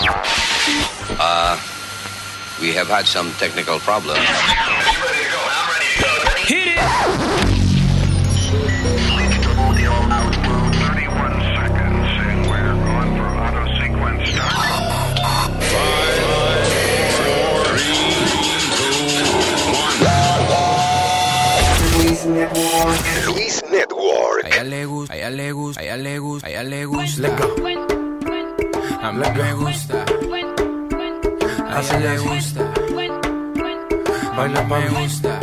Uh, we have had some technical problems. Hit it! Luis Network. A ella le gusta, a ella le gusta, a ella le gusta, a ella le gusta. A mí me gusta. A ella le gusta. Baila me gusta.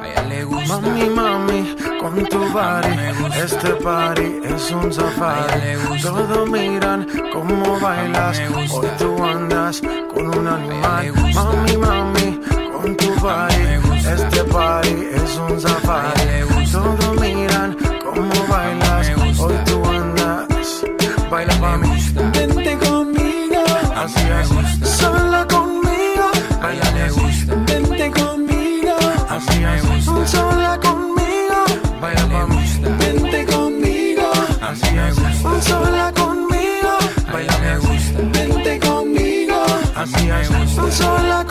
A ella le gusta. Mami, mami, con tu body, este party es un safari. Todos miran cómo bailas, hoy tú andas con un animal. Mami, mami, con tu body, este party es un safari. Todos miran cómo bailas, hoy tú. Baila pa' me mí, vente conmigo, así me gusta. sola conmigo, baila así. gusta. Vente conmigo, así me gusta. sola conmigo, baila mí. Vente conmigo, así me gusta. sola conmigo, baila me gusta. Vente conmigo, así me gusta. sola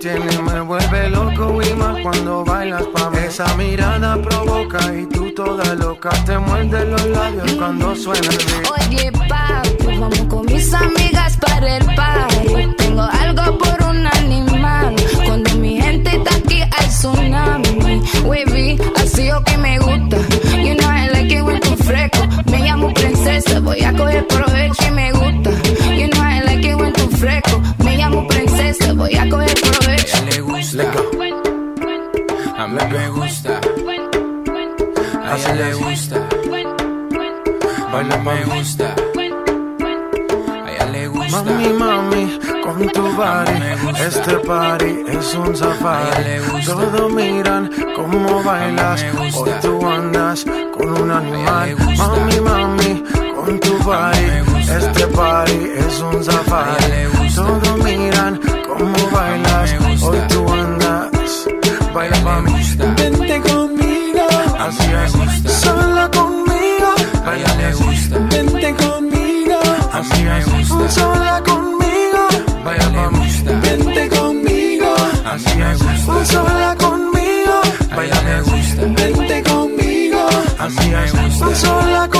tienes me vuelve loco y más cuando bailas pa' mí. Esa mirada provoca y tú toda loca te muerde los labios cuando suena el beat. Oye, papi, vamos con mis amigas para el party. Tengo algo por un animal. Cuando mi gente está aquí, hay tsunami. Wavy, así o que me gusta. You know I like it when tú fresco. Me llamo princesa, voy a coger provecho mí me gusta. A ella le gusta. Me gusta. A ella le gusta. Mami, mami, con tu body, este party es un safari. Todos miran cómo bailas, hoy tú andas con un animal. Mami, mami, con tu body, este party es un safari. Todos miran cómo bailas, hoy tú andas. Baila pa' mí, gusta. vente conmigo, así me gusta. sola conmigo, A ella le gusta. Vente conmigo, así me gusta. sola conmigo, baila le pa' mí. gusta. Vente conmigo, así me gusta. sola conmigo, baila le gusta. Vente conmigo, así me gusta. sola conmigo.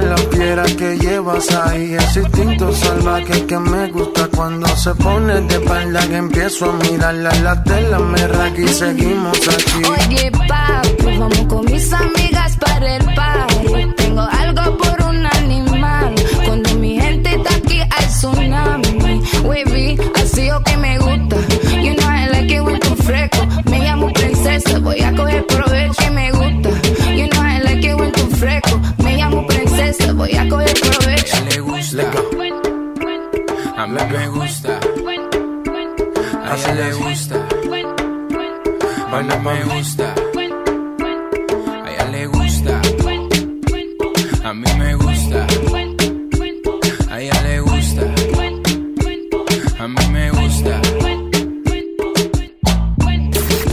La piedra que llevas ahí, ese instinto salvaje que me gusta cuando se pone de espalda que empiezo a mirarla, la tela me raca y seguimos aquí. Oye, papi, vamos con mis amigas para el party. Tengo algo por un animal. Cuando mi gente está aquí, hay tsunami. Wavy, así o que me gusta. You know I like it when tú fresco. Me llamo princesa, voy a coger provecho A mí me gusta. A ella le gusta. Baila pa' Me mí. gusta. A ella le gusta. A mí me gusta. A ella le gusta. A mí me gusta.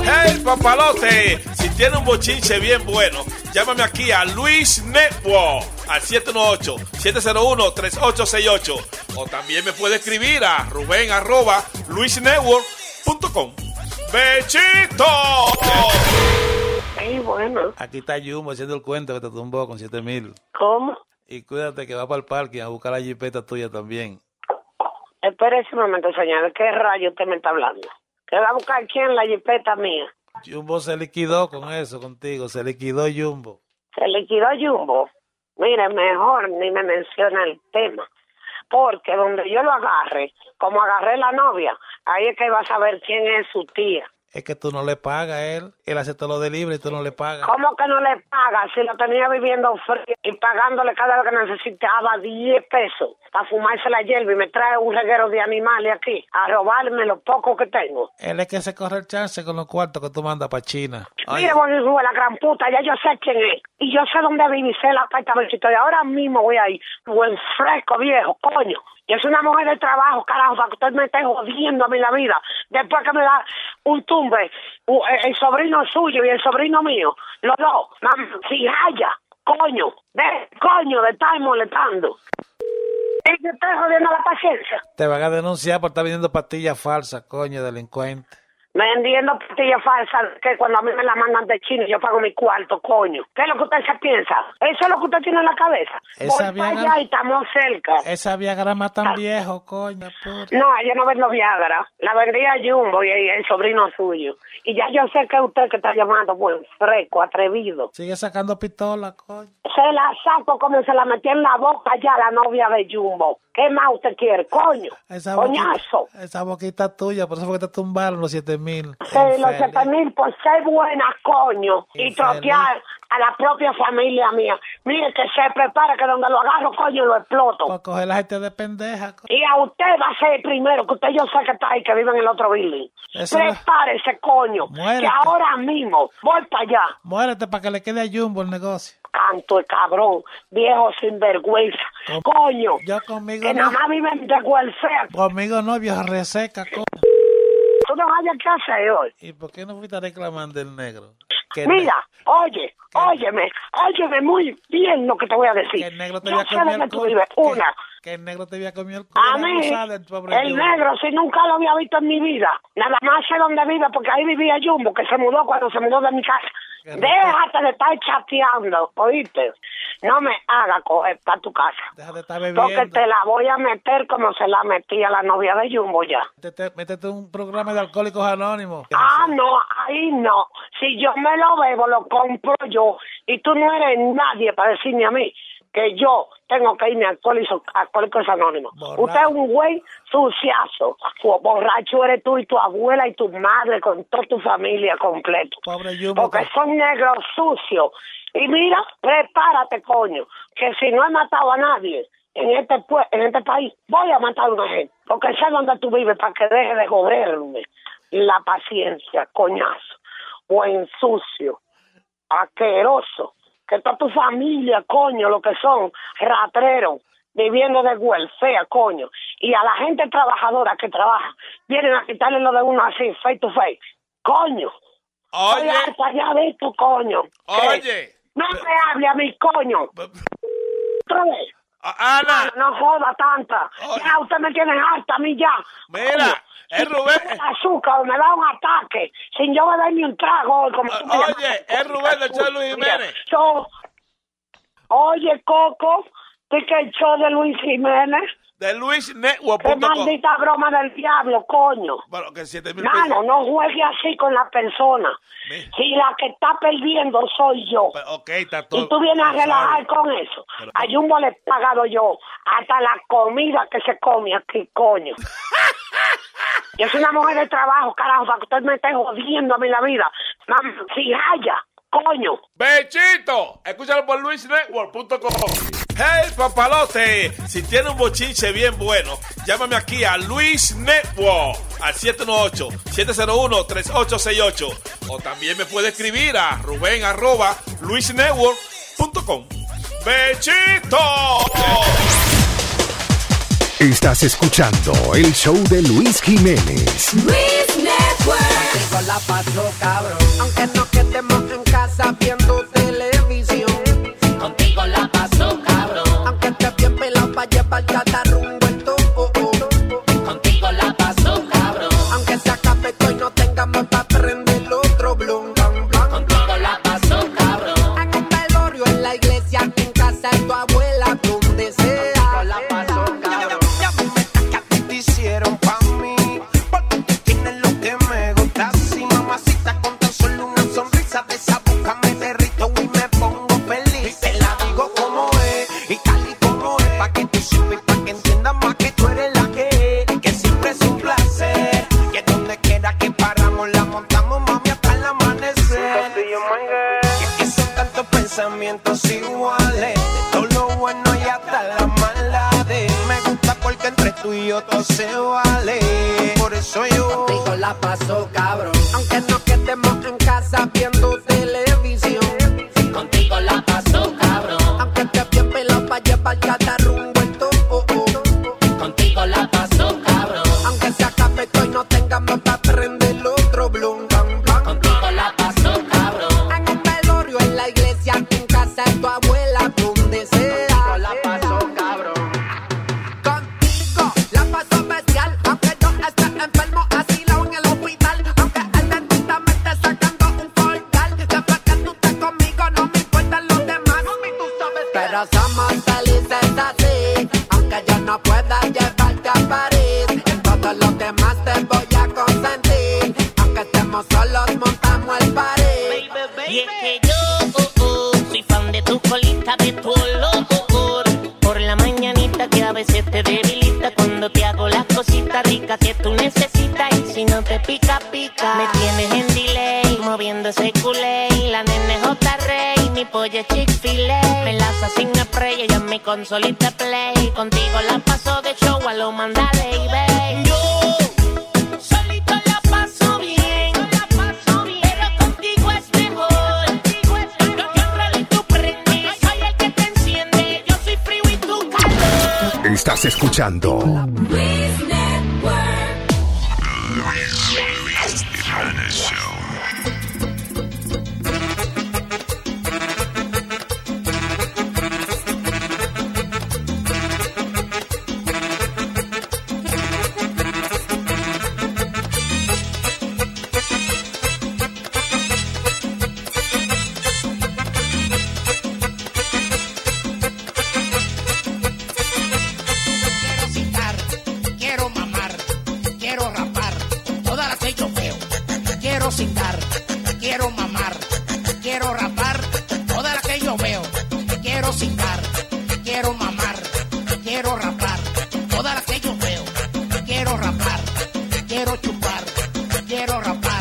Hey, papalote, si tiene un bochinche bien bueno, llámame aquí a Luis Network al 718-701-3868. O también me puede escribir a Rubén arroba luisnetwork.com. ¡Bechito! Sí, bueno. Aquí está Jumbo haciendo el cuento que te tumbó con 7 mil. ¿Cómo? Y cuídate que va para el parque a buscar la jipeta tuya también. Espérese un momento, señor. ¿De qué rayo usted me está hablando? ¿Que va a buscar quién la jipeta mía? Jumbo se liquidó con eso contigo, se liquidó Jumbo. Se liquidó Jumbo. Mire, mejor ni me menciona el tema. Porque donde yo lo agarre, como agarré la novia, ahí es que va a saber quién es su tía. Es que tú no le pagas a él. Él hace todo lo de libre y tú no le pagas. ¿Cómo que no le paga si lo tenía viviendo frío y pagándole cada vez que necesitaba 10 pesos para fumarse la hierba y me trae un reguero de animales aquí a robarme lo poco que tengo? Él es que se corre el chance con los cuartos que tú mandas para China. Mire, Bonnie la gran puta, ya yo sé quién es. Y yo sé dónde vive, sé el apartamentito. Y ahora mismo voy ahí. Buen fresco, viejo, coño. Yo soy una mujer de trabajo, carajo, para que usted me esté jodiendo a mí la vida. Después que me da un tumbe, u- el, sobrino suyo y el sobrino mío, los dos, si haya. coño, de coño de estar molestando. Es que estoy jodiendo la paciencia. Te van a denunciar por estar vendiendo pastillas falsas, coño, delincuente. Vendiendo pastillas falsas que cuando a mí me la mandan de chino yo pago mi cuarto, coño. ¿Qué es lo que usted se piensa? Eso es lo que usted tiene en la cabeza. Esa Voy para Viagra- allá y estamos cerca. Esa Viagra más tan viejo, coño, puta. No, yo no vendo Viagra. La vendría Jumbo y el sobrino suyo. Y ya yo sé que usted que está llamando, buen fresco, atrevido. Sigue sacando pistola, coño. Se la saco como se la metí en la boca ya la novia de Jumbo. ¿Qué más usted quiere, coño? Esa Coñazo. boquita, esa boquita tuya, por eso fue que te tumbaron los siete mil. Sí, los siete mil por ser buena, coño. Y Infeliz. A la propia familia mía. Mire que se prepara que donde lo agarro, coño, lo exploto. Por coger la gente de pendeja. Y a usted va a ser el primero, que usted yo sé que está ahí, que vive en el otro building. Eso Prepárese, coño. Muérete. Que ahora mismo voy para allá. Muérete para que le quede a Jumbo el negocio. Canto el cabrón, viejo sinvergüenza. Com- Coño. Yo conmigo Que no. nada más viven de welfare. Conmigo no, vieja reseca, coño. Tú no hayas que hacer hoy. ¿Y por qué no fuiste a reclamar del negro? Que Mira, oye, óyeme, óyeme muy bien lo que te voy a Que decir. el negro te Yo sé tú vives. Que- Una. Que el negro te había comido el culo. A mí, el negro, si nunca lo había visto en mi vida, nada más sé dónde vive, porque ahí vivía Jumbo, que se mudó cuando se mudó de mi casa. Déjate de estar chateando, ¿oíste? No me haga coger para tu casa. Deja de estar Porque bebiendo. te la voy a meter como se la metí a la novia de Jumbo ya. Métete, métete un programa de alcohólicos anónimos. Ah, no, ahí no. Si yo me lo bebo, lo compro yo. Y tú no eres nadie para decirme a mí que yo tengo que irme a Alcohólicos, Anónimos. Usted es un güey suciazo. Borracho eres tú y tu abuela y tu madre con toda tu familia completo. Pobre. Porque que- son negros sucios. Y mira, prepárate, coño, que si no he matado a nadie en este pue- en este país, voy a matar a una gente. Porque sé dónde tú vives para que deje de joderme la paciencia, coñazo. Buen sucio, asqueroso. Que toda tu familia, coño, lo que son, ratreros, viviendo de welfare, coño. Y a la gente trabajadora que trabaja, vienen a quitarle lo de uno así, face to face. Coño. Oye, Estoy ya de esto, coño. Oye. ¿Qué? No me hable a mi coño. Otra vez. A- Ana, No, no joda tanta. Ya usted me tiene harta a mí ya. mira, es Rubén. Azúcar o me da un ataque sin yo beber ni un trago. Como me Oye, llamaste. es Rubén de Luis Mira, Jiménez. oye, Coco, ¿tú que el show de Luis Jiménez? De Qué luisnetwork.com. maldita broma del diablo, coño. Bueno, que 7 mil pesos. Mano, no juegue así con la persona. Si la que está perdiendo soy yo. Pero, Ok, está todo. Y tú vienes a relajar con eso. Pero- A Jumbo le he pagado yo hasta la comida que se come aquí, coño. Yo soy una mujer de trabajo, carajo, para que usted me esté jodiendo a mí la vida. Si haya, coño. Bechito, escúchalo por luisnetwork.com. Hey, papalote, si tiene un bochinche bien bueno, llámame aquí a Luis Network al 718-701-3868. O también me puede escribir a Rubén arroba luisnetwork.com. Bechito. Estás escuchando el show de Luis Jiménez. Luis Network. Contigo la paso cabrón. Aunque no quedemos en casa viendo televisión. Contigo la paso cabrón. Aunque estés bien pelado pa' llevar cada yo todo se vale. Por eso yo la paso cabrón. Play. Contigo la paso de show a lo mandale y ve. Es mejor. Que te enciende. Yo soy. Estás escuchando quiero rapar.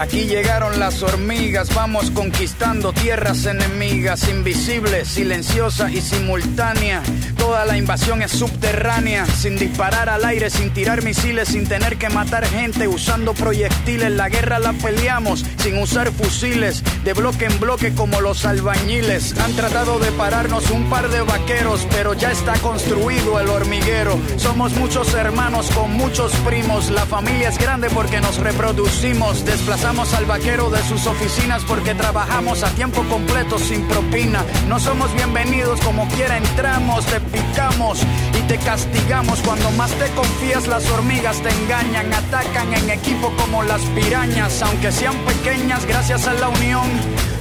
Aquí llegaron las hormigas, vamos conquistando tierras enemigas, invisible, silenciosa y simultánea. Toda la invasión es subterránea, sin disparar al aire, sin tirar misiles, sin tener que matar gente, usando proyectiles. La guerra la peleamos sin usar fusiles, de bloque en bloque como los albañiles. Han tratado de pararnos un par de vaqueros, pero ya está construido el hormiguero. Somos muchos hermanos con muchos primos, la familia es grande porque nos reproducimos, desplazamos al vaquero de sus oficinas porque trabajamos a tiempo completo sin propina. No somos bienvenidos como quiera entramos, te picamos te castigamos. Cuando más te confías las hormigas te engañan, atacan en equipo como las pirañas, aunque sean pequeñas gracias a la unión.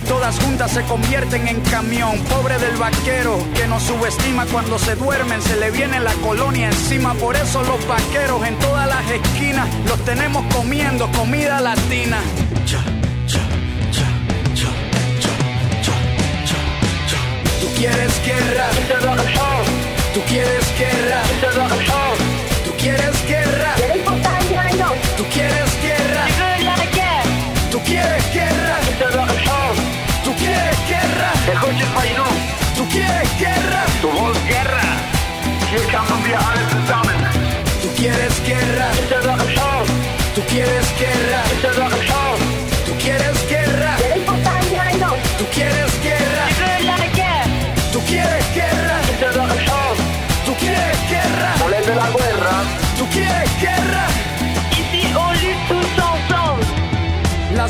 Todas juntas se convierten en camión. Pobre del vaquero que nos subestima cuando se duermen. Se le viene la colonia encima. Por eso los vaqueros en todas las esquinas los tenemos comiendo comida latina. Tú quieres guerra. Tú quieres guerra. Tú quieres guerra. Tú quieres guerra. Tú quieres guerra. Tú quieres guerra. País, Tú quieres guerra. Tu voz guerra. Kamen wir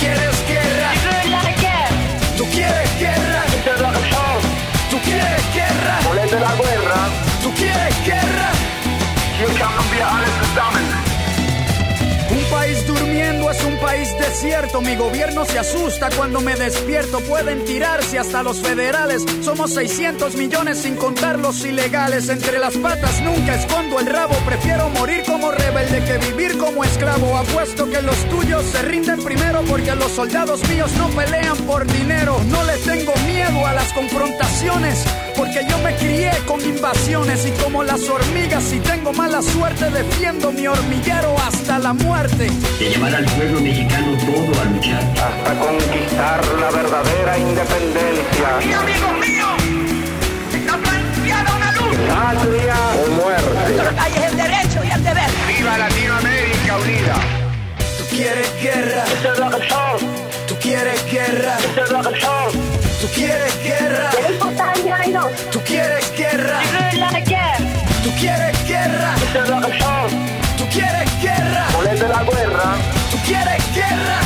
Tú quieres guerra. Tú quieres guerra. Volver la guerra. Tú quieres guerra. Alle zusammen. Un país es un país desierto. Mi gobierno se asusta cuando me despierto. Pueden tirarse hasta los federales. Somos 600 millones sin contar los ilegales. Entre las patas nunca escondo el rabo. Prefiero morir como rebelde que vivir como esclavo. Apuesto que los tuyos se rinden primero porque los soldados míos no pelean por dinero. No les tengo miedo a las confrontaciones porque yo me crié con invasiones y como las hormigas si tengo mala suerte defiendo mi hormiguero hasta la muerte. de llevar al pueblo mexicano todo a luchar. Hasta conquistar la verdadera independencia. Y amigos míos, está planteada una lucha. Patria o muerte. Hay el derecho y el deber. Viva Latinoamérica unida. Tú quieres guerra, tú quieres guerra, tú quieres guerra, tú quieres guerra, tú quieres guerra, tú quieres guerra, Volver la guerra. tú quieres guerra,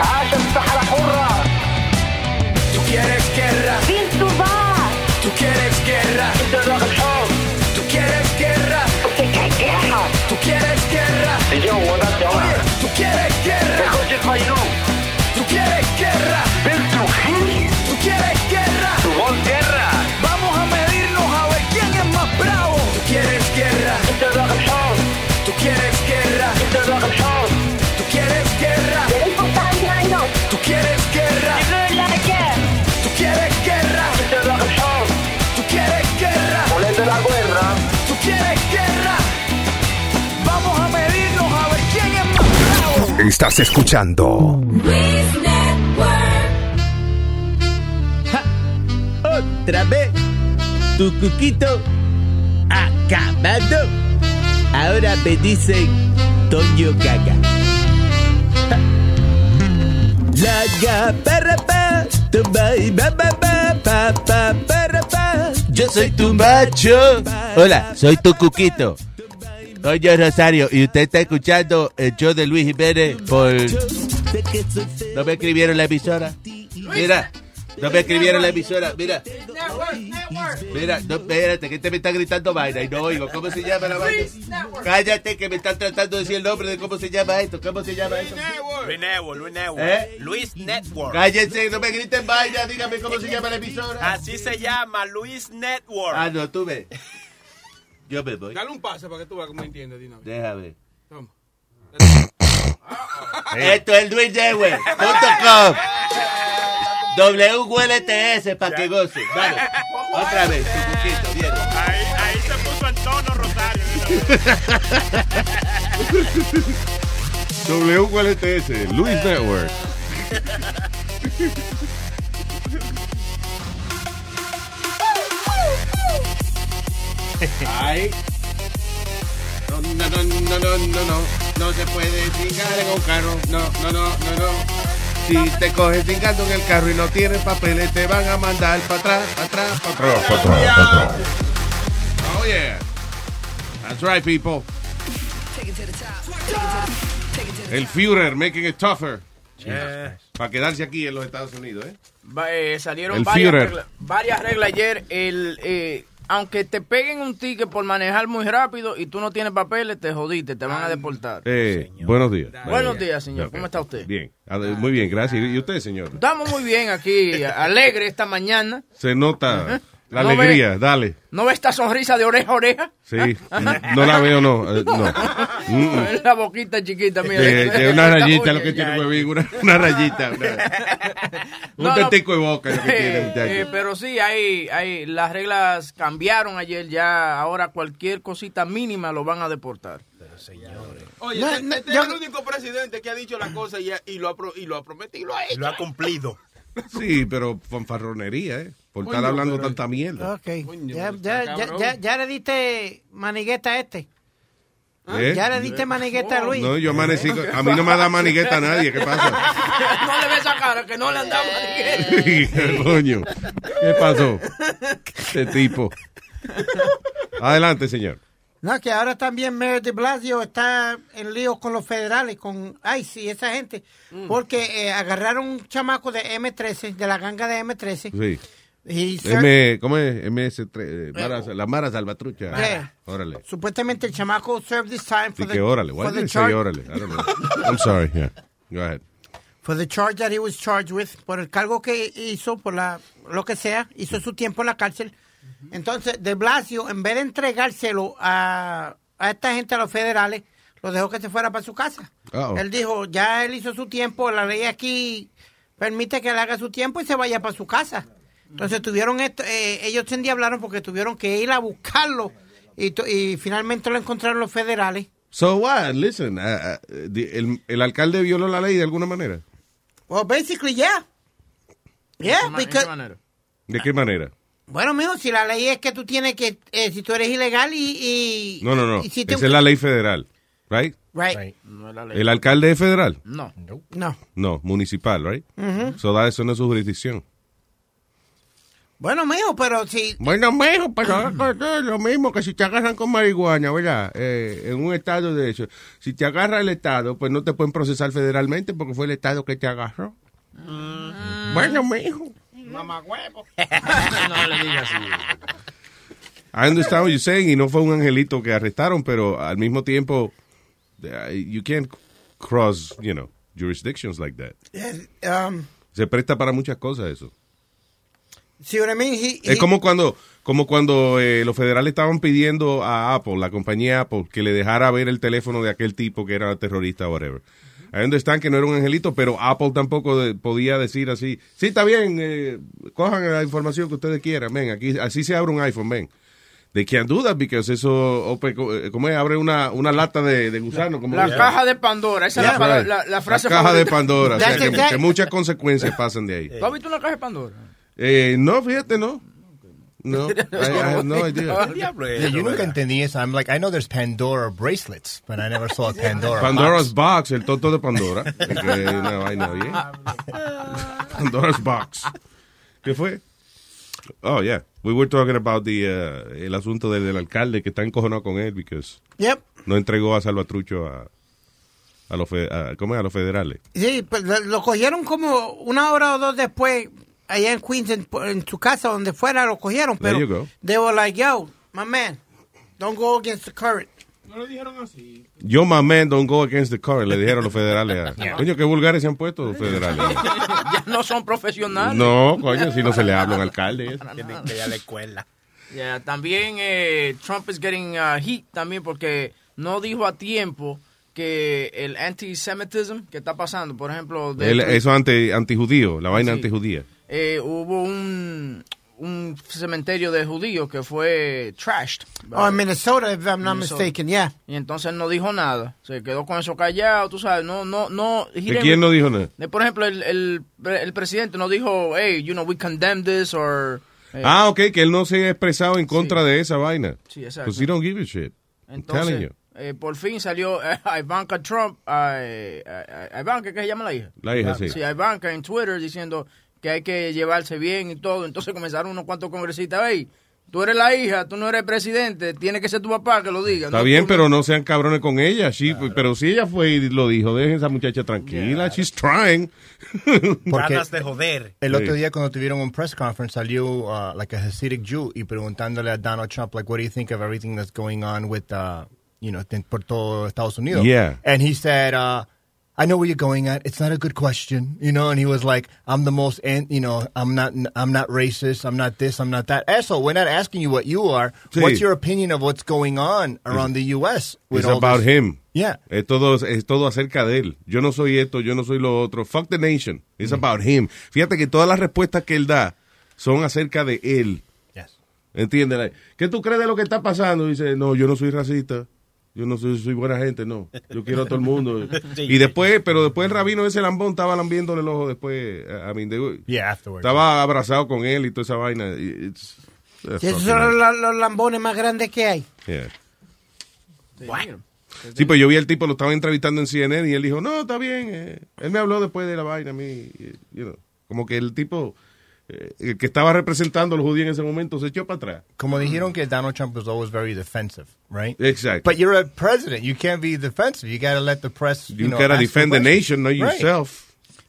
عاش الصحراء حرة. tú quieres guerra, Estás escuchando Otra vez, tu cuquito acabado. Ahora me dicen Toño Gaga. Ja. La ga, para, pa, y ba, ba, pa, pa, para, pa. Yo soy tu macho. Hola, soy tu cuquito. Soy yo Rosario y usted está escuchando el show de Luis Jiménez por... ¿No me escribieron la emisora? Mira, no me escribieron la emisora. Mira, mira, no, espérate, que te me está gritando vaina y no oigo. ¿Cómo se llama la vaina? Cállate, que me están tratando de decir el nombre de cómo se llama esto. ¿Cómo se llama esto? Luis Network, Luis Network. ¿Eh? Luis Network. Cállense, no me griten vaina. Dígame cómo se llama la emisora. Así se llama, Luis Network. Ah, no, tú ves. Yo me voy. Dale un pase para que tú veas cómo entiendes, Dino. Déjame. Toma. Esto es luisdewey.com WLTS para que goce. Dale. Otra vez, tu. Ahí, ahí se puso en tono Rosario. WLTS, Luis Network. Ay. No, no, no, no, no, no, no. No se puede chingar en un carro. No, no, no, no, no. Si te coges chingando en el carro y no tienes papeles, te van a mandar para atrás, para atrás, para atrás. Para atrás, para atrás. Oh, yeah. That's right, people. El Führer making it tougher. Eh. Para quedarse aquí en los Estados Unidos, ¿eh? Va- eh, salieron El varias Führer. reglas, varias reglas ayer. El, eh, aunque te peguen un ticket por manejar muy rápido y tú no tienes papeles, te jodiste, te van a deportar. Eh, buenos días. Buenos días, señor. ¿Cómo está usted? Bien. Ade- Muy bien, gracias. ¿Y usted, señor? Estamos muy bien aquí, alegre esta mañana. Se nota la No alegría. Dale. ¿No ve esta sonrisa de oreja a oreja? Sí. No la veo, no. eh, no. Mm, mm. La boquita chiquita, mira. De, de una rayita lo que Oye, tiene huevín, una, una rayita. una- un No, no. testico de boca lo que tiene, Eh, muchacho. eh, pero sí, hay, hay, las reglas cambiaron ayer ya. Ahora cualquier cosita mínima lo van a deportar. Oye, No, este, no, este yo- es el único presidente que ha dicho la cosa y, y lo, ha, pro- y lo ha prometido y lo ha hecho. Lo ha cumplido. Sí, pero fanfarronería, ¿eh? Por estar hablando pero- tanta mierda. Ok. Ya, ya, está ya, cabrón. ya, ya le diste manigueta a este. ¿Eh? Ya le diste manigueta a Luis. No, yo amanecí. con- A mí no me da manigueta a nadie. ¿Qué pasa? no le ves esa cara que no le han dado ¿Qué coño? ¿Qué pasó? Este tipo. Adelante, señor. No, que ahora también Mayor de Blasio está en líos con los federales, con ICE y esa gente, porque eh, agarraron un chamaco de M13, de la ganga de M13. Sí. M, ¿Cómo es? MS3. eh, Mara- la Mara Salvatrucha. Eh. Órale. supuestamente el chamaco served this time Sí for que the, órale. for Why did say órale? I don't know. I'm sorry. Yeah. Go ahead. for the charge that he was charged with, por el cargo que hizo, por la lo que sea, hizo su tiempo en la cárcel. Entonces, de Blasio, en vez de entregárselo a, a esta gente, a los federales, lo dejó que se fuera para su casa. Uh-oh. Él dijo, ya él hizo su tiempo, la ley aquí permite que él haga su tiempo y se vaya para su casa. Entonces tuvieron esto, eh, ellos se hablaron porque tuvieron que ir a buscarlo y, finalmente lo encontraron los federales. So what? Listen, uh, uh, the- el, el alcalde violó la ley de alguna manera. Well, basically, yeah. Yeah, ¿En qué because, manera? ¿De qué manera? bueno, mijo, si la ley es que tú tienes que, eh, si tú eres ilegal y... y No, no, no. y si te- Esa es la ley federal. Right? Right. No es la ley. ¿El alcalde es federal? No. No. No, municipal, right? Ujú. So da eso no es su jurisdicción. Bueno, mijo, pero si... Bueno, mijo, pero es lo mismo que si te agarran con marihuana, ¿verdad? Eh, en un estado de eso. Si te agarra el estado, pues no te pueden procesar federalmente porque fue el estado que te agarró. Bueno, mijo. Mamá huevo. no le digas así. I understand what you're saying y no fue un angelito que arrestaron, pero al mismo tiempo, uh, you can't cross, you know, jurisdictions like that. Um, Se presta para muchas cosas eso. See what I mean? He- Es como cuando, como cuando eh, los federales estaban pidiendo a Apple, la compañía Apple, que le dejara ver el teléfono de aquel tipo que era terrorista o whatever. I understand que no era un angelito, pero Apple tampoco de- podía decir así, sí, está bien, eh, cojan la información que ustedes quieran, ven, aquí, así se abre un iPhone, ven. They can't do that because eso, open- eh, ¿cómo es? Abre una, una lata de, de gusano. como La Yeah. caja de Pandora. Esa es la, Right. la- la frase La caja de. Pandora. o sea, que muchas consecuencias pasan de ahí. ¿Tú has visto una caja de Pandora? Eh, no, fíjate, no. No, I, I have no idea. Yeah, yo nunca entendí eso. I'm like, I know there's Pandora bracelets, but I never saw a Pandora Pandora's box. Box, el tonto de Pandora. No, vaina bien. Pandora's Box. ¿Qué fue? Oh, yeah. We were talking about the, uh, el asunto del, del alcalde que está encojonado con él because Yep. no entregó a Salvatrucho a, a, los, fe- a, ¿cómo es? a los federales. Sí, pues lo, lo cogieron como una hora o dos después, allá en Queens, en, en su casa, donde fuera, lo cogieron. There Pero you go. they were like, yo, my man, don't go against the current. No lo dijeron así. Yo, my man, don't go against the current, le dijeron los federales. A, Coño, qué vulgares se han puesto los federales. ya no son profesionales. No, coño, si no se le habla a un alcalde. Que ya le cuela. Yeah, también eh, Trump is getting uh, heat también porque no dijo a tiempo que el anti-Semitism que está pasando, por ejemplo, de- El- eso anti, antijudío, la vaina Sí. antijudía. Eh, hubo un, un cementerio de judíos que fue trashed. Oh, en Minnesota, if I'm not Minnesota. mistaken, yeah. Y entonces no dijo nada. Se quedó con eso callado, tú sabes. No, no, no. he ¿De didn't- quién no dijo nada? de, por ejemplo, el, el, el presidente no dijo, hey, you know, we condemn this or. eh, Ah, ok, que él no se ha expresado en contra de esa vaina. Sí, exacto. Because he don't give a shit. I'm telling Entonces, you. eh, por fin salió eh, Ivanka Trump, eh, eh, eh, Ivanka, ¿qué se llama la hija? La hija, sí. Sí, Ivanka en Twitter diciendo que hay que llevarse bien y todo. Entonces comenzaron unos cuantos congresistas, hey, tú eres la hija, tú no eres presidente, tiene que ser tu papá que lo diga. Está no bien, pero no sean cabrones con ella. sí, Pero si ella fue y lo dijo, dejen a esa muchacha tranquila. She's trying. Porque Ganas de joder. El otro Sí. día cuando tuvieron un press conference salió uh, like a Hasidic Jew y preguntándole a Donald Trump like what do you think of everything that's going on with uh, you know por todo Estados Unidos. Yeah. And he said uh, I know where you're going at. It's not a good question, you know. And he was like, "I'm the most, you know, I'm not, I'm not racist. I'm not this. I'm not that." Eso, we're not asking you what you are. Sí. What's your opinion of what's going on around the U.S. with It's about this- him. Yeah. Es todo, es todo acerca de él. Yo no soy esto, yo no soy lo otro. Fuck the nation. It's Mm. about him. Fíjate que todas las respuestas que él da son acerca de él. Yes. ¿Entiendes? ¿Qué tú crees de lo que está pasando? Dice, no, yo no soy racista. Yo no soy, soy buena gente, no. Yo quiero a todo el mundo. Sí. y después, pero después el rabino ese lambón estaba lambiéndole el ojo después. I mean, they- Yeah, estaba abrazado con él y toda esa vaina. It's- it's Sí, esos son los, los lambones más grandes que hay. Yeah. Sí, pues yo vi al tipo, lo estaba entrevistando en CNN y él dijo, no, está bien. eh, Él me habló después de la vaina a mí. eh, you know, como que el tipo, eh, el que estaba representando a los judíos en ese momento, se echó para atrás. Como dijeron que Donald Trump was always very defensive, right? Exactly. But you're a president. You can't be defensive. You got to let the press. You, You know, gotta defend the nation, not Right. yourself.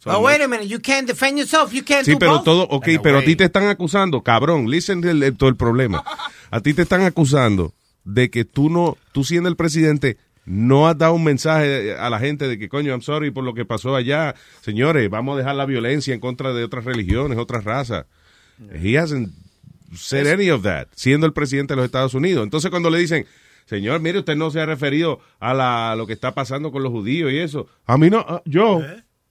So Oh, wait a minute, you can't defend yourself, you can't Sí, do pero both? todo, ok, a pero a way. ti te están acusando, cabrón, listen el, el- todo el problema. A ti te están acusando de que tú no, tú siendo el presidente, no has dado un mensaje a la gente de que, coño, I'm sorry por lo que pasó allá. Señores, vamos a dejar la violencia en contra de otras religiones, otras razas. He hasn't said any of that, siendo el presidente de los Estados Unidos. Entonces cuando le dicen, señor, mire, usted no se ha referido a, la, a lo que está pasando con los judíos y eso. A mí no, ah, yo,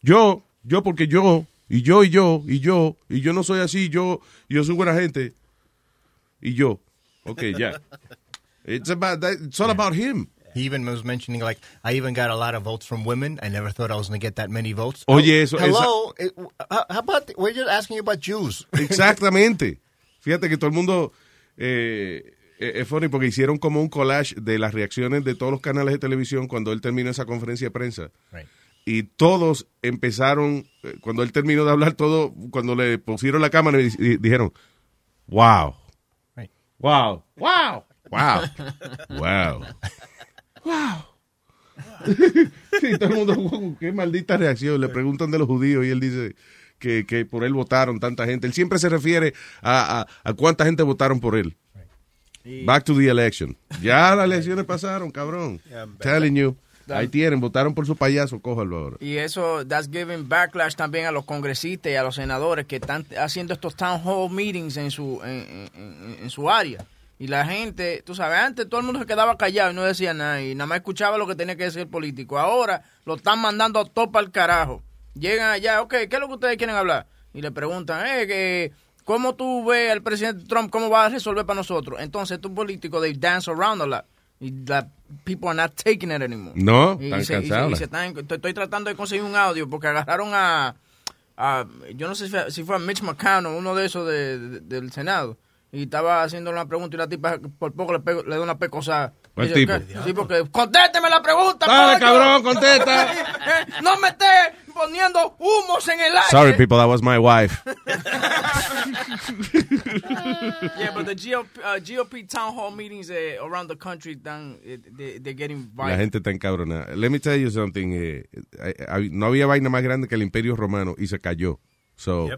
yo, yo porque yo, y yo, y yo, y yo, y yo no soy así, yo, yo soy buena gente, y yo. Ok, ya. It's about that, it's all about him. He even was mentioning like I even got a lot of votes from women. I never thought I was going to get that many votes. Oye, eso- Hello, it- how how about we're just asking you about Jews? Exactamente. Fíjate que todo el mundo eh, eh, es funny porque hicieron como un collage de las reacciones de todos los canales de televisión cuando él terminó esa conferencia de prensa. Right. Y todos empezaron, eh, cuando él terminó de hablar todo, cuando le pusieron la cámara y, y dijeron, wow, Right. wow, wow, wow, wow, wow. Sí, todo el mundo, wow, qué maldita reacción. Le preguntan de los judíos y él dice que, que por él votaron tanta gente. Él siempre se refiere a, a, a cuánta gente votaron por él. Back to the election. Ya las elecciones pasaron, cabrón. Telling you. Ahí tienen, votaron por su payaso, cójalo ahora. Y eso, that's giving backlash también a los congresistas y a los senadores que están haciendo estos town hall meetings en su, en, en- en su área. Y la gente, tú sabes, antes todo el mundo se quedaba callado y no decía nada y nada más escuchaba lo que tenía que decir el político. Ahora lo están mandando a topa al carajo. Llegan allá, ok, ¿qué es lo que ustedes quieren hablar? Y le preguntan, eh, que, ¿cómo tú ves al presidente Trump? ¿Cómo va a resolver para nosotros? Entonces, estos políticos, they dance around a lot. Y la people are not taking it anymore. No, Y están se- y se- cansados. y se están- estoy, estoy tratando de conseguir un audio porque agarraron a, a- yo no sé si fue, si fue a Mitch McConnell, uno de esos de- de- del Senado, y estaba haciendo una pregunta y la tipa por poco le, pego- le da una pecosa. ¿Cuál tipo? ¿qué? Sí, porque contésteme la pregunta. Dale, coño. cabrón, contesta. no me esté poniendo humos en el aire. Sorry, people, that was my wife. yeah, but the GOP, uh, GOP town hall meetings uh, around the country, eh, they, they're getting La violent. gente está encabronada. Let me tell you something. eh, eh, eh, no había vaina más grande que el Imperio Romano y se cayó. So,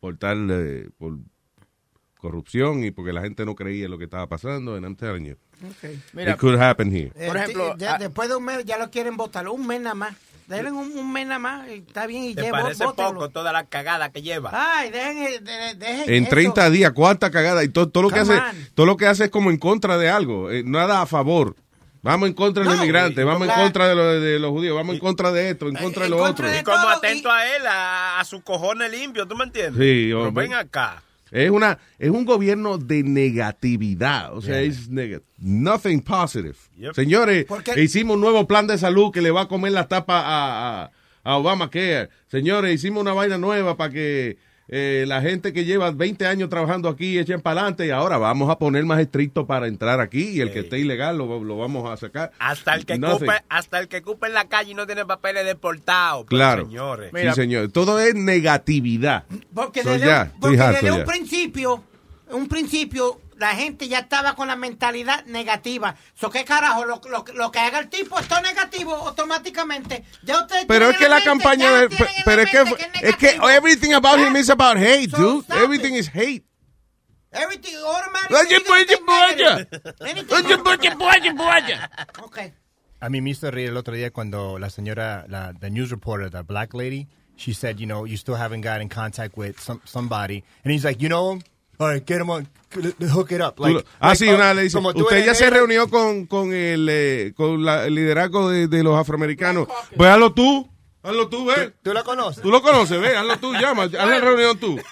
por tal, eh, por corrupción y porque la gente no creía lo que estaba pasando. And I'm telling you, Okay. it could happen here. Eh, Por ejemplo, ya- ah- después de un mes ya lo quieren votar, un mes nada más. Denle un, un mes nada más, y está bien, y Te llevo, parece bótenlo. poco toda la cagada que lleva. Ay, dejen, de- dejen En eso. 30 días, cuánta cagada. Y todo, todo lo que hace, on. todo lo que hace es como en contra de algo. eh, nada a favor. Vamos en contra de los No, inmigrantes, vamos en contra de, los- de los judíos, vamos en contra de esto, en contra de lo otro. Y como atento a él, a, a su cojones limpio, ¿tú me entiendes? Sí, Pero ven acá. Es una es un gobierno de negatividad, o sea, es neg- nothing positive. Yep. Señores, hicimos un nuevo plan de salud que le va a comer la tapa a, a, a Obamacare. Señores, hicimos una vaina nueva para que eh, la gente que lleva 20 años trabajando aquí echen para adelante y ahora vamos a poner más estricto para entrar aquí y el que esté ilegal lo, lo vamos a sacar. Hasta el que Nothing. cupe, hasta el que cupe en la calle y no tiene papeles deportados. pues, Claro. señores. sí, señor. Todo es negatividad. Porque So, desde, ya, un- porque harto desde ya. un principio, un principio, la gente ya estaba con la mentalidad negativa. So, ¿Qué carajo? Lo, lo- lo que haga el tipo está negativo automáticamente. Ya ustedes Pero es que la mente, campaña de, la pero es que es que everything about him is about hate, dude. Everything is hate. Everything automatically. Okay. A mí me hizo reír el otro día cuando la señora, la the news reporter, the black lady, she said, you know, you still haven't got in contact with some, somebody, and he's like, you know him, all right, get him on, hook it up. Tú Like, lo- ah, like, sí, uh, una le dice, usted ya se negro". reunió con, con el, eh, con la- el liderazgo de, de los afroamericanos. Pues hazlo tú, hazlo tú, ve. ¿Tú la conoces? Tú lo conoces, ve, hazlo tú, llama, haz la reunión tú.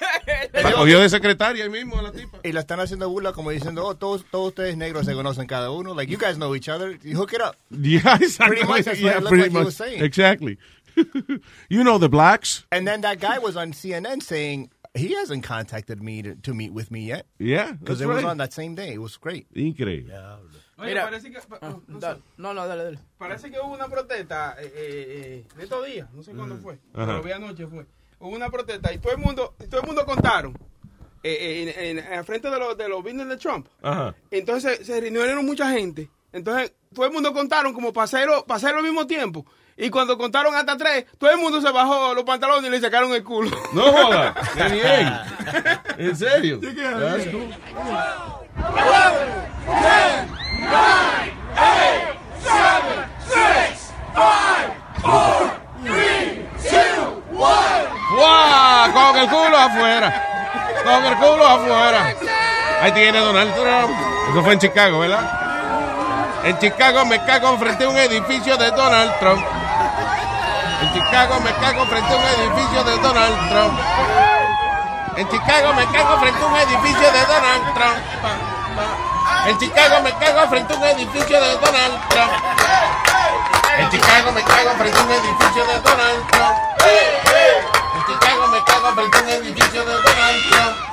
Cogió de secretaria ahí mismo a la tipa. Y la están haciendo burla como diciendo, oh, todos, todos ustedes negros se conocen cada uno. Like, you guys know each other. You hook it up. Yeah, exactly. Pretty much, that's what Yeah, it looked like he much. was saying. Exactly. you know the blacks. And then that guy was on CNN saying he hasn't contacted me to, to meet with me yet. Yeah, Because it was right. on that same day. It was great. Increíble. Oye, Mira. parece que. Ah, no, no, no, dale, dale. Parece que hubo una protesta eh, eh, eh, de estos días, no sé cuándo fue, Ajá. pero vi anoche fue. Hubo una protesta y todo el mundo, todo el mundo contaron eh, eh, en, en, en frente de los de los business de Trump. Ajá. Entonces se reunieron mucha gente. Entonces todo el mundo contaron como para hacerlo, para hacerlo al mismo tiempo. Y cuando contaron hasta tres, todo el mundo se bajó los pantalones y le sacaron el culo. No joda. Qué bien. ¿En serio? Sí, que- That's cool. ¡Wow! Con el culo afuera. Con el culo afuera. Ahí tiene Donald Trump. Eso fue en Chicago, ¿verdad? En Chicago me cago frente a un edificio de Donald Trump. En Chicago me cago frente a un edificio de Donald Trump. En Chicago me cago frente a un edificio de Donald Trump. En Chicago me cago frente a un edificio de Donald Trump. En Chicago me cago frente a un edificio de Donald Trump. En Chicago me cago frente a un edificio de Donald Trump.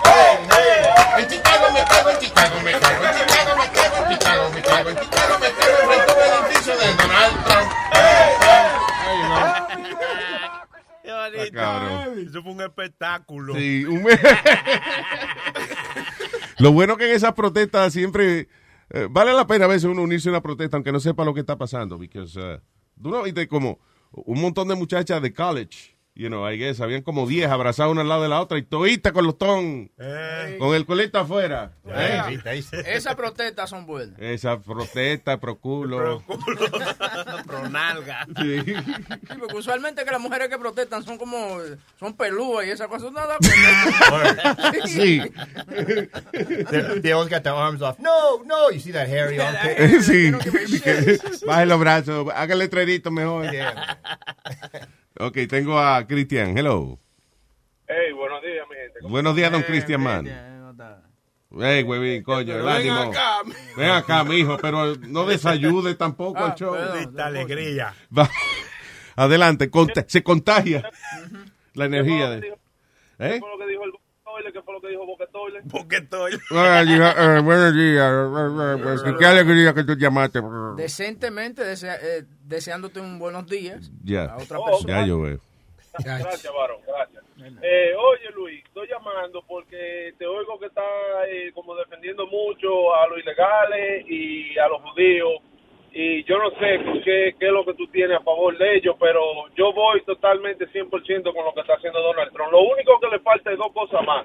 En Chicago me cago, en Chicago me cago, en Chicago me cago, en Chicago me cago, en Chicago Eso fue un espectáculo. Sí, un- Lo bueno que en esas protestas siempre eh, vale la pena a veces uno unirse a una protesta aunque no sepa lo que está pasando. Because, uh, tú no viste como un montón de muchachas de college, you know, I guess, habían como 10 abrazadas una al lado de la otra y toditas con los ton, con el colito afuera. ¿eh? Esas protestas son buenas. Esa protesta, pro culo. Pro nalga. Sí. Sí, porque usualmente que las mujeres que protestan son como, son pelúas y esas cosas. Nada, Sí. they, they always got their arms off. No, no. You see that hairy armpit? sí. Baje los brazos, haga el letrerito mejor. Ok, tengo a Cristian. Hello. Hey, buenos días, mi gente. Buenos días, don Cristian Man. Hey, huevín, coño, el ánimo. acá. Ven acá, mijo, pero no desayude tampoco al show. Maldita alegría. Va. Adelante, conta- se contagia la energía. De, ¿Eh? Lo que dijo ¿qué fue lo que dijo eh, buenos días. pues, Qué alegría que tú llamaste. Decentemente desea- eh, deseándote un buenos días Ya, a otra Oh, persona. ya yo veo. Gracias, varón, gracias. Eh, oye, Luis, estoy llamando porque te oigo que estás eh, como defendiendo mucho a los ilegales y a los judíos. Y yo no sé qué, qué es lo que tú tienes a favor de ellos, pero yo voy totalmente 100% con lo que está haciendo Donald Trump. Lo único que le falta es dos cosas más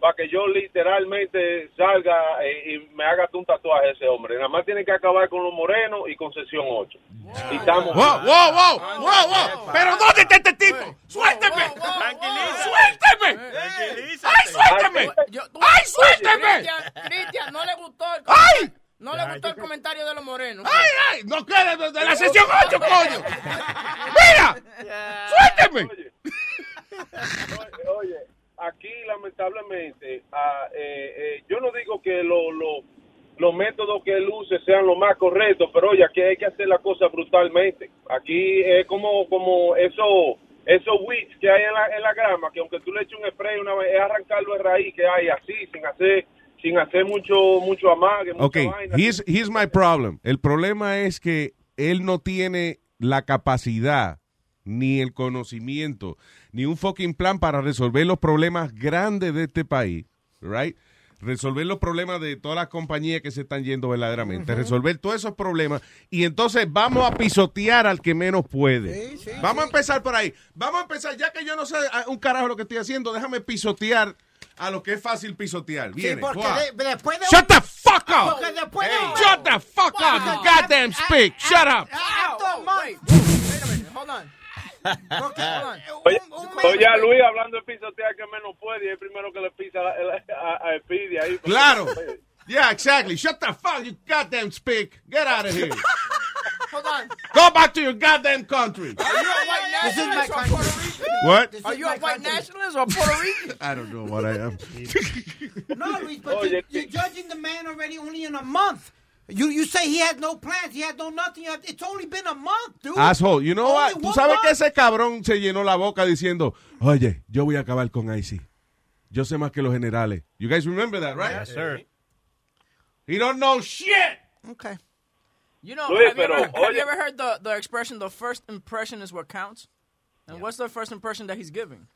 para que yo literalmente salga eh, y me haga un tatuaje a ese hombre. Nada más tiene que acabar con los morenos y con sesión 8. Y estamos... ¡Wow, wow, wow! ¡Wow, wow! ¿Pero dónde está este tipo? ¡Suélteme! ¡Suélteme! ¡Ay, suélteme! ¡Ay, suélteme! Cristian, Cristian, no le gustó el ¡Ay! No le gustó el comentario de los morenos. ¡Ay, ay! ¡No quede de, de la sesión 8, coño! ¡Mira! ¡Suélteme! Oye, oye, aquí lamentablemente, ah, eh, eh, yo no digo que lo- lo- los métodos que él use sean los más correctos, pero oye, aquí hay que hacer la cosa brutalmente. Aquí es como, como eso, esos weeds que hay en la, en la grama, que aunque tú le eches un spray una vez, es arrancarlo de raíz que hay así, sin hacer, sin hacer mucho, mucho amague, mucha Ok, vaina. here's, here's my problem. El problema es que él no tiene la capacidad, ni el conocimiento, ni un fucking plan para resolver los problemas grandes de este país, right? Resolver los problemas de todas las compañías que se están yendo verdaderamente, resolver todos esos problemas y entonces vamos a pisotear al que menos puede. vamos a empezar por ahí. Vamos a empezar, ya que yo no sé un carajo lo que estoy haciendo, déjame pisotear a lo que es fácil pisotear. Sí, Viene, porque guau. de- después de Shut the fuck up! Porque después de Shut the fuck up, you goddamn speak. Shut up. Hold on. Oye, oye, a Luis hablando de pisotear que menos puede y es el primero que le pisa a, a, a Speedy ahí. Claro. Yeah, exactly. Shut the fuck, you goddamn speak. Get out of here. Hold on. Go back to your goddamn country. Are you a white This is my nationalist or Puerto Rican? What? Are you a white nationalist or Puerto Rican? I don't know what I am. No, Luis, but you, you're judging the man already only in a month. You you say he had no plans, he had no nothing. It's only been a month, dude. Asshole, you know Only what? Tú sabes que month. ese cabrón se llenó la boca diciendo, oye, yo voy a acabar con IC. Yo sé más que los generales. You guys remember that, right? Yes, sir. He don't know shit. Okay. You know, Luis, have, you pero, ever, have you ever heard the, the expression, the first impression is what counts? And what's the first impression that he's giving?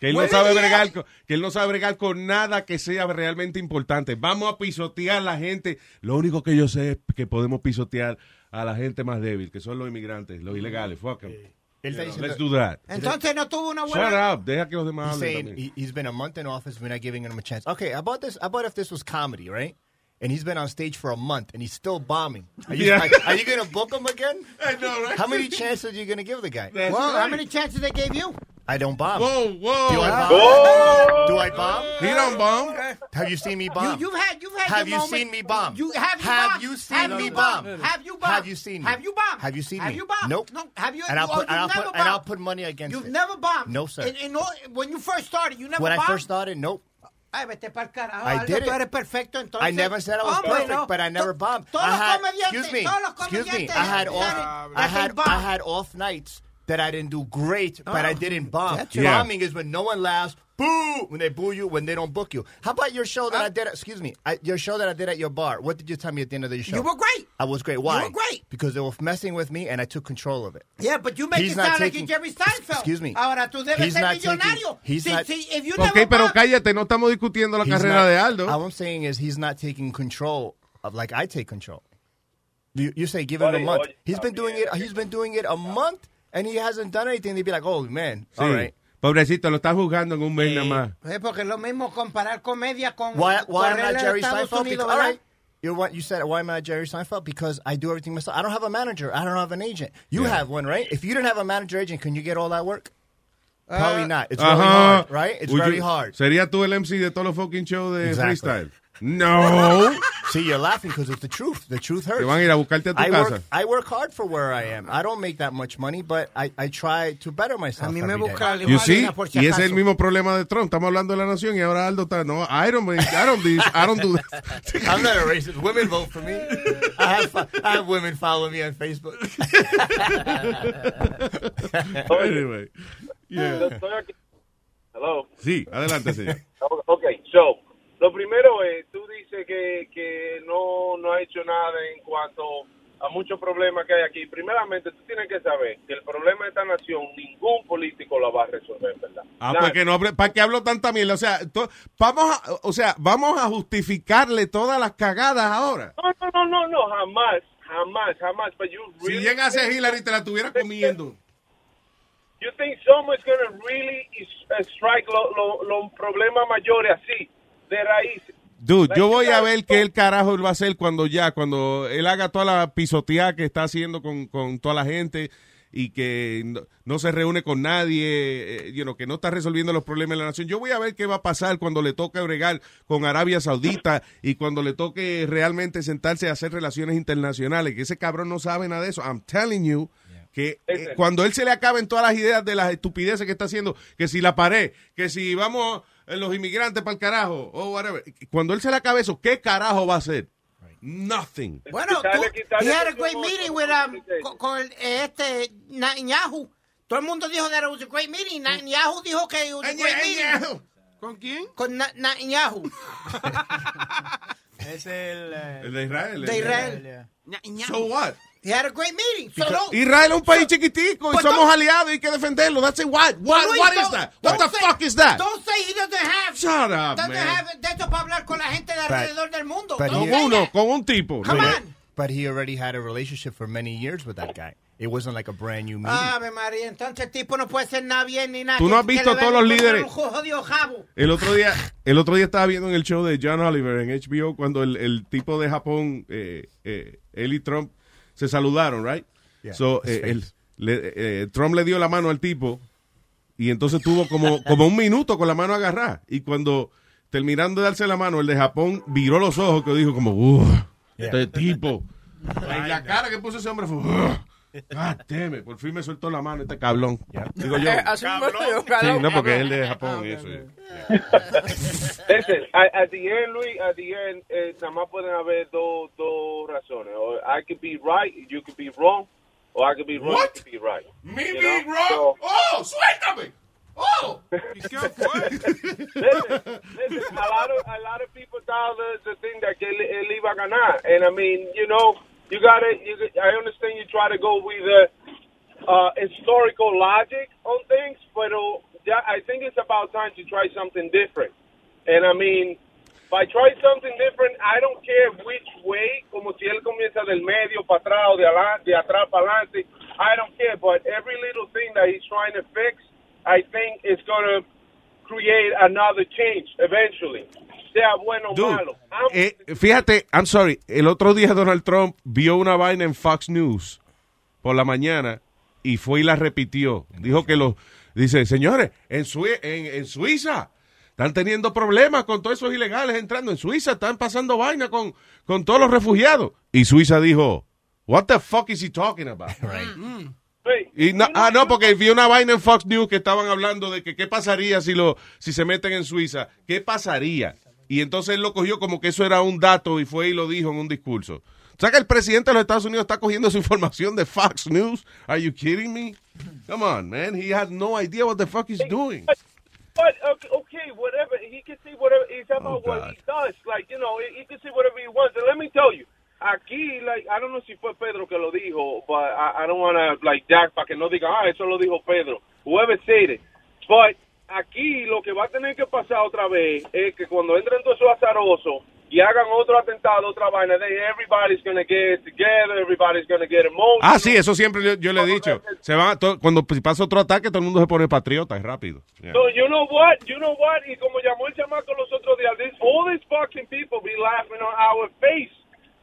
Que él no sabe yeah. bregar con, que él no sabe bregar con nada que sea realmente importante. Vamos a pisotear a la gente. Lo único que yo sé es que podemos pisotear a la gente más débil, que son los inmigrantes, los ilegales. Fuck 'em. Él está diciendo- Let's do that. Entonces no tuvo una Shut buena. up. Deja que los demás He's hablen saying también. he, he's been a month in office. We're not giving him a chance. Okay, how about this? How about if this was comedy, right? And he's been on stage for a month and he's still bombing. Are you, Yeah. like, are you going to book him again? I know, right? How many chances are you going to give the guy? well, how many chances they gave you? I don't bomb. Whoa, whoa. Do I bomb? Whoa. Do I bomb? He don't bomb. Have you seen me bomb? You, you've had, you've had. Have you moment. seen me bomb? You have you Have bombed? you seen Have me you bomb? Have you bombed? Have you seen me? Have you bombed? Have you seen Have me? you bombed? Nope. No. Have you? And I'll put, you've and I'll put, and I'll put money against You've it. never bombed. No, sir. In, in all, when you first started, you never When I bombed. first started, nope. Ay, vete pa'l carajo. I Aldo, did tú eres perfecto, entonces. I never said I was Hombre, perfect, no. but I never bombed. Todos I los had, comediantes, excuse me, todos los excuse me. I had off, que I had. I had off nights that I didn't do great, but I Oh, didn't bomb. that's right. Yeah. Bombing is when no one laughs. Boo! When they boo you, when they don't book you. How about your show that I did? At, excuse me, I, your show that I did at your bar. What did you tell me at the end of the show? You were great. I was great. Why? You were great. Because they were messing with me, and I took control of it. Yeah, but you make He's it not sound like taking- you're Jerry Seinfeld. Excuse me. Ahora tú debes He's ser not taking- he's Si- not- si- if you Ok, never pero bombed- cállate, no estamos discutiendo la carrera not- de Aldo. All I'm saying is he's not taking control of like I take control. You, you say give him a month. He's been doing it. He's been doing it a month, and he hasn't done anything. They'd be like, oh man, Sí. all right. Pobrecito, lo están juzgando en un mes nada más. Eh, porque es lo mismo comparar comedia con Why? Why am I Jerry Seinfeld? Unidos, Because, all right. You what you said? Why am I Jerry Seinfeld? Because I do everything myself. I don't have a manager. I don't have an agent. You Yeah. have one, right? If you didn't have a manager agent, can you get all that work? Probably not. It's really Ajá. hard, right? It's Would very you- hard. ¿Sería tú el MC de todos los fucking shows de Exactly. freestyle? No. See, you're laughing because it's the truth. The truth hurts. Te van a ir a buscarte a tu I casa. work, I work hard for where I am. I don't make that much money, but I, I try to better myself. A mí me busca You see? igualina por si Y ese es el mismo problema de Trump. Estamos hablando de la nación y ahora Aldo está. No, I don't, I don't, do this, I don't do that. I'm not a racist. Women vote for me. I have I have women follow me on Facebook. anyway. Yeah. Hello. Sí, adelante, señor. Ok, so, lo primero es, tú dices que, que no, no ha hecho nada en cuanto a muchos problemas que hay aquí. Primeramente, tú tienes que saber que el problema de esta nación, ningún político la va a resolver, ¿verdad? Ah, Nadie. pues que no, ¿para qué hablo tanta mierda? O sea, to- vamos a, o sea, vamos a justificarle todas las cagadas ahora. No, no, no, no, no, jamás, jamás, jamás. But you Si really llegase think- Hillary te la estuviera comiendo. You think someone's going to really uh, strike los lo, los problemas mayores así, de raíz? Dude, yo voy a ver qué el carajo él va a hacer cuando ya, cuando él haga toda la pisoteada que está haciendo con, con toda la gente y que no, no se reúne con nadie, eh, you know, que no está resolviendo los problemas de la nación. Yo voy a ver qué va a pasar cuando le toque bregar con Arabia Saudita y cuando le toque realmente sentarse a hacer relaciones internacionales, que ese cabrón no sabe nada de eso. I'm telling you que eh, cuando él se le acaben todas las ideas de las estupideces que está haciendo, que si la pared, que si vamos los inmigrantes para el carajo, o whatever, cuando él se le acabe eso, ¿qué carajo va a hacer? Nothing. Bueno, tú, he had a great meeting with, um, con, eh, este Netanyahu. Todo el mundo dijo that it was a great meeting. Netanyahu dijo que it was a great meeting. ¿Con quién? Con Netanyahu. Es el... eh, El de Israel. De el- Israel. So what? He had a great meeting. So don't- Israel es un país chiquitico y somos don't- aliados y hay que defenderlo. That's it. What? What, Luis, what is that? What the say- fuck is that? Don't say he doesn't have. Shut up, doesn't man. have de esto para hablar con la gente de alrededor del mundo. Con uno, con un tipo. Come on. But he already had a relationship for many years with that guy. It wasn't like a brand new meeting. Ave María, entonces el tipo no puede ser nada bien ni nada. Tú no has visto todos los líderes. El otro día, el otro día estaba viendo en el show de John Oliver en HBO cuando el, el tipo de Japón, eh, eh, él y Trump se saludaron, right? Yeah, so, eh, el- le- eh, Trump le dio la mano al tipo y entonces tuvo como, como un minuto con la mano agarrada y cuando terminando de darse la mano, el de Japón viró los ojos que dijo como, uff, este tipo. Y la cara que puso ese hombre fue, "Ugh". God damn it, por fin me soltó la mano este cablón. Digo yo. Eh, yo, Sí, cabrón. no, porque él de Japón y eso. Listen, at, the end, Luis, at the end, eh, nada más pueden haber dos, dos razones. Or I could be right, you could be wrong, or I could be wrong, What? you could be right. Me You being know? wrong? So- Oh, suéltame. Oh. listen, listen, a lot of a lot of people thought the, the thing that él, él iba a ganar, and I mean, you know, you got to You, I understand you try to go with the uh, historical logic on things, but uh, yeah, I think it's about time to try something different. And I mean, by try something different, I don't care which way, como si él comienza del medio para atrás o de, de atrás para adelante. I don't care, but every little thing that he's trying to fix, I think is going to create another change eventually. Sea bueno o malo. I'm- eh, fíjate, I'm sorry, el otro día Donald Trump vio una vaina en Fox News por la mañana y fue y la repitió. Dijo que los, dice, señores, en, Sui- en, en Suiza están teniendo problemas con todos esos ilegales entrando. En Suiza están pasando vaina con, con todos los refugiados. Y Suiza dijo, what the fuck is he talking about? Y no, ah, no, porque vi una vaina en Fox News que estaban hablando de que qué pasaría si lo si se meten en Suiza. ¿Qué pasaría? Y entonces él lo cogió como que eso era un dato y fue y lo dijo en un discurso. O sea que el presidente de los Estados Unidos está cogiendo su información de Fox News. Are you kidding me? Come on, man. He has no idea what the fuck he's doing. But okay, whatever he can say, whatever it's about Oh, what God. he does. Like you know, he can say whatever he wants. And let me tell you, aquí, like I don't know si fue Pedro que lo dijo, but I, I don't want to like Jack para que no diga, ah, eso lo dijo Pedro. Whoever said it. But aquí lo que va a tener que pasar otra vez es que cuando entren todos esos azarosos y hagan otro atentado, otra vaina, then everybody's gonna get together, everybody's gonna get emotional. Ah, sí, eso siempre yo, yo le he dicho. Se va, to- cuando pasa otro ataque, todo el mundo se pone patriota, es rápido. Yeah. So you know what? You know what? Y como llamó el chamaco los otros días, this, all these fucking people be laughing on our face.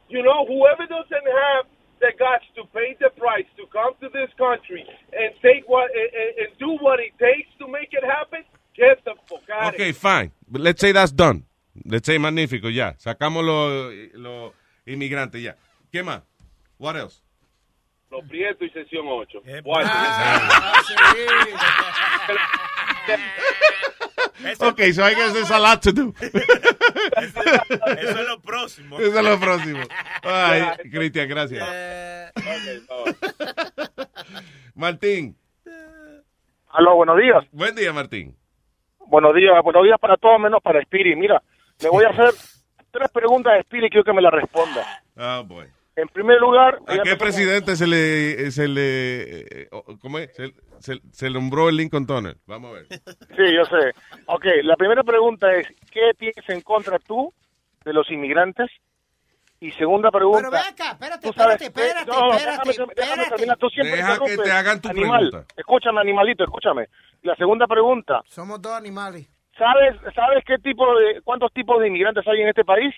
You know, whoever doesn't have the guts to pay the price to come to this country and take what and, and- and do what it takes to make it happen, get the fuck out Okay, here. fine. But let's say that's done. Let's say magnífico, ya. Sacamos los los inmigrantes, ya. ¿Qué más? What else? Los prietos y sesión 8. Okay, so I guess there's a lot to do. Eso es lo próximo. Eso es lo próximo. Ay, Cristian, gracias. Martín. Aló, buenos días. Buen día, Martín. Buenos días, buenos días para todos menos para Spiri. Mira, le voy a hacer tres preguntas a Spiri y quiero que me las responda. Ah, boy. En primer lugar, ¿A qué presidente se le, se le, eh, ¿cómo es? Se, se- se nombró el Lincoln Tunnel. Vamos a ver. Sí, yo sé. Ok, la primera pregunta es, ¿qué tienes en contra tú de los inmigrantes? Y segunda pregunta... Pero ve acá, espérate, ¿tú sabes espérate, espérate, No, espérate, déjame, déjame espérate. tú siempre Deja que te hagan tu animal. pregunta. Escúchame, animalito, escúchame. La segunda pregunta, Somos dos animales. ¿sabes, sabes qué tipo de, cuántos tipos de inmigrantes hay en este país?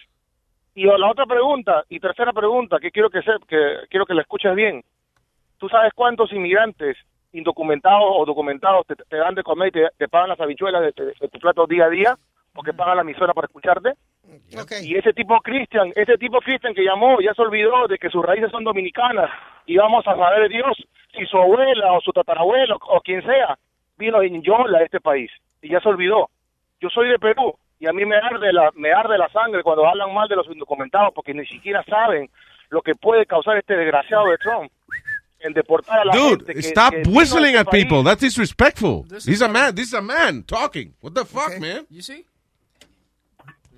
Y la otra pregunta, y tercera pregunta, que quiero que, se, que quiero que la escuches bien. ¿Tú sabes cuántos inmigrantes indocumentados o documentados te, te dan de comer y te, te pagan las habichuelas de, de- de tu plato día a día? Porque pagan la emisora para escucharte. Y ese tipo Cristian, ese tipo Cristian que llamó, ya se olvidó de que sus raíces son dominicanas y vamos a saber de Dios si su abuela o su tatarabuelo o quien sea vino en Yola a este país y ya se olvidó. Yo soy de Perú y a mí me arde la me arde la sangre cuando hablan mal de los indocumentados porque ni siquiera saben lo que puede causar este desgraciado de Trump en deportar a la gente. Dude, que- stop que a whistling este at país. people. That's disrespectful. He's a man. This is a man talking. What the fuck, man? You see?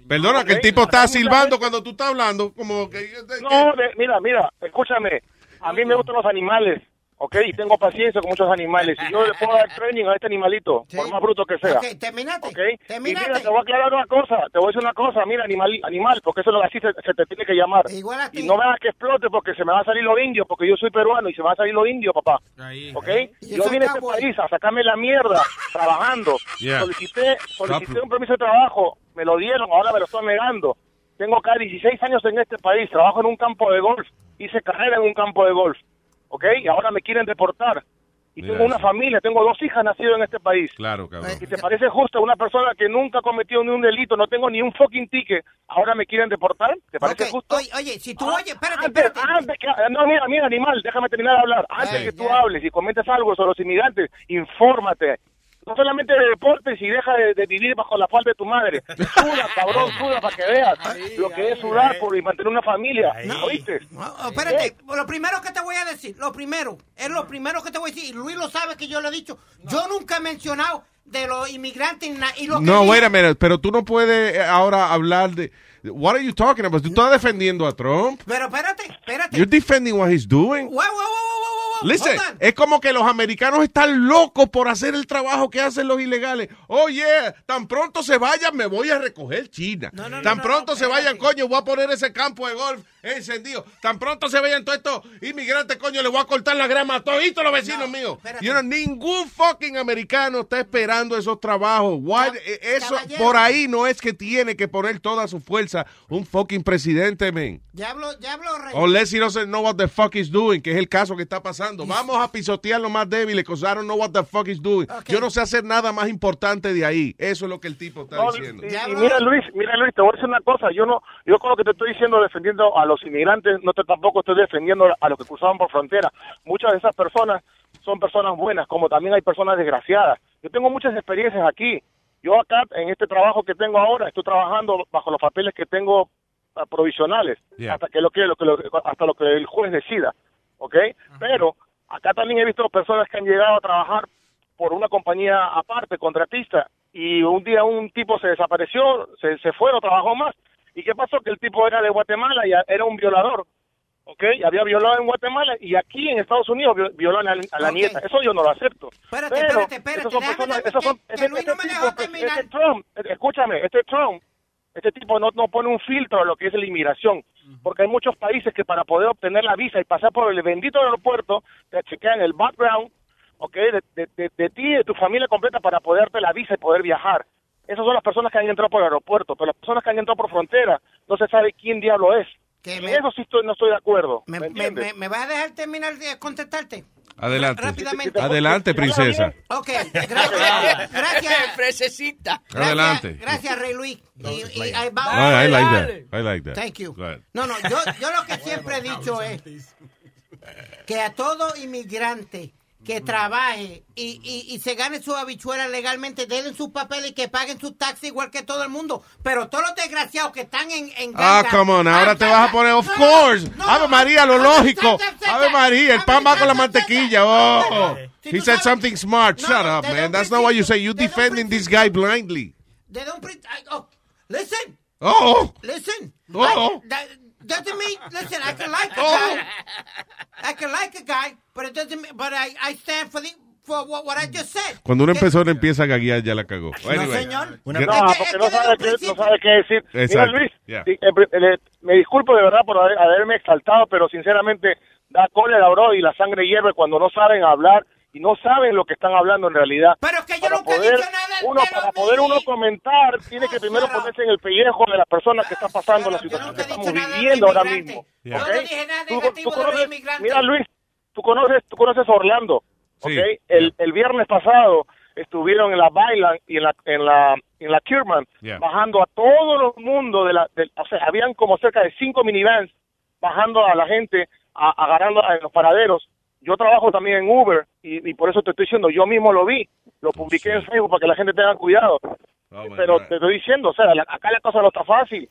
Perdona que el tipo está silbando cuando tú estás hablando, como que... No, de- mira, mira, escúchame. A mí me gustan los animales, ¿ok? Y tengo paciencia con muchos animales. Y yo le puedo dar training a este animalito, por más bruto que sea. Ok, terminate. ¿ok? Y Terminate. mira, te voy a aclarar una cosa, te voy a decir una cosa, mira, animal, animal porque eso es lo que así se, se te tiene que llamar. Igual a ti. Y no me hagas que explote porque se me va a salir los indios, porque yo soy peruano y se me va a salir los indios, papá. ¿Ok? Y Yo vine a este país a sacarme la mierda trabajando. Yeah. Solicité, solicité un permiso de trabajo, me lo dieron, ahora me lo estoy negando. Tengo acá 16 años en este país, trabajo en un campo de golf, hice carrera en un campo de golf, ¿ok? Y ahora me quieren deportar. Y tengo una eso. familia, tengo dos hijas nacidas en este país. Claro, cabrón. ¿Y te parece justo una persona que nunca cometió ni un delito, no tengo ni un fucking ticket, ahora me quieren deportar? ¿Te parece justo? Oye, oye, si tú Ah, oyes, espérate, antes, espérate. antes que, no, mira, mira, animal, déjame terminar de hablar. Antes que tú hables y comentes algo sobre los inmigrantes, infórmate. No solamente de deportes y deja de, de vivir bajo la falda de tu madre. Suda, cabrón, suda para que veas lo que es sudar por y mantener una familia. ¿Oíste? Oh, espérate, lo primero que te voy a decir, lo primero, es lo primero que te voy a decir, y Luis lo sabe que yo lo he dicho, yo nunca he mencionado de los inmigrantes y lo que No, wait a minute, pero tú no puedes eh, ahora hablar de... What are you talking about? Tú estás defendiendo a Trump. Pero espérate, espérate. You're defending what he's doing. Wow, wow, wow, Listen, es como que los americanos están locos por hacer el trabajo que hacen los ilegales. Oye, tan pronto se vayan, me voy a recoger China. tan pronto se vayan, coño, voy a poner ese campo de golf encendido. Tan pronto se vayan todos estos inmigrantes, coño, le voy a cortar la grama a todos los vecinos míos. You know, ningún fucking americano está esperando esos trabajos. Why- eh, eso, caballero. por ahí no es que tiene que poner toda su fuerza un fucking presidente, men. Ya hablo, ya hablo. Unless he doesn't know what the fuck he's doing, que es el caso que está pasando. Vamos a pisotear lo más débiles, because I don't know what the fuck he's doing. Yo no sé hacer nada más importante de ahí. Eso es lo que el tipo está No, diciendo. y, y mira Luis, mira Luis, te voy a decir una cosa, yo no, yo con lo que te estoy diciendo defendiendo a los inmigrantes, no te tampoco estoy defendiendo a los que cruzaban por frontera. Muchas de esas personas son personas buenas, como también hay personas desgraciadas. Yo tengo muchas experiencias aquí. Yo acá en este trabajo que tengo ahora estoy trabajando bajo los papeles que tengo ah, provisionales Yeah. hasta que lo que, lo que lo- hasta lo que el juez decida, ¿ok? Pero acá también he visto personas que han llegado a trabajar por una compañía aparte, contratista, y un día un tipo se desapareció, se, se fue, no trabajó más. ¿Y qué pasó? Que el tipo era de Guatemala y era un violador, ¿ok? Y había violado en Guatemala y aquí en Estados Unidos vi- violó a la, a la Ok. nieta. Eso yo no lo acepto. Espérate, Pero espérate, espérate, esos son personas- esos son- que- que Luis no me tipo, dejó terminar. este Trump, escúchame, este Trump, este tipo no, no pone un filtro a lo que es la inmigración, porque hay muchos países que para poder obtener la visa y pasar por el bendito aeropuerto, te chequean el background, ¿ok? De, de, de- de ti y de tu familia completa para poder darte la visa y poder viajar. Esas son las personas que han entrado por el aeropuerto, pero las personas que han entrado por frontera, no se sabe quién diablo es. En me- eso sí estoy, no estoy de acuerdo. ¿Me, ¿me me, me, vas a dejar terminar de contestarte? Adelante. Rápidamente. Adelante, princesa. Ok, gracias. gracias. Fresecita. Adelante. Gracias, Rey Luis. Y, y- Oh, I like that. I like that. Thank you. No, no, yo, yo lo que siempre he dicho es que a todo inmigrante que trabaje y, y, y se gane su habichuela legalmente, den sus papeles y que paguen sus taxes igual que todo el mundo. Pero todos los desgraciados que están en, en Ah, come on, ahora te vas a poner, of course. Ave María, lo lógico. Ave María, el pan va con la mantequilla. Oh, he said something smart. Shut up, man. That's not what you say. You defending this guy blindly. They don't oh, listen. Oh. Listen. Oh. Doesn't mean, listen, I can like a Oh. guy. I can like a guy, but it doesn't mean, but I, I stand for the, for what, what I just said. Cuando una persona empieza a gaguear, ya la cagó. Anyway. señor. Una- No, porque no sabe, qué, no sabe qué decir. Mira, Exacto, Luis, yeah. eh, me disculpo de verdad por haber- haberme exaltado, pero sinceramente da cólera, bro, y la sangre hierve cuando no saben hablar y no saben lo que están hablando en realidad. Pero que yo para nunca he poder, dicho nada uno, para poder uno comentar, tiene que primero ponerse en el pellejo de las personas que están pasando la situación que estamos viviendo ahora mismo. Yo ¿ok? no dije nada Tú- negativo tú de los conoces- inmigrantes. Mira, Luis, tú conoces, tú conoces a Orlando, ¿ok? Sí. El, el viernes pasado estuvieron en la Bailan y en la en la en la Kierman Yeah. bajando a todo el mundo de la, del- o sea, habían como cerca de cinco minivans bajando a la gente, a- agarrando a- en los paraderos. Yo trabajo también en Uber y, y por eso te estoy diciendo, yo mismo lo vi, lo publiqué en Facebook para que la gente tenga cuidado. Oh, Pero te estoy diciendo, o sea, la- acá la cosa no está fácil.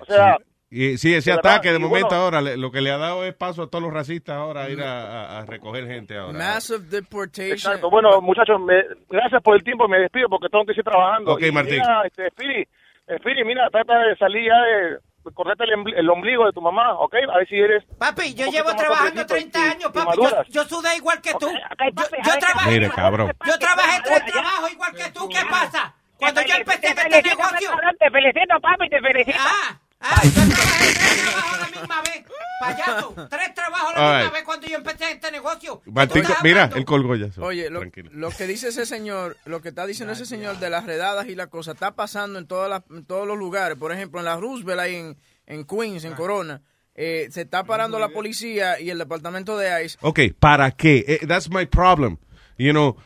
O sea, Y sí, ese De verdad, ataque de momento bueno- ahora, le- lo que le ha dado es paso a todos los racistas ahora a ir a, a- a recoger gente ahora. Massive deportation. Exacto. Bueno, muchachos, me- gracias por el tiempo. Me despido porque tengo que seguir trabajando. Ok, Y Martín. Mira, este, Spiri, Spiri, mira, trata de salir ya de... Correte el, el ombligo de tu mamá, ¿ok? A ver si eres... Papi, yo llevo trabajando suavecito 30 y- años, papi. Yo, yo sudé igual que tú. papi, yo, yo trabajé, Mire, cabrón. yo trabajé tres trabajos igual que tú. ¿Qué pasa? Cuando yo empecé este negocio. te felicito, papi, te felicito. Ah, ah, yo trabajé tres trabajos a la misma vez. Payaso, tres trabajos a la misma right. vez cuando yo empecé este negocio. Martín, ¿Tú estás mira, él colgó ya. Oye, lo, Tranquilo. lo que dice ese señor, lo que está diciendo ese señor de las redadas y la cosa, está pasando en, todas las- en todos los lugares. Por ejemplo, en la Roosevelt, ahí en, en Queens, en Corona, eh, se está parando la policía y el departamento de ICE. Ok, ¿para qué? Eh, that's my problem. You know,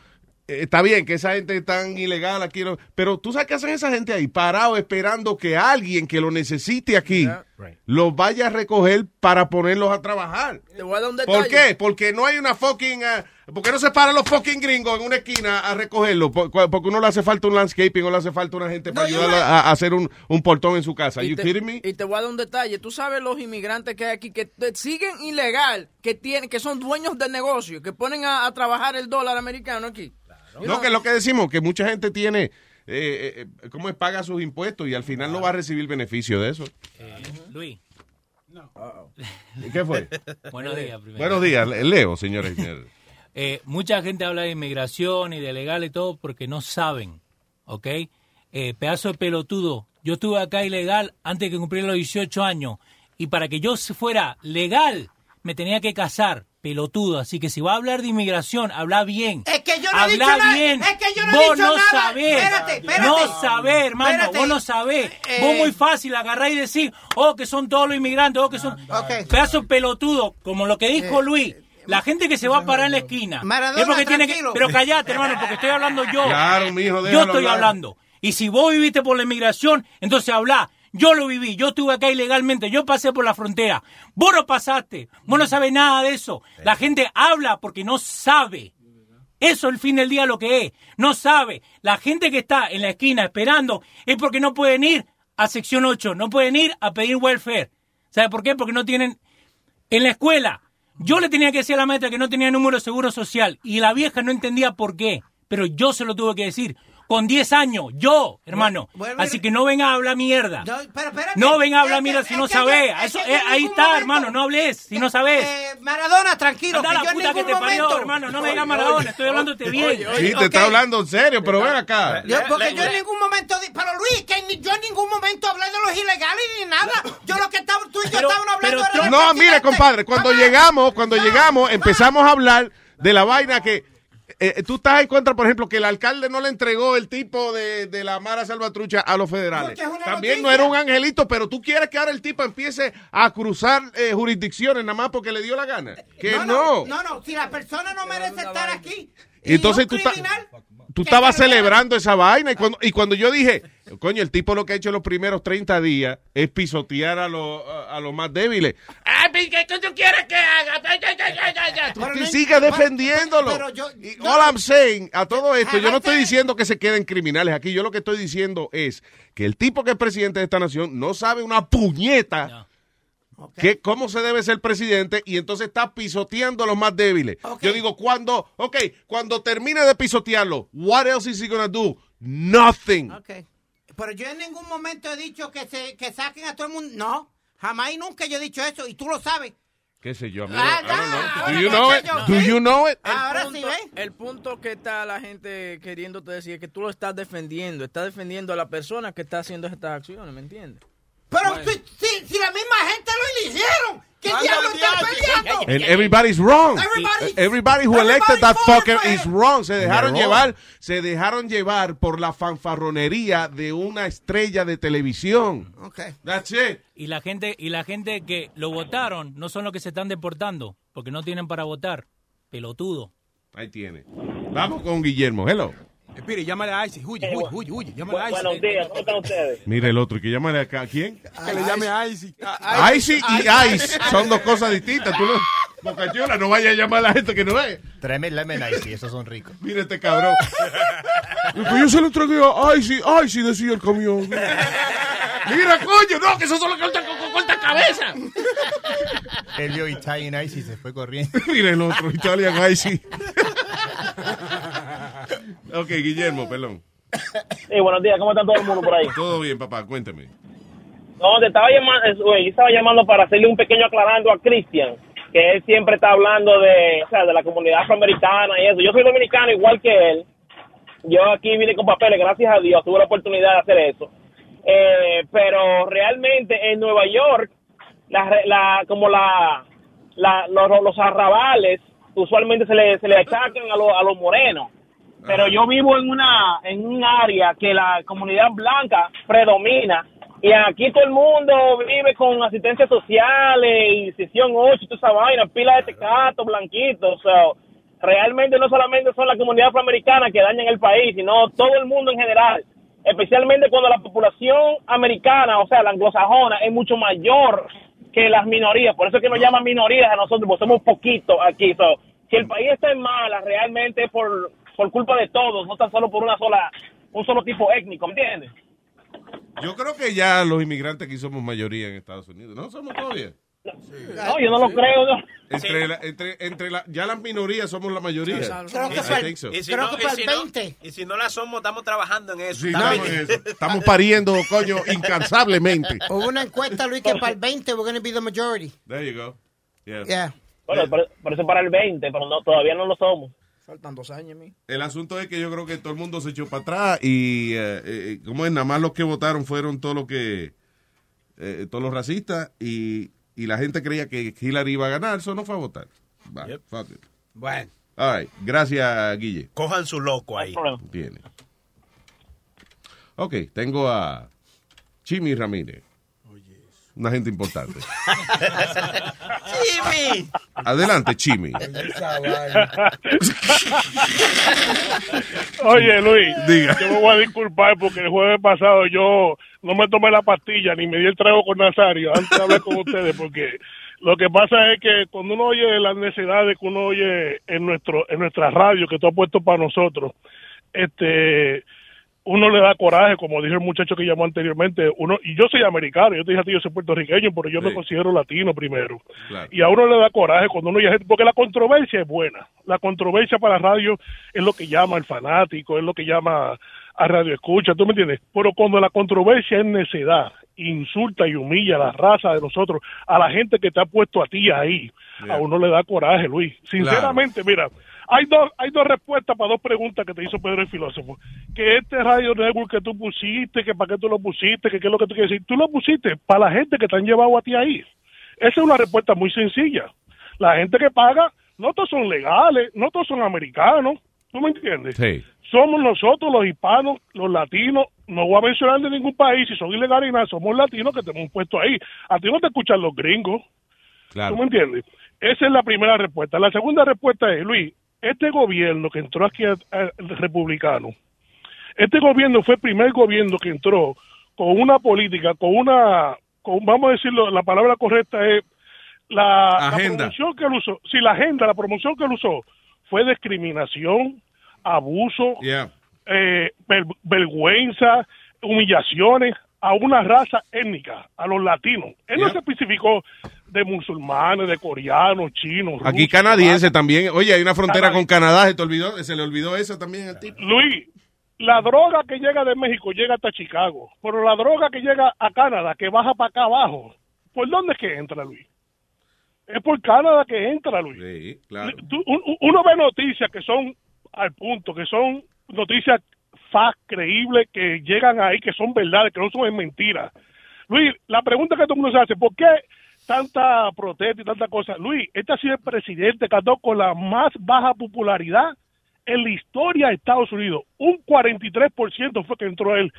está bien que esa gente es tan ilegal aquí, pero tú sabes qué hacen esa gente ahí, parado esperando que alguien que lo necesite aquí los vaya a recoger para ponerlos a trabajar. Te voy a dar un ¿Por qué? Porque no hay una fucking... ah, ¿Por qué no se paran los fucking gringos en una esquina a recogerlo? Por- Porque uno le hace falta un landscaping o le hace falta una gente para No, ayudarlo a, a hacer un, un portón en su casa. Y you te, me? y te voy a dar un detalle. Tú sabes los inmigrantes que hay aquí que te- siguen ilegal, que tienen, que son dueños del negocio, que ponen a, a trabajar el dólar americano aquí. No, que es lo que decimos, que mucha gente tiene, eh, eh, eh, ¿cómo es? Paga sus impuestos y al final no va a recibir beneficio de eso. Luis. ¿Y ¿Qué fue? Buenos días, primero. Buenos días, Le- Leo, señores y señores. Eh, mucha gente habla de inmigración y de legal y todo porque no saben, ¿ok? Eh, pedazo de pelotudo. Yo estuve acá ilegal antes de que cumpliera los 18 años y para que yo fuera legal me tenía que casar, pelotudo. Así que si va a hablar de inmigración, habla bien. Es que yo no he dicho habla nada. bien. Es que yo no he Vos dicho no nada. sabés. Espérate, espérate. No sabés, hermano. Espérate. Vos no sabés. Eh, Vos muy fácil agarrar y decir, oh, que son todos los inmigrantes, oh, que son pedazo de pelotudo, como lo que dijo Eh, Luis. La gente que se va a parar en la esquina. Maradona, es porque tiene que. Pero callate, hermano, porque estoy hablando yo. Claro, mijo, Yo estoy hablar. hablando. Y si vos viviste por la inmigración, entonces habla. Yo lo viví, yo estuve acá ilegalmente, yo pasé por la frontera. Vos no pasaste, vos no sabés nada de eso. La gente habla porque no sabe. Eso el fin del día lo que es. No sabe. La gente que está en la esquina esperando es porque no pueden ir a sección 8, no pueden ir a pedir welfare. ¿Sabe por qué? Porque no tienen en la escuela. Yo le tenía que decir a la maestra que no tenía número de seguro social y la vieja no entendía por qué, pero yo se lo tuve que decir. Con 10 años, yo, hermano. Bueno, Así que no venga a hablar mierda. No, pero espérate. No venga a hablar que- mierda si no que sabés. yo- es Eso, que yo en ahí está, momento- hermano. No hables si no sabés. Eh, Maradona, tranquilo. Anda que la yo en puta que te parió, hermano. No me digas Maradona. Estoy hablándote bien. Sí, te está hablando en serio, pero ven acá. Yo- porque yo en ningún momento, pero Luis, que ni- yo en ningún momento hablé de los ilegales ni nada. Yo lo que estaba, tú y yo estábamos hablando era del No, mire, compadre, cuando llegamos, cuando llegamos, empezamos a hablar de la vaina que eh, tú estás en contra, por ejemplo, que el alcalde no le entregó el tipo de, de la Mara Salvatrucha a los federales. También no era un angelito, pero tú quieres que ahora el tipo empiece a cruzar eh, jurisdicciones nada más porque le dio la gana. Que no. No, no, si la persona no merece estar aquí. Y entonces un tú criminal, tú estabas celebrando esa vaina y cuando, y cuando yo dije, coño, el tipo lo que ha hecho los primeros 30 días es pisotear a los a, a los más débiles. Ay, ¿qué tú quieres que haga? Tú sigue defendiéndolo. Y all I'm saying, a todo esto, yo no estoy diciendo que se queden criminales aquí. Yo lo que estoy diciendo es que el tipo que es presidente de esta nación no sabe una puñeta que cómo se debe ser presidente y entonces está pisoteando a los más débiles. Yo digo, cuando, ok, cuando termine de pisotearlo, what else is he gonna do? Nothing. Ok. Pero yo en ningún momento he dicho que se que saquen a todo el mundo. No, jamás y nunca yo he dicho eso y tú lo sabes. ¿Qué sé yo? Ah, I don't know. ya, Do you ahora know it? yo- Do you know it? Ahora el punto, sí, ¿ves? El punto que está la gente queriéndote decir es que tú lo estás defendiendo. Estás defendiendo a la persona que está haciendo estas acciones, ¿me entiendes? Pero si, si, si la misma gente lo eligieron, ¿qué Anda diablo están peleando? And everybody's wrong. Everybody- Everybody who elected that fucker is wrong. Se dejaron They're llevar, se dejaron llevar por la fanfarronería de una estrella de televisión. Okay. That's it. Y la gente y la gente que lo votaron no son los que se están deportando porque no tienen para votar. Pelotudo. Ahí tiene. Vamos con Guillermo. Hello. Espire, llámale a Icy. Huye, huye, huye, huye. Llámale a Icy. Buenos días, ¿cómo están ustedes? Mire el otro, que llámale acá. ¿A quién? Que le llame a Icy. Icy y Ice son dos cosas distintas. Tú no, Bocachula, no vaya a llamar a la gente que no es. Tráeme lemon icy, esos son ricos. Mira este cabrón. Yo se lo tragué a Icy. Icy decía el camión. Mira, coño, no, que eso solo corta, corta cabeza. Él vio Italian icy y se fue corriendo. Mira el otro, Italian Icy. Ok, Guillermo, perdón. Sí, buenos días, ¿cómo está todo el mundo por ahí? Todo bien, papá, cuéntame. No, te estaba llamando, yo estaba llamando para hacerle un pequeño aclarando a Cristian, que él siempre está hablando de, o sea, de la comunidad afroamericana y eso. Yo soy dominicano igual que él. Yo aquí vine con papeles, gracias a Dios, tuve la oportunidad de hacer eso. Eh, pero realmente en Nueva York, la, la, como la, la, los, los arrabales usualmente se le, se le achacan a, los a los morenos. Pero yo vivo en una en un área que la comunidad blanca predomina y aquí todo el mundo vive con asistencia sociales y sesión 8 y toda esa vaina, pila de tecato, blanquitos. So, realmente no solamente son la comunidad afroamericana que dañan el país, sino todo el mundo en general. Especialmente cuando la población americana, o sea, la anglosajona, es mucho mayor que las minorías. Por eso es que nos llaman minorías a nosotros, porque somos poquitos aquí. So, si el país está en mala, realmente es por, por culpa de todos, no tan solo por una sola, un solo tipo étnico, ¿me entiendes? Yo creo que ya los inmigrantes aquí somos mayoría en Estados Unidos. ¿No somos todavía? No, yo no lo creo. no. Entre, la- entre, entre la, ya las minorías somos la mayoría. Creo que para el- think so. Y si, Creo no, que y, para si el no, 20. y si no la somos, estamos trabajando en eso. Sí, estamos, en eso. Estamos pariendo, coño, incansablemente. Hubo una encuesta, Luis, que para el 20 we're going to be the majority. There you go. Yeah. Yeah. Bueno, por, por eso para el 20, pero no, todavía no lo somos. Faltan dos años, mi. El asunto es que yo creo que todo el mundo se echó para atrás y, eh, eh, como es, nada más los que votaron fueron todos los que, eh, todos los racistas y, y la gente creía que Hillary iba a ganar, eso no fue a votar. Va, fuck it. Bueno, All right. Gracias, Guille. cojan su loco ahí. Tiene. Ok, tengo a Chimi Ramírez. Una gente importante. Jimmy. Adelante, Chimi. Oye, Luis, Diga. yo me voy a disculpar porque el jueves pasado yo no me tomé la pastilla ni me di el trago con Nazario antes de hablar con ustedes porque lo que pasa es que cuando uno oye las necesidades que uno oye en nuestro en nuestra radio que tú has puesto para nosotros, este uno le da coraje, como dijo el muchacho que llamó anteriormente, uno y yo soy americano, yo te dije a ti, yo soy puertorriqueño, pero yo me considero latino primero. Claro. Y a uno le da coraje cuando uno gente, porque la controversia es buena. La controversia para la radio es lo que llama el fanático, es lo que llama a radio escucha, ¿tú me entiendes? Pero cuando la controversia es necedad, insulta y humilla a la raza de nosotros, a la gente que te ha puesto a ti ahí, a uno le da coraje, Luis. Sinceramente, mira, hay dos, hay dos respuestas para dos preguntas que te hizo Pedro el filósofo. Que este radio network que tú pusiste, que para qué tú lo pusiste, que qué es lo que tú quieres decir. Tú lo pusiste para la gente que te han llevado a ti ahí. Esa es una respuesta muy sencilla. La gente que paga, no todos son legales, no todos son americanos. ¿Tú me entiendes? Sí. Somos nosotros los hispanos, los latinos, no voy a mencionar de ningún país, si son ilegales y nada, somos latinos que te hemos puesto ahí. A ti no te escuchan los gringos. Claro. ¿Tú me entiendes? Esa es la primera respuesta. La segunda respuesta es, Luis, este gobierno que entró aquí, a- a- republicano, este gobierno fue el primer gobierno que entró con una política, con una, con, vamos a decirlo, la palabra correcta es la, promoción que él usó. Sí, la agenda, la promoción que él usó fue discriminación, abuso, Yeah. eh, ver- vergüenza, humillaciones a una raza étnica, a los latinos. Él no Yeah. se especificó de musulmanes, de coreanos, chinos, Aquí canadiense también. Oye, hay una frontera con Canadá, se te olvidó, se le olvidó eso también al tipo. Luis, la droga que llega de México llega hasta Chicago, pero la droga que llega a Canadá, que baja para acá abajo, ¿por dónde es que entra, Luis? Es por Canadá que entra, Luis. Sí, claro. Tú- un- un- uno ve noticias que son al punto, que son noticias fact creíbles, que llegan ahí, que son verdades, que no son mentiras. Luis, la pregunta que todo el mundo se hace, ¿por qué tanta protesta y tanta cosa? Luis, este ha sido el presidente que andó con la más baja popularidad en la historia de Estados Unidos. Un 43% fue que entró él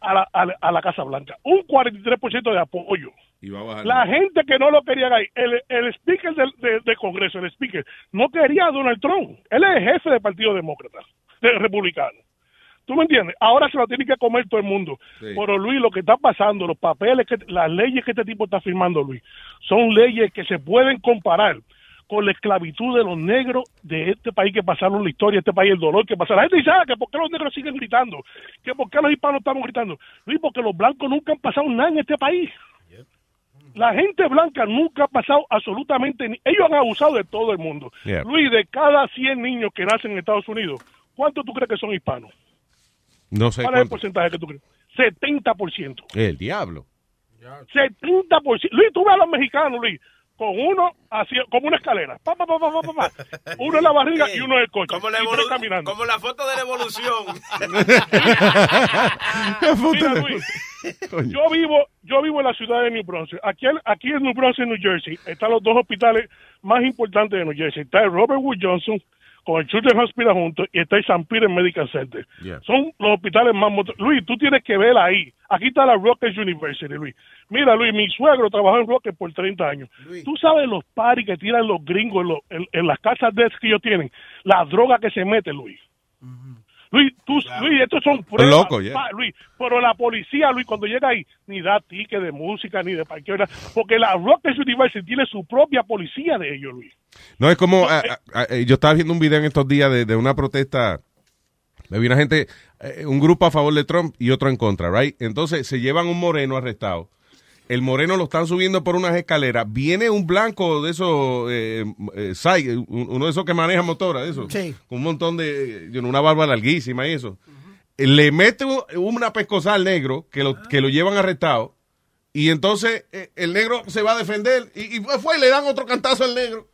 a la, a la- a la Casa Blanca. Un 43% de apoyo. Y va a bajar. La gente que no lo quería ahí, el, el speaker del, de- del Congreso, el speaker, no quería a Donald Trump. Él es el jefe del Partido Demócrata, del Republicano. ¿Tú me entiendes? Ahora se lo tiene que comer todo el mundo. Sí. Pero Luis, lo que está pasando, los papeles, que las leyes que este tipo está firmando, Luis, son leyes que se pueden comparar con la esclavitud de los negros de este país que pasaron la historia, este país, el dolor que pasaron. La gente dice, ah, que por qué los negros siguen gritando, que por qué los hispanos estamos gritando. Luis, porque los blancos nunca han pasado nada en este país. La gente blanca nunca ha pasado absolutamente ni... Ellos han abusado de todo el mundo. Yeah. Luis, de cada 100 niños que nacen en Estados Unidos, ¿cuántos tú crees que son hispanos? No sé ¿Cuál es el porcentaje que tú crees? 70%. El diablo. 70%. Luis, tú ves a los mexicanos, Luis, con uno así, como una escalera. Pa, pa, pa, pa, pa, pa, pa. Uno en la barriga y uno en el coche. Como la, caminando. como la foto de la evolución. Mira, Luis, yo vivo, yo vivo en la ciudad de New Brunswick. Aquí, aquí en New Brunswick, New Jersey, están los dos hospitales más importantes de New Jersey. Está el Robert Wood Johnson con el Children's Hospital juntos y está el St. Peter Medical Center. Yeah. Son los hospitales más... Luis, tú tienes que ver ahí. Aquí está la Rutgers University, Luis. Mira, Luis, mi suegro trabajó en Rutgers por 30 años. Tú sabes los paris que tiran los gringos en, los- en- en las casas de que ellos tienen. La droga que se mete, Luis. Luis, tú, Luis, estos son pruebas. loco, pa- Luis, pero la policía, Luis, cuando llega ahí, ni da ticket de música, ni de parqueo, porque la Rutgers University tiene su propia policía de ellos, Luis. No, es como, ah, ah, yo estaba viendo un video en estos días de, de una protesta, me vi una gente, eh, un grupo a favor de Trump y otro en contra, right? Entonces se llevan un moreno arrestado, el moreno lo están subiendo por unas escaleras, viene un blanco de esos, eh, eh, uno de esos que maneja motora, de esos, Sí. con un montón de, know, una barba larguísima y eso, Eh, le mete un- una pescosa al negro que lo, que lo llevan arrestado y entonces eh, el negro se va a defender y, y fue y le dan otro cantazo al negro.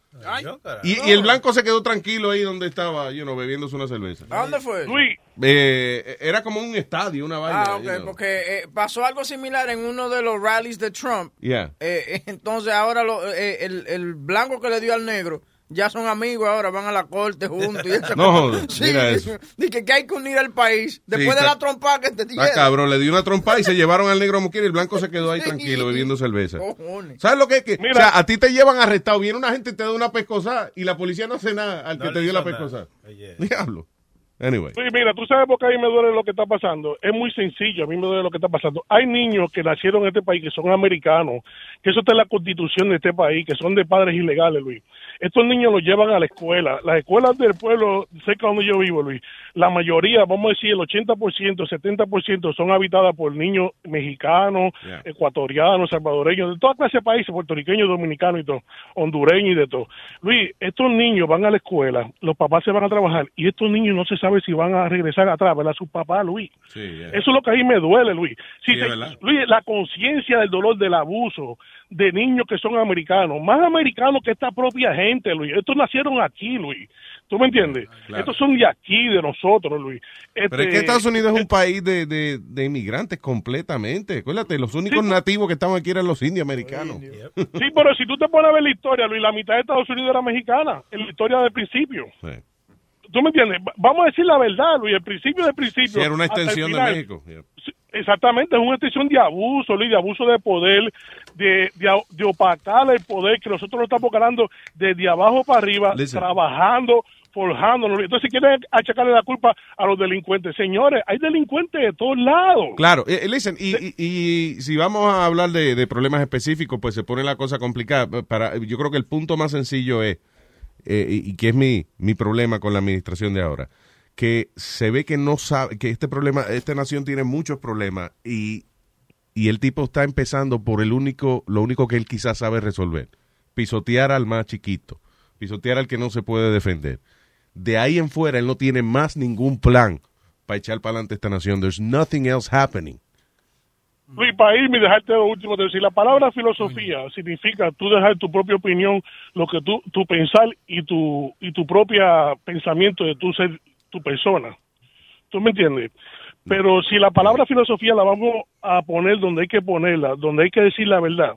Y, y el blanco se quedó tranquilo ahí donde estaba, you know, bebiéndose una cerveza. ¿A dónde fue? Luis, Eh, era como un estadio, una vaina. Ah, ok, you know. porque eh, pasó algo similar en uno de los rallies de Trump. Yeah. Eh, entonces ahora lo- eh, el, el blanco que le dio al negro ya son amigos ahora, van a la corte juntos. Y esa No cosa. jodas, sí, mira eso. Dice que hay que unir al país después de la trompa que te Ah, dieron. cabrón, le dio una trompa y se llevaron al negro a Muquir y el blanco se quedó ahí Sí. tranquilo bebiendo cerveza. Cojones. ¿Sabes lo que es? Que, Mira. o sea, a ti te llevan arrestado, viene una gente y te da una pescosa y la policía no hace nada al que No te dio la pescosa. Diablo. Anyway. Mira, tú sabes por qué a mí me duele lo que está pasando. Es muy sencillo, a mí me duele lo que está pasando. Hay niños que nacieron en este país, que son americanos, que eso está en la constitución de este país, que son de padres ilegales, Luis. Estos niños los llevan a la escuela. Las escuelas del pueblo, cerca donde yo vivo, Luis, la mayoría, vamos a decir el 80%, 70% son habitadas por niños mexicanos, Yeah. ecuatorianos, salvadoreños, de toda clase de países, puertorriqueños, dominicanos y todo, hondureños y de todo. Luis, estos niños van a la escuela, los papás se van a trabajar y estos niños no se sabe si van a regresar atrás, ¿verdad? Sus papás, Luis. Sí, yeah. Eso es lo que ahí me duele, Luis. Si Sí. Luis, la conciencia del dolor del abuso de niños que son americanos, más americanos que esta propia gente, Luis. Estos nacieron aquí, Luis. ¿Tú me entiendes? Claro. Estos son de aquí, de nosotros, Luis. Pero es Este, que Estados Unidos es un país de, de, de inmigrantes completamente. Acuérdate, los únicos nativos que estaban aquí eran los indios americanos. Sí, pero si tú te pones a ver la historia, Luis, la mitad de Estados Unidos era mexicana, en la historia del principio. Sí. ¿Tú me entiendes? Va- Vamos a decir la verdad, Luis, el principio del principio. Sí, era una extensión de. México. Yeah. Exactamente, es una extensión de abuso, Luis, de abuso de poder, de, de, de opacar el poder que nosotros lo estamos ganando desde abajo para arriba, Listen. trabajando forjándonos. Entonces quieren achacarle la culpa a los delincuentes. Señores, hay delincuentes de todos lados. Claro, eh, listen, y, y- y si vamos a hablar de, de problemas específicos, pues se pone la cosa complicada. Para, yo creo que el punto más sencillo es, eh, y, y que es mi, mi problema con la administración de ahora, que se ve que no sabe, que este problema, esta nación tiene muchos problemas y, y el tipo está empezando por el único, lo único que él quizás sabe resolver, pisotear al más chiquito, pisotear al que no se puede defender. De ahí en fuera él no tiene más ningún plan para echar para adelante esta nación. There's nothing else happening. Luis, para irme y dejarte lo último de decir, la palabra filosofía significa tú dejar tu propia opinión, lo que tú, tu pensar y tu, y tu propia pensamiento de tu ser, tu persona. ¿Tú me entiendes? Pero si la palabra filosofía la vamos a poner donde hay que ponerla, donde hay que decir la verdad.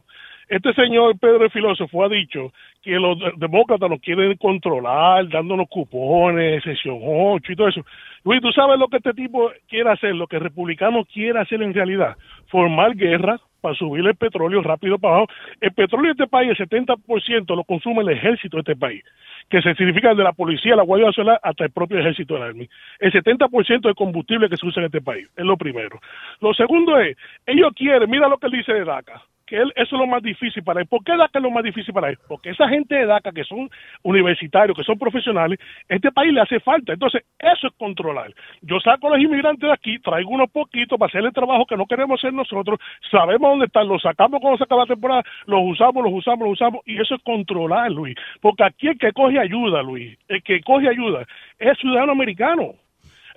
Este señor Pedro el filósofo ha dicho que los de- demócratas nos quieren controlar, dándonos cupones, sesión 8 y todo eso. Luis, ¿tú sabes lo que este tipo quiere hacer? Lo que el republicano quiere hacer en realidad. Formar guerra para subir el petróleo rápido para abajo. El petróleo de este país, el 70% lo consume el ejército de este país, que se significa de la policía, la Guardia Nacional, hasta el propio ejército del Army. El 70% del combustible que se usa en este país, es lo primero. Lo segundo es, ellos quieren, mira lo que dice de DACA, que él, eso es lo más difícil para él. ¿Por qué DACA es lo más difícil para él? Porque esa gente de DACA que son universitarios, que son profesionales, este país le hace falta. Entonces, eso es controlar. Yo saco a los inmigrantes de aquí, traigo unos poquitos para hacer el trabajo que no queremos hacer nosotros, sabemos dónde están, los sacamos cuando se acaba la temporada, los usamos, los usamos, los usamos, y eso es controlar, Luis. Porque aquí el que coge ayuda, Luis, el que coge ayuda es ciudadano americano.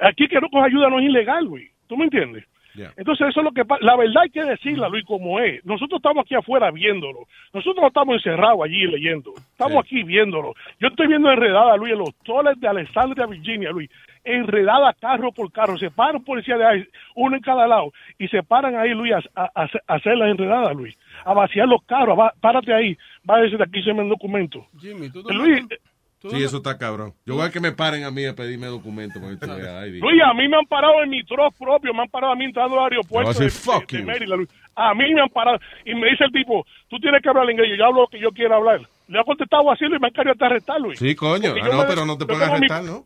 Aquí el que no coge ayuda no es ilegal, Luis. ¿Tú me entiendes? Entonces eso es lo que pasa. La verdad hay que decirla, Luis, como es. Nosotros estamos aquí afuera viéndolo. Nosotros no estamos encerrados allí leyendo. Estamos aquí viéndolo. Yo estoy viendo enredada, Luis, en los toles de Alexandria, Virginia, Luis. Enredada carro por carro. Se para un policía de ahí, uno en cada lado. Y se paran ahí, Luis, a, a- a hacer- a hacer las enredadas, Luis. A vaciar los carros. Va- párate ahí. Va a decir aquí se me el documento. Jimmy, tú Luis, Sí, eso está cabrón. Yo voy a que me paren a mí a pedirme documentos. Luis, a mí me han parado en mi troz propio, me han parado a mí entrando al aeropuerto a de, de- de. Maryland. A mí me han parado y me dice el tipo, tú tienes que hablar inglés, yo hablo lo que yo quiera hablar. Le he contestado así y me han querido hasta arrestar, Luis. Sí, coño. Ah, no, me- pero no te pueden mi- arrestar, ¿no?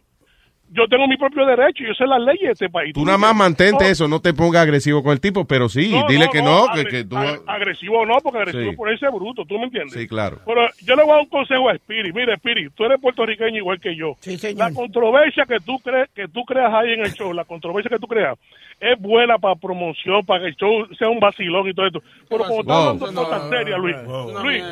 Yo tengo mi propio derecho, yo sé las leyes de este país. Tú nada más mantente eso, no te pongas agresivo con el tipo, pero sí, No, dile no, que no, no, que, que tú... ag- agresivo no, porque agresivo Sí. por ese bruto, ¿tú me entiendes? Sí, claro. Pero yo le voy a dar un consejo a Spirit. Mira, Spirit, tú eres puertorriqueño igual que yo. La controversia que tú crees que tú creas ahí en el show, la controversia que tú creas, es buena para promoción, para que el show sea un vacilón y todo esto. Pero como estás Wow. hablando de cosas serias, Luis, Luis,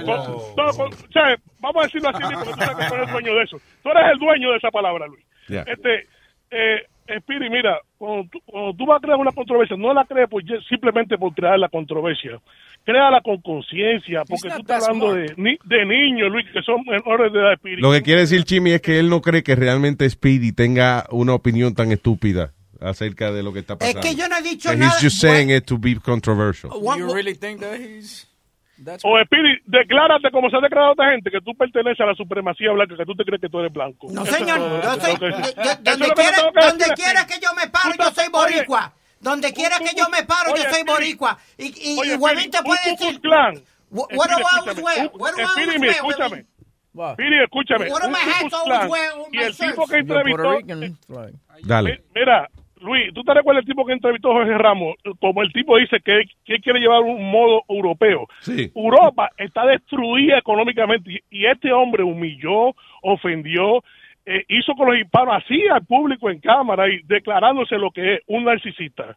vamos a decirlo así, Luis, porque tú sabes que tú eres el dueño de eso. Tú eres el dueño de esa palabra, Luis. Ya. Este, eh, Spirit, mira, cuando tú, cuando tú vas a crear una controversia, no la crees por, simplemente por crear la controversia. Créala con conciencia, porque tú estás hablando de, ni- de niños, Luis, que son menores de edad, Spirit. Lo que quiere decir Chimi es que él no cree que realmente Speedy tenga una opinión tan estúpida acerca de lo que está Es pasando. que yo no he dicho That nada. He's just saying it to be controversial. You really think that he's... That's O Spirit, declárate como se ha declarado otra gente, que tú perteneces a la supremacía blanca, que tú te crees que tú eres blanco. No, Eso señor, yo soy, yo- yo- es donde quiera, que donde quiera que yo me paro, yo soy boricua. Donde quiera que yo me paro, yo soy boricua. Y, y, Oye, y Huevín Speedy, te puede decir... Klan. What, escúchame, wear? un- What do I Speedy, always mira, wear, escúchame. Huevín? Speedy, escúchame. What my Y el tipo que entrevistó... flag. Dale. Mira, Luis, ¿tú te recuerdas el tipo que entrevistó a Jorge Ramos? Como el tipo dice que, que quiere llevar un modo europeo. Sí. Europa está destruida económicamente y, y este hombre humilló, ofendió, eh, hizo con los hispanos así al público en cámara y declarándose lo que es un narcisista.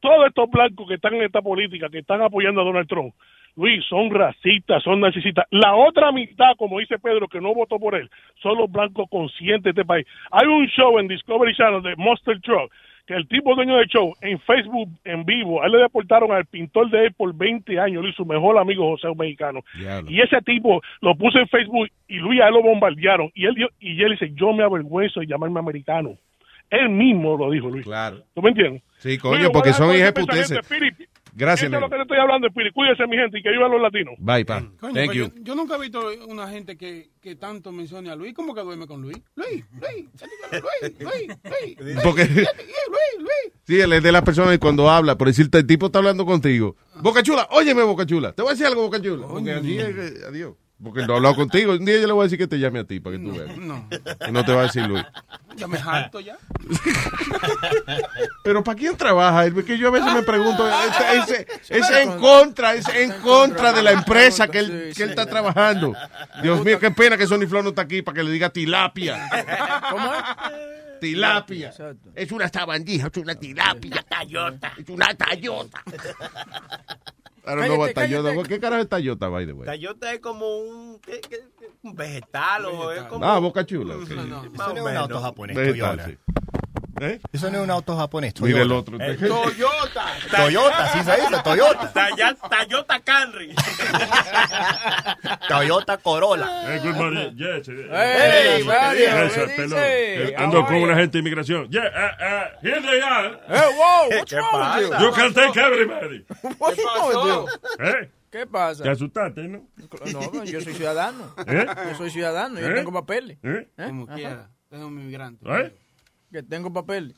Todos estos blancos que están en esta política, que están apoyando a Donald Trump, Luis, son racistas, son narcisistas. La otra mitad, como dice Pedro, que no votó por él, son los blancos conscientes de este país. Hay un show en Discovery Channel de Monster Truck, que el tipo dueño del show, en Facebook, en vivo, a él le deportaron al pintor de él por 20 años, Luis, su mejor amigo José, un mexicano. Y ese tipo lo puso en Facebook y Luis a él lo bombardearon. Y él, dio- y él dice, yo me avergüenzo de llamarme americano. Él mismo lo dijo, Luis. Claro. ¿Tú me entiendes? Sí, coño, porque son hijas Gracias, Eso es lo que le estoy hablando, Spirit. Cuídense, mi gente, y que vivan los latinos. Bye, pa. Coño, Thank you. Yo, yo nunca he visto una gente que, que tanto mencione a Luis. ¿Cómo que duerme con Luis? Luis, Luis, Luis, Luis, Luis. Porque- Luis, Luis. Sí, él es de las personas que cuando habla, por decirte, el tipo está hablando contigo. Boca Chula, óyeme, Boca Chula. Te voy a decir algo, Boca Chula. Porque así es, eh, adiós. Porque no he hablado contigo. Un día yo le voy a decir que te llame a ti para que tú veas. No. Y no te va a decir Luis. Ya me harto ya. Pero ¿para quién trabaja? Es que yo a veces me pregunto, es, es- es en contra, es en contra de la empresa que él, que él está trabajando. Dios mío, qué pena que Sonny Flow no está aquí para que le diga tilapia. ¿Cómo es? Tilapia. Es una sabandija, es una tilapia. Tayota. Es una tayota. I don't know what Toyota- ¿Qué carajo es Toyota, by the way? Tayota es como un, ¿qué- qué- un vegetal o es como... Ah, Boca Chula. ok. Más Eso o no es un auto japonés, Vegetal, Toyota. sí. ¿Eh? Eso no es un auto japonés, Mira Toyota. el otro. El Toyota. Toyota, sí se dice, Toyota. Toyota Camry. Toyota Corolla. Eh, good morning. Yes. eh, Hey, yes, Mario, yes, ¿qué pelón. dice? Eh, Ando con una gente de inmigración. Yeah, uh, uh, here they are. Hey, wow, what's ¿Qué wrong with you? can take everybody. What's wrong with you? ¿Eh? ¿Qué pasa? Te asustaste, ¿no? No, yo soy ciudadano. ¿Eh? Yo soy ciudadano, yo ¿Eh? tengo papeles. ¿Eh? ¿Eh? Como quiera. Es un inmigrante. ¿Eh? Que tengo papeles.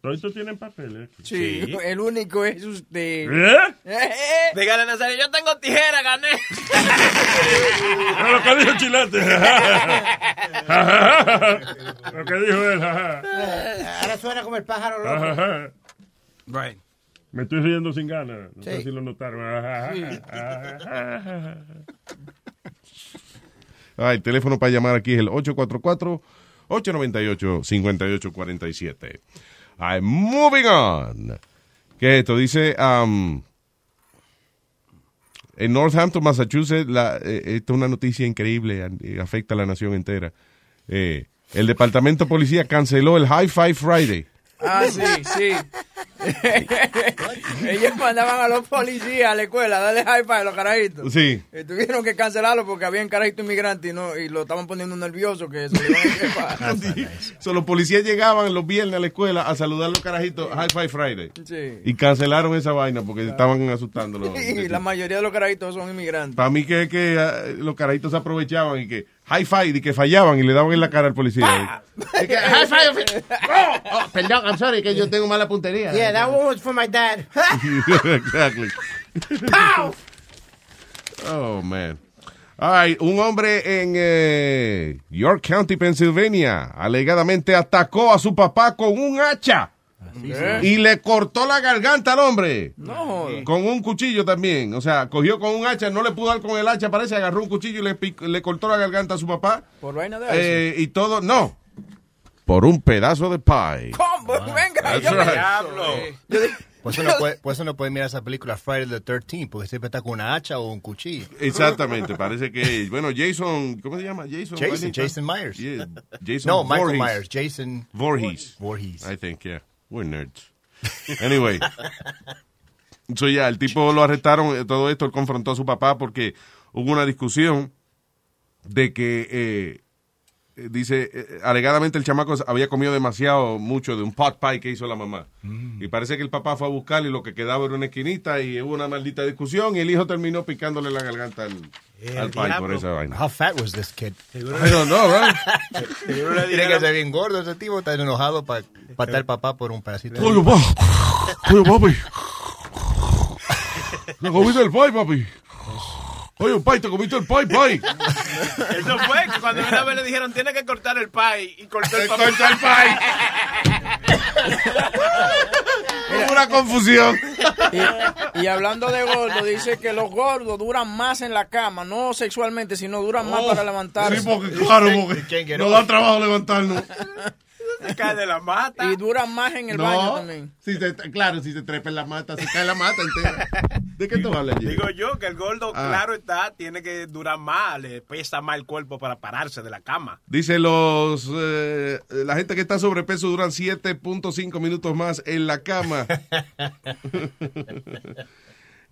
Todos tienen papeles. Sí, Sí. el único es usted. ¿Eh? Eh, Dígale, Nazario, yo tengo tijera, gané. No, lo que dijo Chilate. lo que dijo él. Ahora suena como el pájaro loco. Right. Me estoy riendo sin ganas. No sé Sí. si lo notaron. Sí. Ah, el teléfono para llamar aquí es el 844-898-5847. I'm moving on. ¿Qué es esto? Dice, um, en Northampton, Massachusetts, la, eh, esto es una noticia increíble, eh, afecta a la nación entera. Eh, el departamento de policía canceló el High Five Friday. Ah, sí, sí. Ellos mandaban a los policías a la escuela a darle high five a los carajitos. Sí. Y tuvieron que cancelarlo porque habían carajitos inmigrantes y, no, y lo estaban poniendo nervioso que se le iban a escapar. So, los policías llegaban los viernes a la escuela a saludar a los carajitos High Five Friday. Sí. Y cancelaron esa vaina porque estaban asustándolos. Y la mayoría de los carajitos son inmigrantes. Para mí que, que ah, los carajitos se aprovechaban y que high five y que fallaban y le daban en la cara al policía. Five. Oh, oh, perdón, I'm sorry, que yo tengo mala puntería. Yeah, that one was for my dad. exactly. Pow! Oh, man. All right, un hombre en eh, York County, Pennsylvania, alegadamente atacó a su papá con un hacha. Y le cortó la garganta al hombre. No. Con un cuchillo también. O sea, cogió con un hacha, no le pudo dar con el hacha, parece, agarró un cuchillo y le, le cortó la garganta a su papá. Por vaina de Eh, y todo, no. Por un pedazo de pie. ¿Cómo? Venga, That's yo me- right. Diablo. Por eso, no puede, por eso no puede mirar esa película Friday the 13 porque siempre está con una hacha o un cuchillo. Exactamente, parece que, bueno, Jason, ¿cómo se llama? Jason, Jason? Jason Myers. Yeah, Jason No, Michael. Myers. Jason Voorhees. Voorhees. I think, yeah. We're nerds. Anyway. So, ya, el tipo lo arrestaron, eh, todo esto, él confrontó a su papá porque hubo una discusión de que, eh, dice, eh, alegadamente el chamaco había comido demasiado mucho de un pot pie que hizo la mamá. Y parece que el papá fue a buscar y lo que quedaba era una esquinita y hubo una maldita discusión y el hijo terminó picándole la garganta al, al pie por esa vaina. How fat was this kid? I don't know, right? Tiene que ser bien gordo ese tipo, está enojado para patar al papá por un pedacito. Oye, pa. Oye, papi. ¿Te comiste el pie, papi? Oye, pai, te comiste el pie, pai. Eso fue que cuando una vez le dijeron, tiene que cortar el pie. Y cortó el pie. cortó el Hubo una confusión. Y, y hablando de gordo, dice que los gordos duran más en la cama, no sexualmente, sino duran más Oh, para levantarse. sí, porque claro, porque nos da trabajo levantarnos. Se cae de la mata. Y duran más en el No, baño también. Si se, claro, si se trepa en la mata, se cae la mata entera. ¿De qué tú hablas? Digo yo que el gordo, Ah. claro está, tiene que durar más, le pesa más el cuerpo para pararse de la cama. Dice los eh, la gente que está sobrepeso duran 7.5 minutos más en la cama.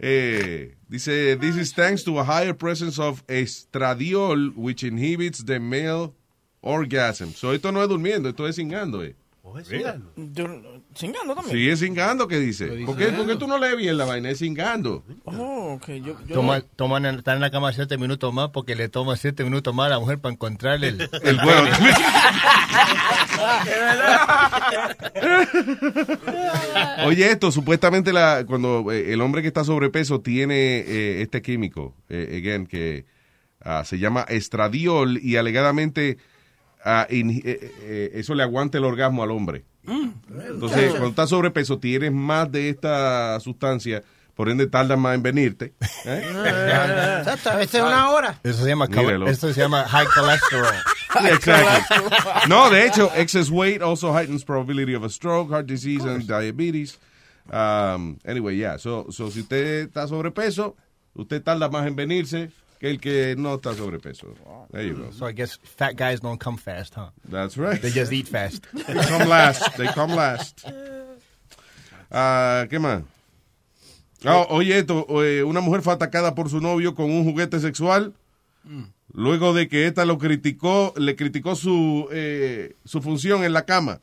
Eh, dice this is thanks to a higher presence of estradiol which inhibits the male orgasm. So esto no es durmiendo, esto es cingando, eh. Dur- Cingando también. Sí, es cingando que dice. ¿Por qué, por qué tú no lees bien la vaina? Es cingando. Oh, ok. Yo, yo Toma, toman, están en la cama siete minutos más porque le toma siete minutos más a la mujer para encontrarle el, El huevo. Oye, esto, supuestamente la, cuando eh, el hombre que está sobrepeso tiene eh, este químico, eh, again, que Ah, se llama estradiol y alegadamente ah, in- eh, eh, eso le aguanta el orgasmo al hombre. Entonces, cuando estás sobrepeso, tienes más de esta sustancia, por ende tardas más en venirte. ¿eh? Exacto, a veces una hora. Eso se llama, eso se llama high cholesterol. Exactly. No, de hecho, excess weight also heightens probability of a stroke, heart disease, and diabetes. Um, anyway, yeah. So, so si usted está sobrepeso, usted tarda más en venirse que el que no está sobrepeso. There you go. So I guess fat guys don't come fast, huh? That's right. They just eat fast. They come last. They come last. Ah, ¿Qué más? Ah, oye, esto, eh, una mujer fue atacada por su novio con un juguete sexual. Luego de que esta lo criticó, le criticó su, eh, su función en la cama.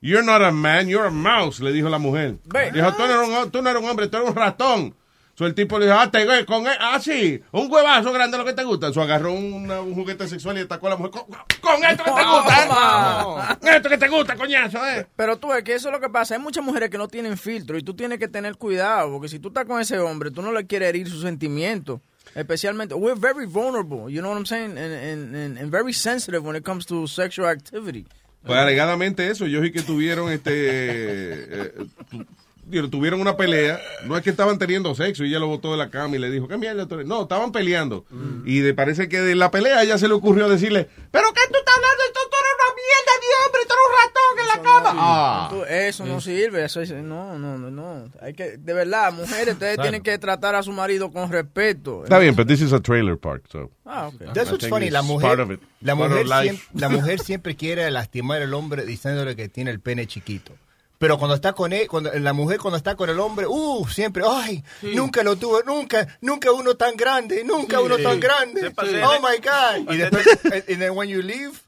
You're not a man, you're a mouse, le dijo la mujer. Dijo, tú no, eres un, tú no eres un hombre, tú eres un ratón. So el tipo le dijo, ah, te, con, ah, sí, un huevazo grande lo que te gusta. So agarró una- un juguete sexual y atacó a la mujer. Con, con esto que te gusta, ¿eh? Con esto que te gusta, coñazo, ¿eh? Pero tú ves que eso es lo que pasa. Hay muchas mujeres que no tienen filtro y tú tienes que tener cuidado porque si tú estás con ese hombre, tú no le quieres herir sus sentimientos. Especialmente, we're very vulnerable, you know what I'm saying? And, and, and, and very sensitive when it comes to sexual activity. Pues alegadamente eso, ellos sí que tuvieron este eh, digo, tuvieron una pelea, no es que estaban teniendo sexo y ella lo botó de la cama y le dijo, ¿qué mierda? tú eres?". No, estaban peleando. Y de, parece que de la pelea a ella se le ocurrió decirle, ¿pero qué tú estás hablando? Esto tú eres una mierda de hombre, tú eres un ratón en la cama. Ah. Tú- Eso no sirve, eso es, no, no, no, no. Hay que, de verdad, mujeres, ustedes tienen que tratar a su marido con respeto. Está bien, pero this is a trailer park, so. Ah, ok. That's what's funny. La mujer, la, mujer siempre, la mujer siempre quiere lastimar al hombre diciéndole que tiene el pene chiquito. Pero cuando está con él, cuando la mujer cuando está con el hombre, uh, siempre, ay, nunca lo tuvo, nunca, nunca uno tan grande, nunca Sí. uno tan Sí. grande. Oh my God. Y después, and then when you leave,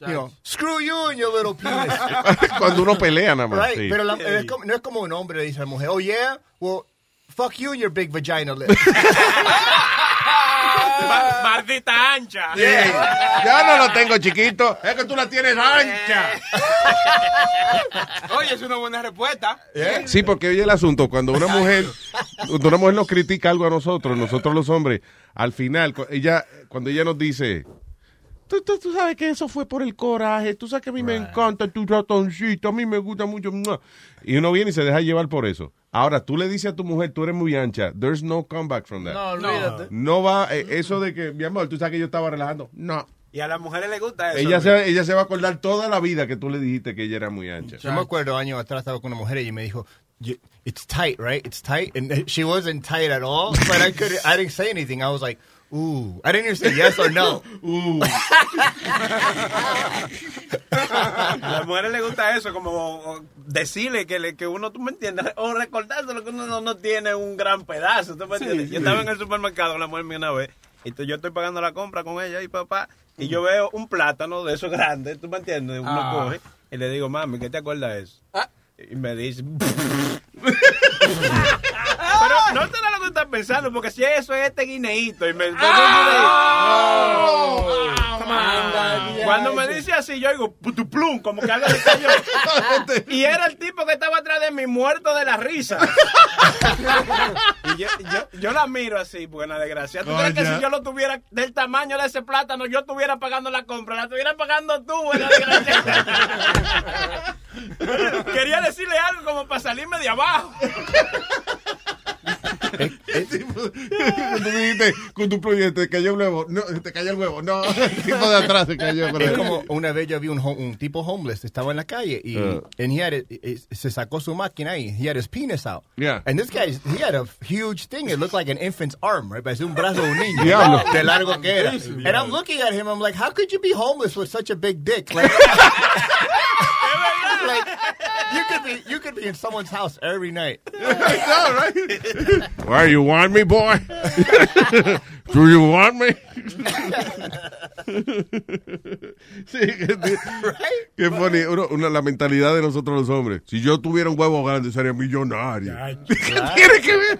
you know, screw you and your little penis. Cuando uno pelea nada más. Right, sí. pero la- es como- no es como un hombre le dice a la mujer, oh yeah, well, fuck you and your big vagina lip. Ma- Maldita ancha. Ya no lo tengo chiquito, es que tú la tienes ancha. Oye, es una buena respuesta. Sí, porque oye el asunto, cuando una mujer, cuando una mujer nos critica algo a nosotros, nosotros los hombres, al final, ella, cuando ella nos dice, tú, tú- tú sabes que eso fue por el coraje, tú sabes que a mí me encanta tu ratoncito, a mí me gusta mucho, ¡mua!". y uno viene y se deja llevar por eso. Ahora, tú le dices a tu mujer, tú eres muy ancha, there's no comeback from that. No, olvídate. No va, eh, eso de que, mi amor, tú sabes que yo estaba relajando, no. Y a las mujeres les gusta eso. Ella se, ella se va a acordar toda la vida que tú le dijiste que ella era muy ancha. Yo me acuerdo años atrás estaba con una mujer y me dijo, "You- "It's tight, right? It's tight." And she wasn't tight at all, but I could I didn't say anything. I was like, "Ooh." I didn't even say yes or no. Ooh. A las mujeres les gusta eso, como decirle que, le- que uno, tú me entiendes, o recordárselo que uno no, no tiene un gran pedazo, tú me entiendes. Yo estaba en el supermercado con la mujer mía una vez, y tú- yo estoy pagando la compra con ella y papá, y yo veo un plátano de esos grandes, tú me entiendes, uno Ah. coge, y le digo, mami, ¿qué te acuerdas de eso? Y me dice... No te da lo que estás pensando, porque si eso es este guineíto y me... Cuando me dice así, yo digo, putuplum, como que algo le cayó. y era el tipo que estaba atrás de mí, muerto de la risa. y yo, yo, yo la miro así, buena desgracia. ¿Tú crees que si yo lo tuviera del tamaño de ese plátano, yo estuviera pagando la compra? La estuviera pagando tú, buena desgracia. Quería decirle algo como para salirme de abajo. Cuando dijiste, con tu proyecto, te cayó el huevo. No, te cayó el huevo. No, el tipo de atrás se cayó. Es como una vez yo vi un, un tipo homeless, estaba en la calle y Uh. and he had it- se sacó su máquina y he had his penis out. Yeah. And this guy, he had a huge thing. It looked like an infant's arm, right? Parecía un brazo de un niño. Diablo. De largo que era. And I'm looking at him, I'm like, how could you be homeless with such a big dick? Like, like you could be you could be in someone's house every night. Why, you want me, boy? Do you want me? sí, que, qué funny. Uno- una, la mentalidad de nosotros los hombres. Si yo tuviera un huevo grande, sería millonario. ¿Qué tiene que ver?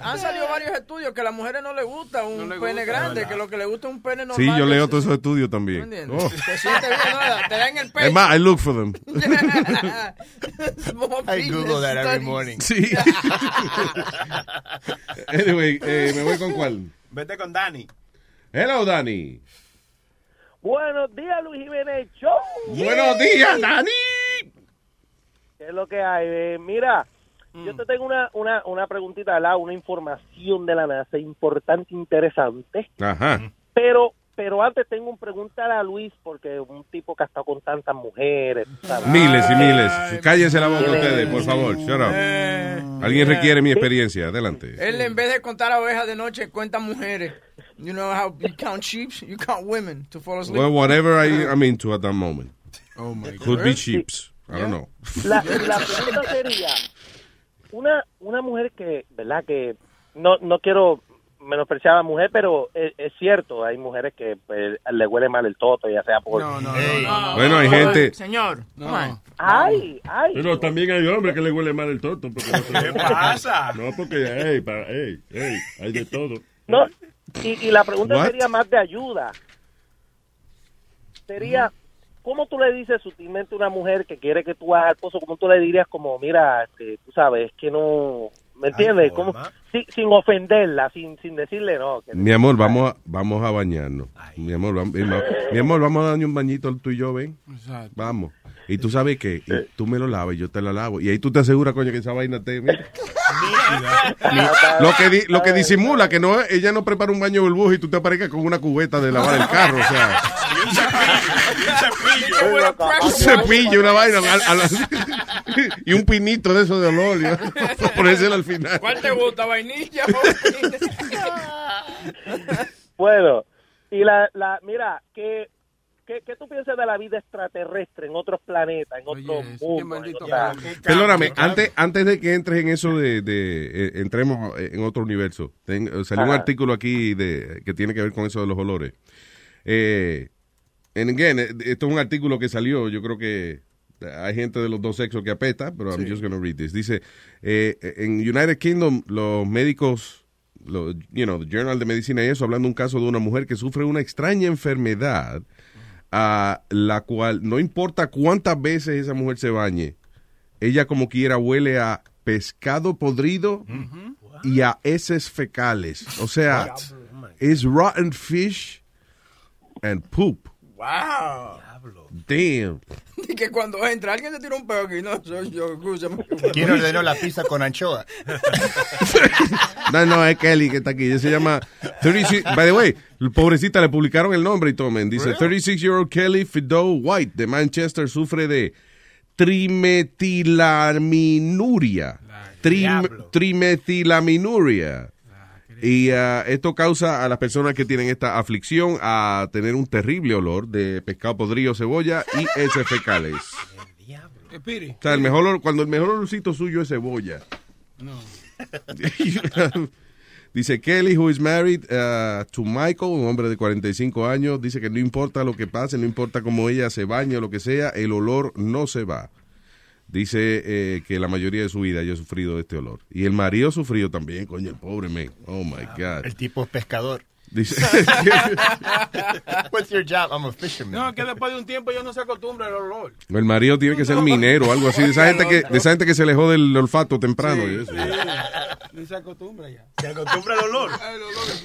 han salido varios estudios que a las mujeres no les gusta un pene grande, que lo que les gusta es un pene normal. Sí, yo leo todos esos estudios también. ¿Entiendes? Oh. Te sientes bien, ¿no? te dan el pecho. Es más, I look for them. I Google that every morning. Sí. anyway, eh, me voy con cuál. Vete con Dani. Hello, Dani. Buenos días, Luis Jiménez Show. Buenos días, Dani. ¿Qué es lo que hay? Eh, mira, yo te tengo una, una, una preguntita lado, una información de la NASA importante, interesante. Ajá. Pero pero antes tengo un preguntar a Luis, porque un tipo que ha estado con tantas mujeres. ¿sabes? Miles y miles. Cállense la boca ustedes, por favor. Shut up. Eh, Alguien requiere mi experiencia. Adelante. Él en vez de contar ovejas de noche cuenta mujeres. You know how you count sheep, you count women to fall asleep. Well, whatever I, I'm into at that moment. Oh my Could be sheeps. I don't know. La, la pregunta sería, una, una mujer que, ¿verdad? Que no, no quiero menospreciar a la mujer, pero es, es cierto, hay mujeres que pues, le huele mal el toto, ya sea por... No, no, Bueno, hay gente- Señor, on. Ay, ay. Pero también hay hombres que le huele mal el toto. Porque no se- ¿Qué pasa? No, porque, hey, hey, hey, hay de todo. No, y, y la pregunta What? sería más de ayuda. Sería, ¿cómo tú le dices sutilmente a una mujer que quiere que tú hagas el pozo? ¿Cómo tú le dirías como, mira, este, tú sabes, es que no... ¿Me entiendes? ¿Cómo? Sin, sin ofenderla, sin, sin decirle no. que- Mi amor, vamos a, vamos a bañarnos. Mi amor, vamos, mi, amor, vamos a darle un bañito tú y yo, ven. Vamos. Y tú sabes que tú me lo lavas y yo te la lavo. Y ahí tú te aseguras, coño, que esa vaina te... mira. Lo que, di- lo que disimula que no ella no prepara un baño de burbuja y tú te aparezcas con una cubeta de lavar el carro, o sea, un cepillo, una vaina a- a la- y un pinito de eso de olor, para ponérselo al final. ¿Cuál te gusta, vainilla? Bueno, y la, la mira, ¿qué, qué, qué tú piensas de la vida extraterrestre en otros planetas, en otros mundos? Perdóname, antes, antes de que entres en eso de, de, eh, entremos en otro universo, ten- eh, salió un artículo aquí de, que tiene que ver con eso de los olores. Eh, and again, eh, esto es un artículo que salió, yo creo que hay gente de los dos sexos que apesta, pero I'm just going to read this. Dice, eh, en United Kingdom los médicos, los, you know, the Journal de Medicina y eso, hablando de un caso de una mujer que sufre una extraña enfermedad a la cual no importa cuántas veces esa mujer se bañe, ella como quiera huele a pescado podrido y a heces fecales. O sea, es rotten fish and poop. Wow. Damn. Y que cuando entra alguien te tira un peo aquí, no soy yo, escúchame. ¿Quién ordenó la pizza con anchoa? No, no, es Kelly que está aquí. Ella se llama 36. By the way, pobrecita, le publicaron el nombre y todo, man. Dice: 36-year-old Kelly Fido White de Manchester sufre de trimetilaminuria. Trim- trimetilaminuria. Y ah, esto causa a las personas que tienen esta aflicción a tener un terrible olor de pescado podrido, cebolla y heces fecales. O sea, el mejor, olor- cuando el mejor olorcito suyo es cebolla. No. Dice Kelly, who is married uh, to Michael, un hombre de 45 años, dice que no importa lo que pase, no importa cómo ella se bañe o lo que sea, el olor no se va. Dice eh, que la mayoría de su vida ha sufrido de este olor. Y el marido ha sufrido también, coño, el pobre men. Oh my God. El tipo es pescador. Dice, What's your job? I'm a fisherman. No, que después de un tiempo yo no se acostumbra el olor. el marido tiene que ser minero o algo así. De esa gente que, de esa gente que se le jode el olfato temprano. y eso. Ni se acostumbra ya. ¿Se acostumbra al olor?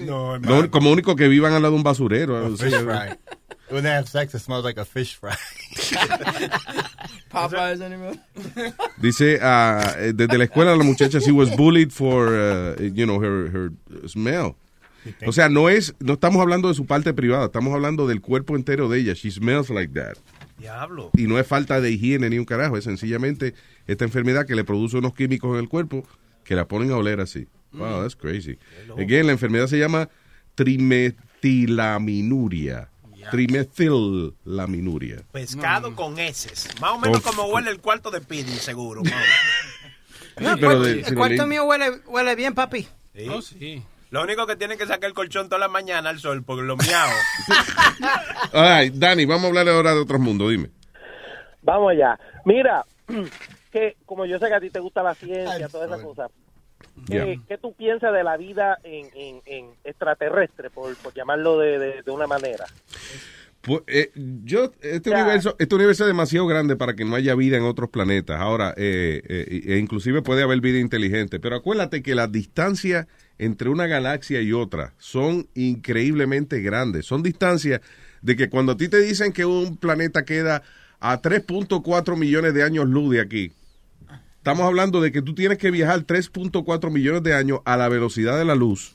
No, No, como único que vivan al lado de un basurero. A When they have sex, it smells like a fish fry. Popeyes anymore. Dice, eh, desde la escuela la muchacha she was bullied for, uh, you know, her, her smell. O sea, no es, no estamos hablando de su parte privada, estamos hablando del cuerpo entero de ella. She smells like that. Diablo. Y no es falta de higiene ni un carajo, es sencillamente esta enfermedad que le produce unos químicos en el cuerpo que la ponen a oler así. Wow, that's crazy. Again, la enfermedad se llama trimetilaminuria. Pescado con heces. Más o menos Of- como huele el cuarto de Pidi, seguro. No, el de- cuarto- el mío huele, huele bien, papi. menos. ¿Sí? Lo único que tiene que sacar el colchón toda la mañana al sol, porque lo miao. Right, Dani, vamos a hablar ahora de otros mundos, dime. Vamos allá. Mira, que como yo sé que a ti te gusta la ciencia, todas esas cosas, Yeah. Eh, ¿Qué tú piensas de la vida en, en, en extraterrestre, por, por llamarlo de, de, de una manera? Pues, eh, yo, este universo, este universo es demasiado grande para que no haya vida en otros planetas. Ahora, eh, eh, e inclusive puede haber vida inteligente. Pero acuérdate que las distancias entre una galaxia y otra son increíblemente grandes. Son distancias de que cuando a ti te dicen que un planeta queda a 3.4 millones de años luz de aquí, estamos hablando de que tú tienes que viajar 3.4 millones de años a la velocidad de la luz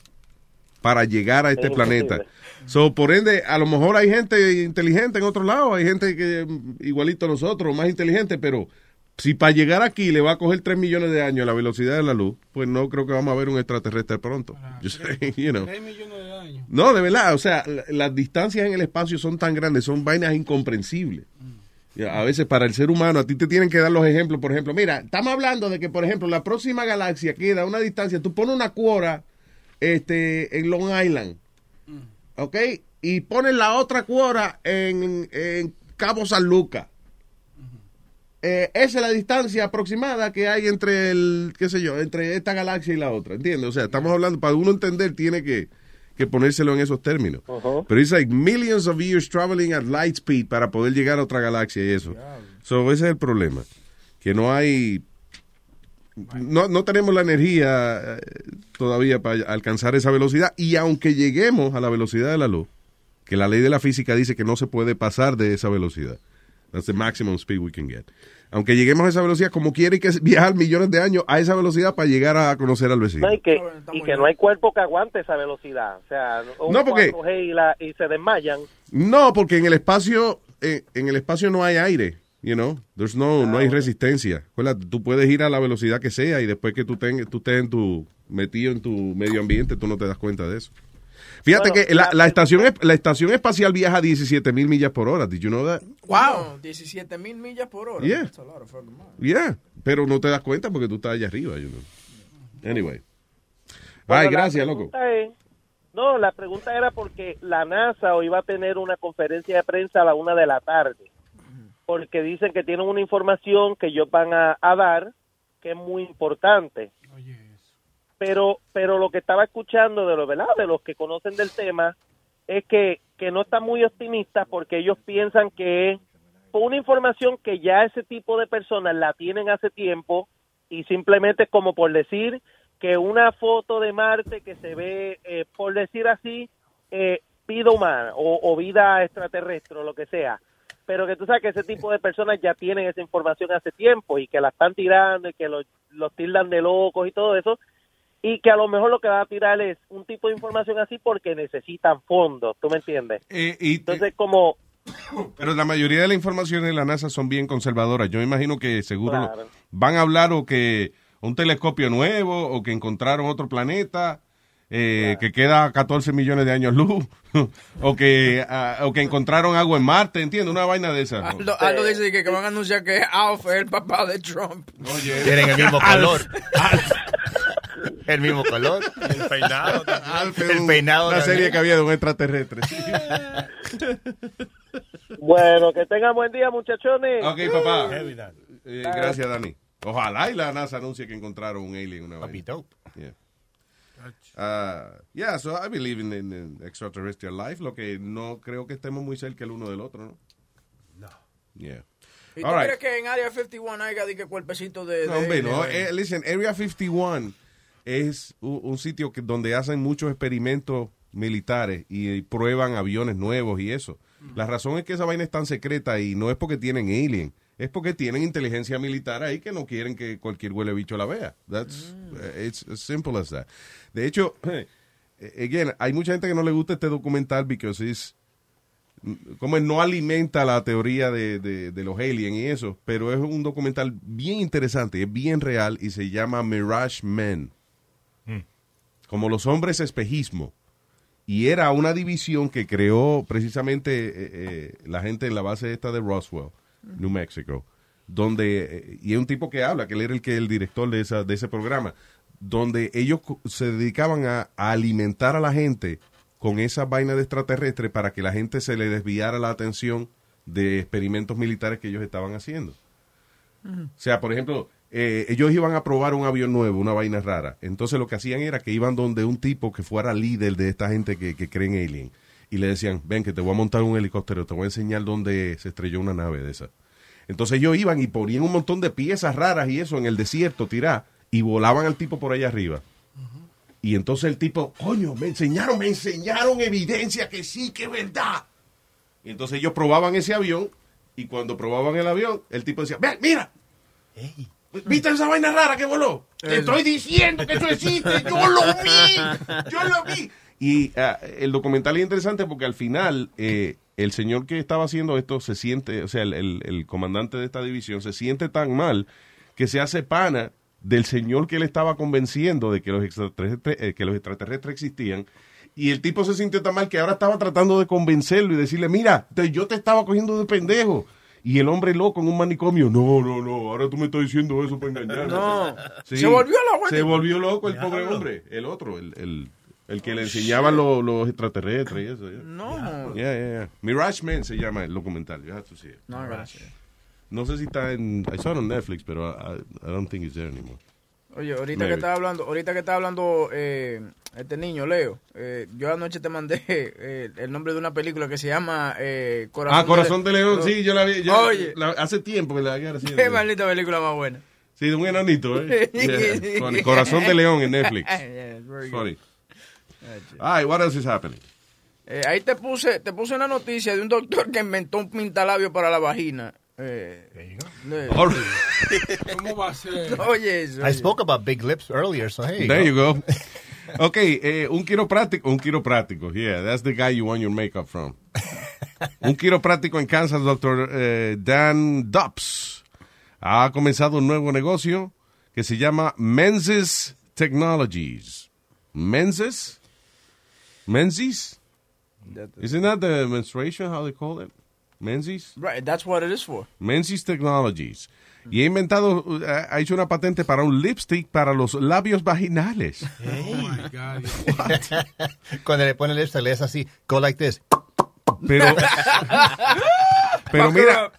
para llegar a este Es planeta. So, por ende, a lo mejor hay gente inteligente en otro lado, hay gente que mm, igualito a nosotros, más inteligente, pero si para llegar aquí le va a coger 3 millones de años a la velocidad de la luz, pues no creo que vamos a ver un extraterrestre pronto. Yo sé, you know. No, de verdad, o sea, la- las distancias en el espacio son tan grandes, son vainas incomprensibles. Ya, A veces para el ser humano, a ti te tienen que dar los ejemplos. Por ejemplo, mira, estamos hablando de que, por ejemplo, la próxima galaxia queda a una distancia, tú pones una cuora este, en Long Island, ¿ok? Y pones la otra cuora en, en Cabo San Lucas. Eh, esa es la distancia aproximada que hay entre el, qué sé yo, entre esta galaxia y la otra, ¿entiendes? O sea, estamos hablando, para uno entender, tiene que, que ponérselo en esos términos. Pero es like millions of years traveling at light speed para poder llegar a otra galaxia y eso. So, ese es el problema. Que no hay. No, no tenemos la energía eh, todavía para alcanzar esa velocidad. Y aunque lleguemos a la velocidad de la luz, que la ley de la física dice que no se puede pasar de esa velocidad. That's the maximum speed we can get. Aunque lleguemos a esa velocidad, como quiere que viajar millones de años a esa velocidad para llegar a conocer al vecino. No, y que, y que no hay cuerpo que aguante esa velocidad. O sea, un No, porque- 4G y, la- y se desmayan. No, porque en el espacio, eh, en el espacio no hay aire, you know. There's no, no hay resistencia. Acuérdate, tú puedes ir a la velocidad que sea y después que tú, tengas, tú estés en tu, metido en tu medio ambiente, tú no te das cuenta de eso. Fíjate Bueno, que la, la estación, es- la estación espacial viaja a 17 mil millas por hora. Did you know that? Wow. 17 mil millas por hora. Yeah. That's a lot of fucking miles. Yeah, pero no te das cuenta porque tú estás allá arriba, you know. Anyway. Bueno, Ay, gracias, loco. es- no, la pregunta era porque la NASA hoy va a tener una conferencia de prensa a la una de la tarde. Porque dicen que tienen una información que ellos van a, a dar que es muy importante. Pero, pero lo que estaba escuchando de los, ¿verdad? de los que conocen del tema es que, que no están muy optimistas porque ellos piensan que es una información que ya ese tipo de personas la tienen hace tiempo y simplemente es como por decir que una foto de Marte que se ve, eh, por decir así, eh, vida humana o, o vida extraterrestre o lo que sea. Pero que tú sabes que ese tipo de personas ya tienen esa información hace tiempo y que la están tirando y que los, los tildan de locos y todo eso. Y que a lo mejor lo que va a tirar es un tipo de información así porque necesitan fondos, ¿tú me entiendes? Eh, y Entonces, como Pero la mayoría de la información de la NASA son bien conservadoras. Yo me imagino que seguro Claro. van a hablar o que un telescopio nuevo o que encontraron otro planeta eh, que queda a 14 millones de años luz o que o que encontraron agua en Marte, entiendo, una vaina de esa. Aldo, Aldo dice que, que van a anunciar que Alf es el papá de Trump. Tienen el mismo color. El mismo color. El peinado. El peinado. Una serie que había de un extraterrestre. Bueno, que tengan buen día, muchachones. Ok, papá. Eh, gracias, Dani. Ojalá y la NASA anuncie que encontraron un alien una vez. Yeah. Uh, yeah, so I believe in, in- in extraterrestrial life, lo que no creo que estemos muy cerca el uno del otro, ¿no? No. Yeah. ¿Y tú All right. crees que en Área 51 haya de que cuerpecito de... No, de- hombre, no. Eh, listen, Area 51 es un, un sitio que, donde hacen muchos experimentos militares y, prueban aviones nuevos y eso. La razón es que esa vaina es tan secreta y no es porque tienen alien, es porque tienen inteligencia militar ahí que no quieren que cualquier huele bicho la vea. That's, eh, it's as simple as that. De hecho, eh, again, hay mucha gente que no le gusta este documental because it's como no alimenta la teoría de, de, de los aliens y eso, pero es un documental bien interesante, es bien real y se llama Mirage Men. Como los hombres espejismo. Y era una división que creó precisamente eh, eh, la gente en la base esta de Roswell, New Mexico, donde, eh, y es un tipo que habla, que él era el, que, el director de, esa, de ese programa, donde ellos se dedicaban a, a alimentar a la gente con esa vaina de extraterrestre para que la gente se le desviara la atención de experimentos militares que ellos estaban haciendo. O sea, por ejemplo, eh, ellos iban a probar un avión nuevo, una vaina rara. Entonces lo que hacían era que iban donde un tipo que fuera líder de esta gente que, que creen alien. Y le decían, ven que te voy a montar un helicóptero, te voy a enseñar dónde se estrelló una nave de esa. Entonces ellos iban y ponían un montón de piezas raras y eso en el desierto, tirá, y volaban al tipo por allá arriba. Y entonces el tipo, coño, me enseñaron, me enseñaron evidencia que sí, que es verdad. Y entonces ellos probaban ese avión y cuando probaban el avión, el tipo decía, ven, mira, ¿viste esa vaina rara que voló? Te estoy diciendo que eso existe, yo lo vi, yo lo vi. Y ah, el documental es interesante porque al final eh, el señor que estaba haciendo esto se siente, o sea, el, el- el comandante de esta división se siente tan mal que se hace pana del señor que le estaba convenciendo de que los extraterrestres, eh, que los extraterrestres existían. Y el tipo se sintió tan mal que ahora estaba tratando de convencerlo y decirle, mira, te- yo te estaba cogiendo de pendejo. Y el hombre loco en un manicomio, no, no, no, ahora tú me estás diciendo eso para engañarme. No. Se volvió loco, Se volvió loco el pobre hombre, el otro, el, el, el que le enseñaba los, los extraterrestres y eso. yeah. No. Yeah, yeah. Mirage Man se llama el documental. You have to see it. No, gracias. No sé si está en. I saw it on Netflix, pero I, I don't think it's there anymore. Oye, ahorita Maybe. que estaba hablando, ahorita que estaba hablando eh, este niño, Leo, eh, yo anoche te mandé eh, el nombre de una película que se llama eh, Corazón ah, Corazón de León, sí, yo la vi. yo- Oye, la- hace tiempo que la vi qué maldita película más buena. Sí, de un enanito, ¿eh? Yeah. Corazón de León en Netflix. Yeah. Funny. All right, what else is happening? Eh, ahí te puse, te puse una noticia de un doctor que inventó un pintalabio para la vagina. Eh, eh, All right. ¿Cómo va a? Oye. I spoke about big lips earlier, so hey. There you go. Ok, eh, un quiropráctico, un quiropráctico, yeah, that's the guy you want your makeup from. un quiropráctico en Kansas, doctor eh, Dan Dobbs, ha comenzado un nuevo negocio que se llama Menzies Technologies. Menzies? Menzies? Isn't that the menstruation, how they call it? Menzies? Right, that's what it is for. Menzies Technologies. Y ha inventado, uh, ha hecho una patente para un lipstick para los labios vaginales. Cuando le pone lipstick, le es así, go like this. Pero, pero mira,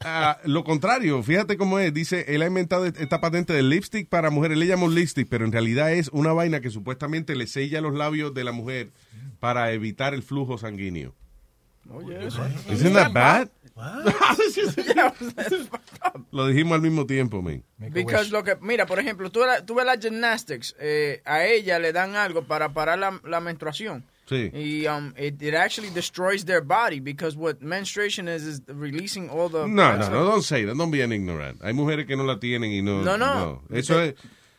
ah, lo contrario, fíjate cómo es. Dice, él ha inventado esta patente de lipstick para mujeres. Le llama un lipstick, pero en realidad es una vaina que supuestamente le sella los labios de la mujer para evitar el flujo sanguíneo. Oye, eso. Isn't that bad? Lo dijimos al mismo tiempo, man. Because lo que, mira, por ejemplo, tú, la- tú ves las gymnastics, eh, a ella le dan algo para parar la, la menstruación. Sí. Y um, it, it actually destroys their body because what menstruation is is releasing all the. No, no, no, don't say that. Don't be an ignorant. Hay mujeres que no la tienen y no. No, no. Eso te, es.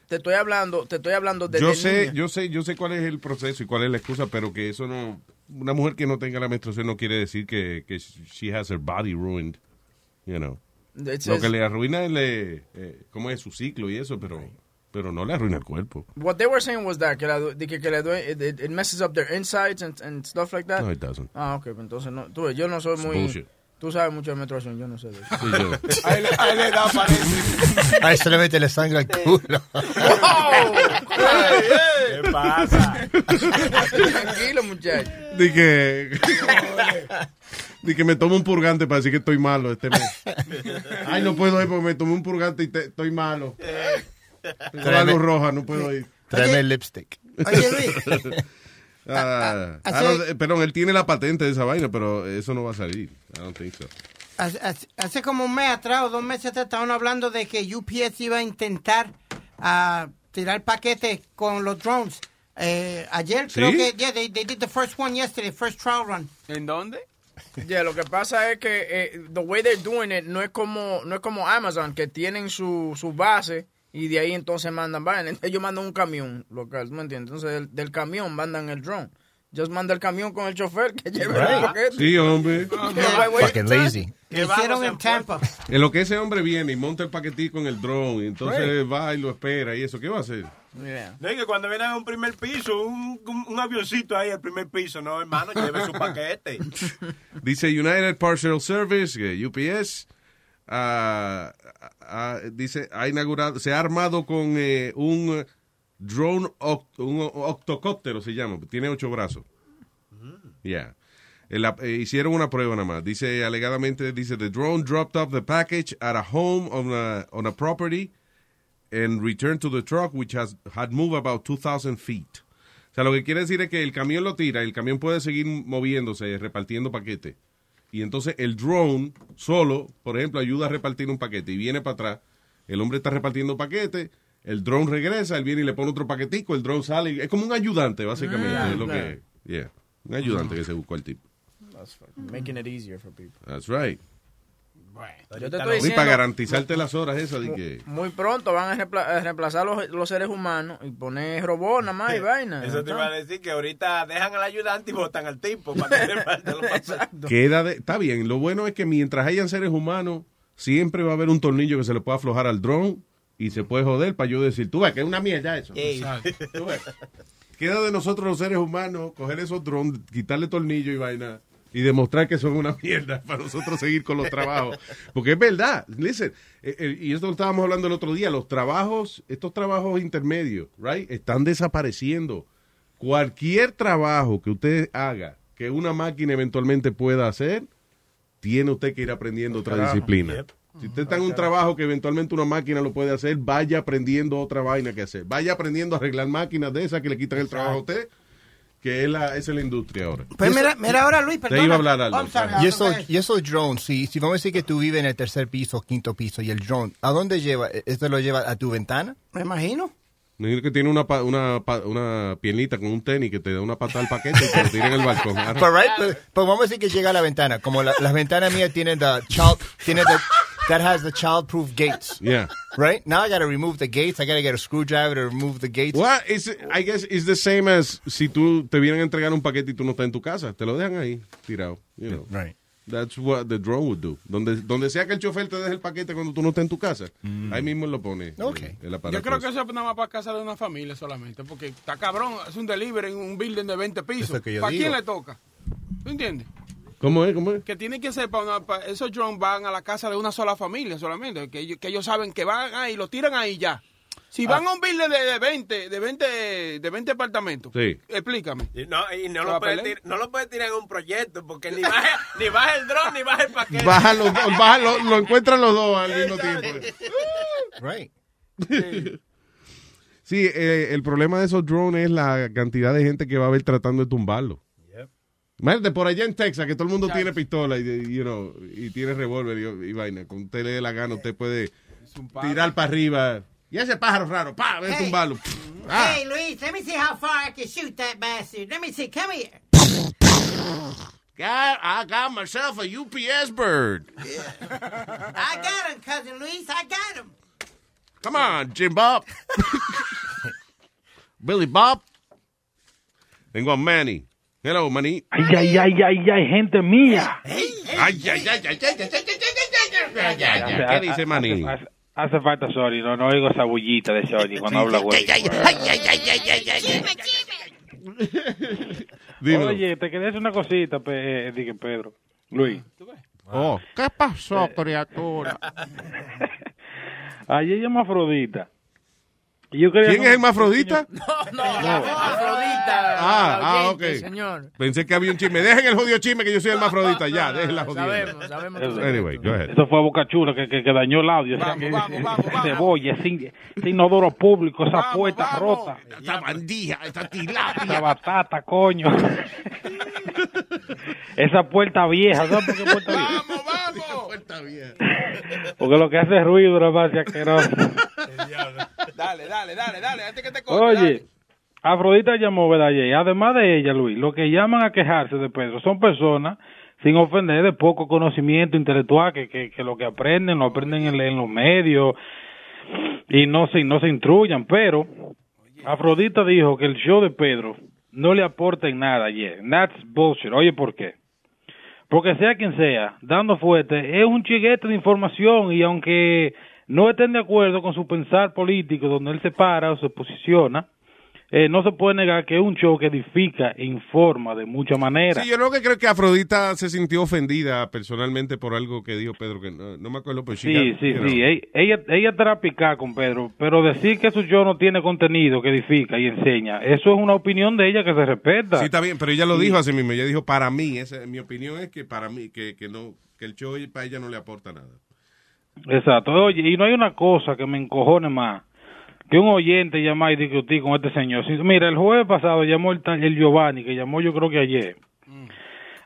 Te estoy hablando, te estoy hablando de. Yo sé, niña. yo sé, yo sé cuál es el proceso y cuál es la excusa, pero que eso no. Una mujer que no tenga la menstruación no quiere decir que, que she has her body ruined. You know. It Lo que le arruina es le, eh, cómo es su ciclo y eso, pero, pero no le arruina el cuerpo. What they were saying was that que, la, que, que le due- it, it- messes up their insides and, and stuff like that. No, it doesn't. Ah, ok, pues entonces no. Tú, yo no soy It's muy. bullshit. Tú sabes mucho de menstruación, yo no sé de eso. Sí, yo. Ahí le, ahí le da parece. Ahí se le mete la sangre al culo. ¿Qué pasa? Tranquilo, muchacho. Di que, di que me tomo un purgante para decir que estoy malo este mes. Ay, no puedo ir porque me tomé un purgante y te- estoy malo. Tengo la luz roja, no puedo ir. Tráeme el lipstick. Oye, Luis. Ah, hace- ah, no, perdón, él tiene la patente de esa vaina, pero eso no va a salir. I don't think so. Hace, hace- hace como un mes atrás o dos meses atrás estaban hablando de que UPS iba a intentar ah, tirar paquetes con los drones. Eh, ayer ¿Sí? creo que, yeah, they, they did the first one yesterday, first trial run. ¿En dónde? Ya, lo que pasa es que eh, the way they're doing it no es como no es como Amazon que tienen su, su base y de ahí entonces mandan vaina. Ellos mandan un camión local, ¿tú me entiendes? Entonces del, del camión mandan el drone. Just manda el camión con el chofer que lleve el paquete. Sí, hombre. Fucking lazy. Lo hicieron en Tampa. En lo que ese hombre viene y monta el paquetico en el drone, y entonces Right. va y lo espera y eso, ¿qué va a hacer? No, y que cuando viene a un primer piso, un, un, un avioncito ahí al primer piso, no, hermano, lleve su paquete. Dice United Parcel Service, eh, UPS, dice, ha inaugurado, se ha armado con eh, un eh, drone, oct- un octocóptero se llama, tiene ocho brazos. Yeah. El- eh, hicieron una prueba nada más. Dice, alegadamente, dice, the drone dropped off the package at a home on a, on a property and returned to the truck, which has had moved about 2,000 feet. O sea, lo que quiere decir es que el camión lo tira, el camión puede seguir moviéndose, repartiendo paquetes. Y entonces el drone solo, por ejemplo, ayuda a repartir un paquete y viene para atrás. El hombre está repartiendo paquetes, el drone regresa, él viene y le pone otro paquetico, el drone sale. y- Es como un ayudante, básicamente. Ah, es lo claro. que, yeah, un ayudante que se buscó el tipo. That's making it easier for people. That's right. Yo te estoy diciendo, para garantizarte las horas esas de mu- que... muy pronto van a, reemplazar los, los seres humanos y poner robots nada más y vaina. Eso te iba a decir que ahorita dejan al ayudante y votan al tipo para que papeles. Queda de, está bien, lo bueno es que mientras hayan seres humanos, siempre va a haber un tornillo que se le pueda aflojar al drone y se puede joder para yo decir, tú ves que es una mierda eso. Ey. Tú ves. Queda de nosotros los seres humanos coger esos drones, quitarle tornillo y vaina y demostrar que son una mierda para nosotros seguir con los trabajos. Porque es verdad, listen, eh, eh, y esto lo estábamos hablando el otro día, los trabajos, estos trabajos intermedios, right, están desapareciendo. Cualquier trabajo que usted haga, que una máquina eventualmente pueda hacer, tiene usted que ir aprendiendo otra Carajo. disciplina. Yep. Si usted está en un trabajo que eventualmente una máquina lo puede hacer, vaya aprendiendo otra vaina que hacer. Vaya aprendiendo a arreglar máquinas de esas que le quitan el trabajo a usted, que es la, esa es la industria ahora. Pues mira, mira ahora, Luis, Te perdona. iba a hablar algo. Y eso, sorry. y esos drones, si, si vamos a decir que tú vives en el tercer piso, quinto piso, y el drone, ¿a dónde lleva? ¿Esto lo lleva a tu ventana? Me imagino. Me imagino que tiene una, una, una piernita con un tenis que te da una patada al paquete y te lo tira en el balcón. Right, but vamos a decir que llega a la ventana. Como la- las ventanas mías tienen the child, tiene the, that has the child-proof gates. Yeah. Right? Now I got to remove the gates. I got to get a screwdriver to remove the gates. What is it- I guess it's the same as si tú te vienen a entregar un paquete y tú no estás en tu casa, te lo dejan ahí tirado. You know. Right. That's what the drone would do. Donde, donde sea que el chofer te deje el paquete cuando tú no estés en tu casa, ahí mismo lo pone. Okay. El, el aparato. Yo creo que eso es nada más para casa de una familia solamente, porque está cabrón, es un delivery en un building de 20 pisos. ¿Para digo. quién le toca? ¿Tú entiendes? ¿Cómo es? ¿Cómo es? Que tiene que ser para una, pa- esos drones van a la casa de una sola familia solamente, que ellos, que ellos saben que van ahí, lo tiran ahí ya. Si van a un building de, de 20, de 20, de 20 apartamentos, Sí. explícame. Y no, y no ¿Se va lo, puede pelear? tir- no lo puede tirar en un proyecto porque ni baja, ni baja el dron ni baja el paquete. Baja los dos, baja lo, lo encuentran los dos al mismo tiempo. Right. Sí, eh, el problema de esos drones es la cantidad de gente que va a ver tratando de tumbarlo. Imagínate, por allá en Texas, que todo el mundo tiene pistola y, you know, y tiene revólver y, y vaina. Con usted le dé la gana, usted puede tirar para arriba. Y ese pájaro raro, pa, ve Hey. tumbarlo. Ah. Hey, Luis, let me see how far I can shoot that bastard. Let me see. Come here. God, I got myself a UPS bird. I got him, cousin Luis. I got him. Come on, Jim Bob. Billy Bob. Tengo a Manny. Hello, maní. Ay, ay, ay, ay, ay, gente mía. Ay, ay, ay, ay, ay, ay, ¿Qué dice maní? Hace falta Sori, no, no oigo esa bullita de Sori cuando habla güey. Ay, ay, ay, ay, ay, ay, Oye, te quería decir una cosita, dije Pedro. Luis. Oh, ¿qué pasó, criatura? Ayer llamó Afrodita. ¿Quién es el mafrodita? No, no, Afrodita. Ah, la ah, ok. Señor. Pensé que había un chisme. Dejen el jodido chisme que yo soy el mafrodita. Ya, dejen la jodida. Sabemos, sabemos. Anyway, go ahead. Eso fue Boca Chula que, que, que dañó el audio. Esa que- cebolla, ese, ese inodoro público, esa puerta rota. Esta bandija, esta Esa tilapia. batata, coño. esa puerta vieja, ¿sabes por qué puerta vieja? Porque lo que hace es ruido, nada más, asqueroso. Dale, dale, dale, dale, antes que te coge. Oye, Afrodita llamó, ¿verdad? ayer? Además de ella, Luis, lo que llaman a quejarse de Pedro son personas sin ofender de poco conocimiento intelectual, que, que, que lo que aprenden lo aprenden en, en los medios y no se, no se instruyan. Pero Afrodita dijo que el show de Pedro no le aporta en nada ayer. That's bullshit. Oye, ¿por qué? Porque sea quien sea, dando fuerte, es un chiguete de información y aunque no estén de acuerdo con su pensar político, donde él se para o se posiciona, eh, no se puede negar que es un show que edifica e informa de muchas maneras. Sí, yo lo que creo que Afrodita se sintió ofendida personalmente por algo que dijo Pedro, que no, no me acuerdo, pero Sí, sí, sí. Ella, ella, ella estará picada con Pedro, pero decir que su show no tiene contenido que edifica y enseña, eso es una opinión de ella que se respeta. Sí, está bien, pero ella lo Sí. dijo así mismo. Ella dijo, para mí, esa, mi opinión es que para mí, que, que no, que el show para ella no le aporta nada. Exacto. Oye, y no hay una cosa que me encojone más que un oyente llama y discutí con este señor. Mira, el jueves pasado llamó el, el Giovanni, que llamó yo creo que ayer.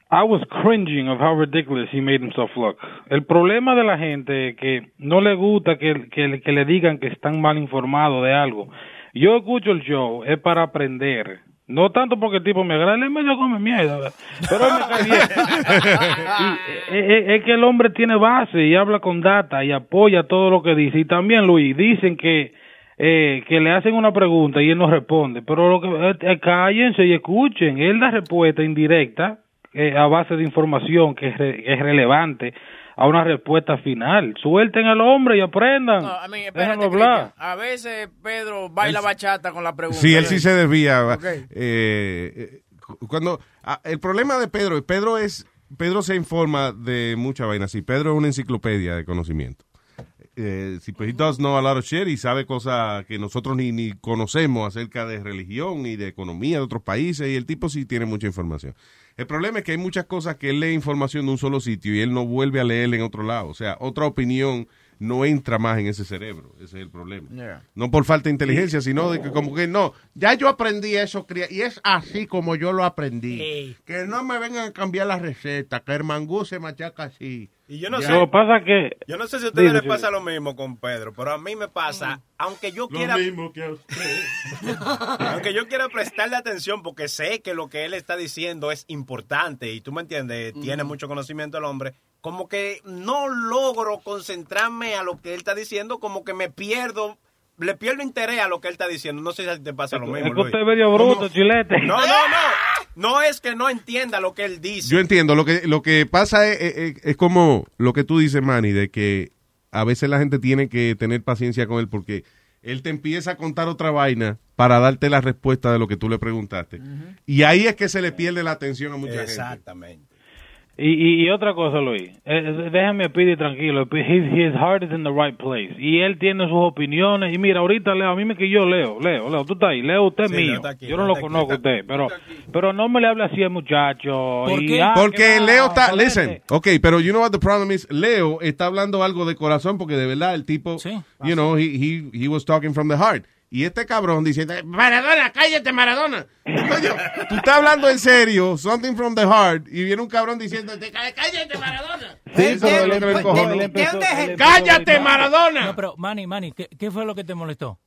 I was cringing of how ridiculous he made himself look. El problema de la gente es que no le gusta que, que, que le digan que están mal informados de algo. Yo escucho el show, es para aprender. No tanto porque el tipo me agrada, él medio come mierda, pero él me cae bien. Eh, eh, es que el hombre tiene base y habla con data y apoya todo lo que dice. Y también, Luis, dicen que eh, que le hacen una pregunta y él no responde. Pero lo que, eh, eh, cállense y escuchen. Él da respuesta indirecta eh, a base de información que es, re- que es relevante a una respuesta final. Suelten al hombre y aprendan. No, I mean, espérate, hablar. A veces Pedro baila bachata con la pregunta. Sí, él sí se desvía. Eh, eh, cu- cuando ah, el problema de Pedro, Pedro es Pedro se informa de mucha vaina. Sí, Pedro es una enciclopedia de conocimiento. Eh, sí, pues he does know a lot of shit y sabe cosas que nosotros ni, ni conocemos acerca de religión y de economía de otros países y el tipo sí tiene mucha información. El problema es que hay muchas cosas que él lee información de un solo sitio y él no vuelve a leer en otro lado. O sea, otra opinión no entra más en ese cerebro. Ese es el problema. Yeah. No por falta de inteligencia, sino de que como que no, ya yo aprendí eso y es así como yo lo aprendí. Que no me vengan a cambiar la receta, que el mangú se machaca así. Y yo no Ya. sé. Lo que pasa que... Yo no sé si a ustedes les pasa lo mismo con Pedro, pero a mí me pasa, aunque yo Lo quiera. mismo que a usted. aunque yo quiera prestarle atención porque sé que lo que él está diciendo es importante y tú me entiendes, tiene mucho conocimiento el hombre, como que no logro concentrarme a lo que él está diciendo, como que me pierdo, le pierdo interés a lo que él está diciendo. No sé si a ti te pasa lo mismo. Es que usted es medio bruto, chilete. No, no, no. No es que no entienda lo que él dice. Yo entiendo, lo que, lo que pasa es, es- es como lo que tú dices, Manny, de que a veces la gente tiene que tener paciencia con él porque él te empieza a contar otra vaina para darte la respuesta de lo que tú le preguntaste. Y ahí es que se le pierde la atención a mucha gente. Exactamente. Y, y, y otra cosa, Luis, eh, eh, déjame a Pidi tranquilo. His, his heart is in the right place. Y él tiene sus opiniones. Y mira, ahorita Leo, a mí me que yo leo, Leo, Leo, tú estás ahí, Leo, usted es Sí, mío. Está aquí, yo no lo aquí, conozco a usted, pero, pero no me le hable así al muchacho. ¿Por y, qué? ah, Porque va, Leo está, listen, ok, pero you know what the problem is, Leo está hablando algo de corazón porque de verdad el tipo, you know, he, he, he was talking from the heart. Y este cabrón diciendo, Maradona, cállate Maradona. Coño, tú estás hablando en serio, something from the heart, y viene un cabrón diciéndote, "Cá- cállate Maradona. Sí, Eso empezó- empezó ¡Cállate. Maradona! No, pero Manny, Manny, ¿qué, qué fue lo que te molestó?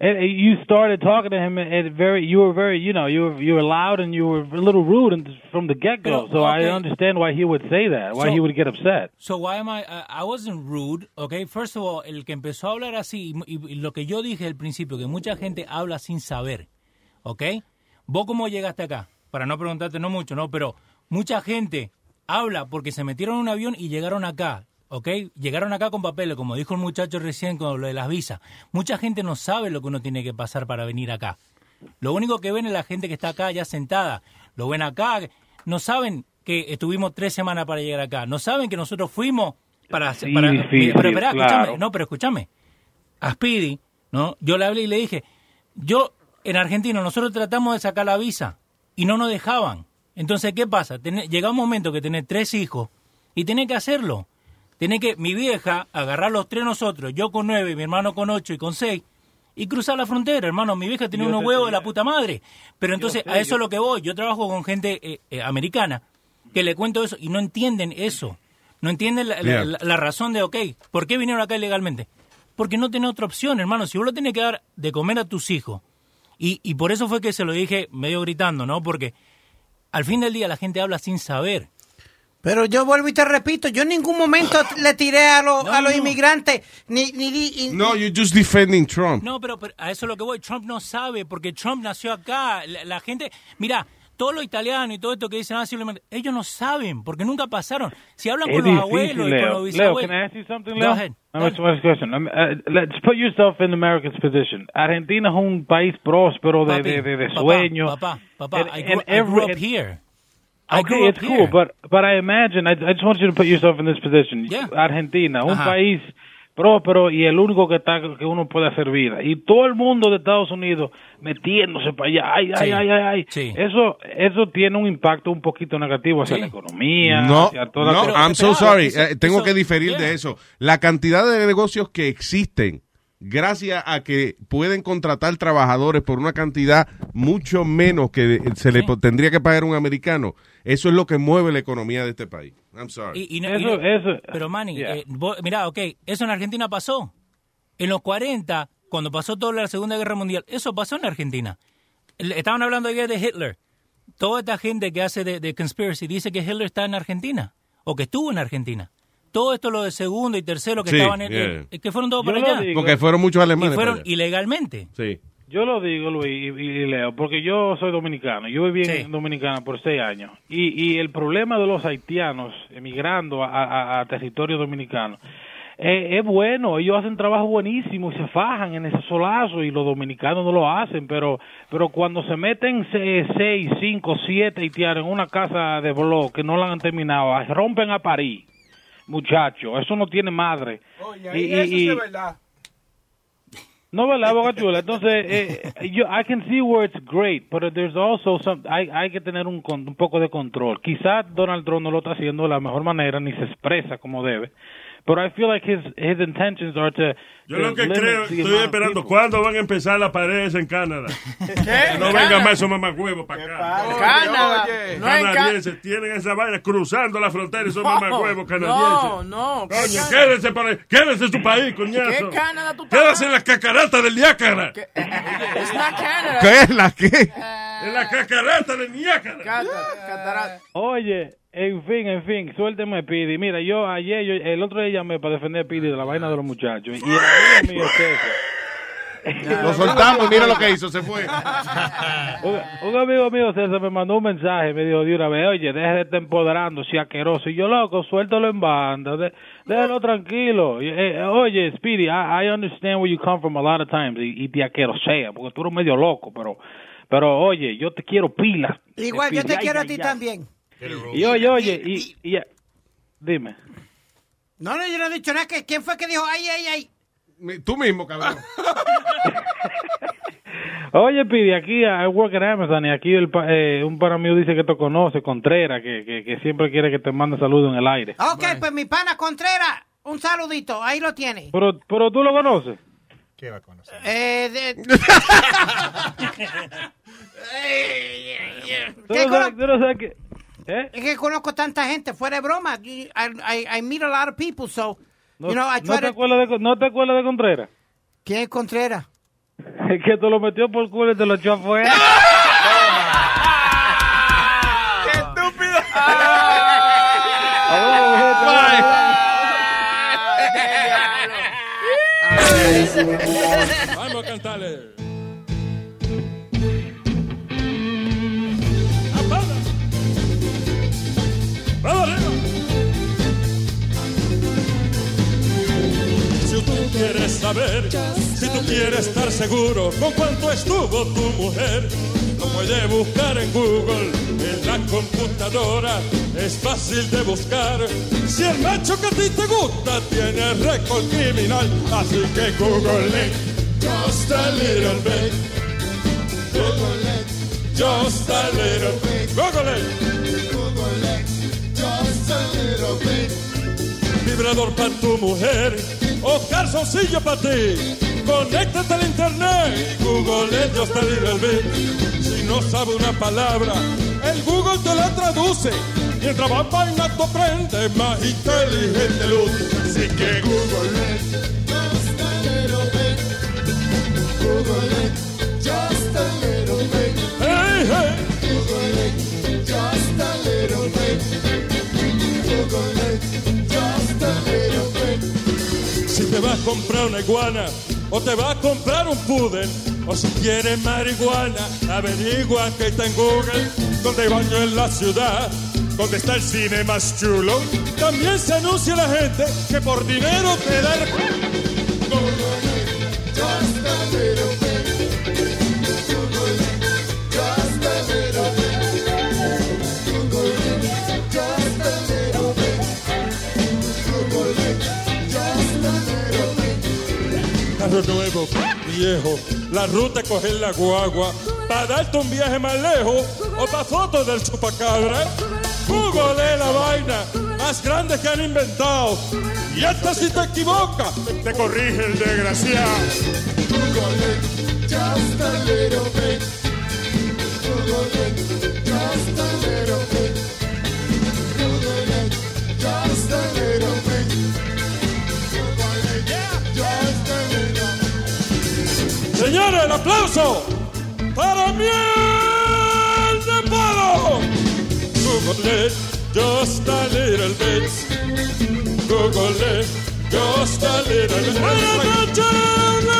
You started talking to him and and very, you were very, you know, you were you were loud and you were a little rude and from the get go. So I understand why he would say that, why So- he would get upset. So why am I? uh, I wasn't rude, okay. First of all, el que empezó a hablar así y, y lo que yo dije al principio, que mucha gente habla sin saber, okay. Vos cómo llegaste acá, para no preguntarte no mucho, no, pero mucha gente habla porque se metieron en un avión y llegaron acá, ¿ok? Llegaron acá con papeles, como dijo el muchacho recién con lo de las visas. Mucha gente no sabe lo que uno tiene que pasar para venir acá. Lo único que ven es la gente que está acá ya sentada. Lo ven acá. No saben que estuvimos tres semanas para llegar acá. No saben que nosotros fuimos para... Sí, para pero espera, claro. escúchame. No, pero escúchame. A Speedy, ¿no? Yo le hablé y le dije, yo en Argentina nosotros tratamos de sacar la visa y no nos dejaban. Entonces, ¿qué pasa? Llega un momento que tenés tres hijos y tenés que hacerlo. Tenés que, mi vieja, agarrar los tres nosotros, yo con nueve, mi hermano con ocho y con seis, y cruzar la frontera, hermano. Mi vieja tiene Yo unos huevos de la puta madre. Pero entonces, sé, a eso yo- es lo que voy. Yo trabajo con gente eh, eh, americana que le cuento eso y no entienden eso. No entienden la, la- Yeah. la- la razón de, ok, ¿por qué vinieron acá ilegalmente? Porque no tiene otra opción, hermano. Si vos lo tenés que dar de comer a tus hijos, y, y por eso fue que se lo dije medio gritando, ¿no? Porque al fin del día la gente habla sin saber. Pero yo vuelvo y te repito, yo en ningún momento le tiré a, los a los no. inmigrantes, ni, ni, di- y- No, you're just defending Trump. No, pero, pero a eso es lo que voy. Trump no sabe, porque Trump nació acá. La, la gente, mira, todo lo italiano y todo esto que dicen, ah, simplemente, ellos no saben, porque nunca pasaron. Si hablan Es con los abuelos y con Leo. los Leo, bisabuelos. can I ask you something, Go Leo? ahead. I'm asking one question. Uh, let's put yourself in America's position. Argentina es un país próspero de, Papi, de, de, de papá, sueños. Papá, papá, And- I grew, and I grew every- up here. I Okay, it's here. cool, but but I imagine I, I just want you to put yourself in this position. Yeah. Argentina, un Ajá. país próspero y el único que está que uno puede hacer vida y todo el mundo de Estados Unidos metiéndose para allá. Ay, ay, Sí. ay, ay, ay. Sí. Eso eso tiene un impacto un poquito negativo hacia Sí. la economía, No, hacia toda no, la I'm so sorry. eso- Eh, tengo eso- que diferir yeah. de eso. La cantidad de negocios que existen gracias a que pueden contratar trabajadores por una cantidad mucho menos que se le tendría que pagar un americano. Eso es lo que mueve la economía de este país. I'm sorry. Y- y no- y no- Pero Manny, eh, vos- mira, ok, eso en Argentina pasó. En los 40, cuando pasó toda la Segunda Guerra Mundial, eso pasó en Argentina. Estaban hablando ayer de Hitler. Toda esta gente que hace de, de conspiracy dice que Hitler está en Argentina o que estuvo en Argentina. Todo esto lo de segundo y tercero que Sí, estaban en, yeah. que fueron todos Yo para allá. digo. Porque fueron muchos alemanes Y fueron para allá. ilegalmente. Sí. Yo lo digo, Luis, y, y Leo, porque yo soy dominicano. Yo viví en Dominicana por seis años. Y, y el problema de los haitianos emigrando a, a- a territorio dominicano eh, es bueno. Ellos hacen trabajo buenísimo y se fajan en ese solazo y los dominicanos no lo hacen. Pero pero cuando se meten se- seis, cinco, siete haitianos en una casa de blog que no la han terminado, rompen a París. Muchachos, eso no tiene madre. Oye, Y- ahí y- eso es verdad. No, ¿verdad, Boca Chula? Entonces, eh, yo, I can see where it's great, but there's also some, hay, hay que tener un, un poco de control. Quizás Donald Trump no lo está haciendo de la mejor manera, ni se expresa como debe. But I feel like his, his intentions are to... Yo lo que creo, estoy esperando. ¿cuándo van a empezar las paredes en Canadá? ¿Qué? No venga más esos mamagüevos para acá. Canadá. No en Ca- canadienses tienen esa vaina cruzando la frontera y son No, mamagüevos canadienses. No, no. ¿qué Coño, Canadá? quédense, por ahí, quédense en su país, coñazo. ¿Qué Canadá tú Quédense en las cacaratas del Niágara. It's not Canada. ¿Qué es la qué? En la cacarata del Niágara. Cata- catarata. Oye, en fin, en fin, suélteme, Pidi. Mira, yo ayer, yo, el otro día llamé para defender a Pidi de la vaina de los muchachos. Y el amigo mío, César. Lo soltamos y mira lo que hizo, se fue. Un, un amigo mío, César, me mandó un mensaje, me dijo de una vez, oye, deje de estar empoderando, si asqueroso. Y yo, loco, suéltalo en banda, de- déjalo tranquilo. Y, eh, oye, Speedy, I, I understand where you come from a lot of times, y, y te asquerosea, porque tú eres medio loco, pero, pero oye, yo te quiero pila. Igual, yo te ay, quiero a ti también. Y oye, oye, y, y- dime. No, no, yo no he dicho nada. que- ¿Quién fue que dijo ay, ay, ay? Tú mismo, cabrón. Oye, Pidi, aquí I work at Amazon y aquí el, pa- eh, un pana mío dice que te conoce, Contreras, que, que, que siempre quiere que te mande saludos en el aire. Ok, pues mi pana Contreras, un saludito. Ahí lo tiene. Pero, pero tú lo conoces. ¿Qué va a conocer? Eh, de- ¿Qué no sabes- tú no sabes que- ¿eh? Es que conozco tanta gente, fuera de broma. I, I, I meet a lot of people, so, No, you know, I no try te to... acuerdas de, ¿No te acuerdas de Contreras? ¿Quién es Contreras? Es que te lo metió por culo y te lo echó afuera. Vamos a cantarle. ¡Vamos! Si tú quieres saber, si tú quieres estar seguro con cuánto estuvo tu mujer, lo puede buscar en Google, en la computadora, es fácil de buscar. Si el macho que a ti te gusta tiene récord criminal, así que Google it, just a little bit. Google it, just a little bit. Google it. Google it, just a little bit. Vibrador para tu mujer o calzoncillo para ti. Conéctate al internet Google it, just a little bit. No sabe una palabra, el Google te la traduce. Mientras más vaina tú aprendes, más inteligente luz. Así que Google it, just a little bit. Google it, just a little bit. Hey, hey. Google it, just a little bit. Google it, just a little bit. Si te vas a comprar una iguana o te vas a comprar un pudel o si quieres marihuana, averigua que está en Google, donde baño en la ciudad, donde está el cine más chulo. También se anuncia la gente que por dinero te da el... Nuevo, viejo, la ruta es coger la guagua para darte un viaje más lejos o para fotos del chupacabra. Google es la vaina más grande que han inventado. Y hasta si te equivocas, te corrige el desgraciado. Google just a little bit. Google just a little bit. Señores, el aplauso para miel de palo. Google it just a little bit. Google it just a little bit. Buenas noches,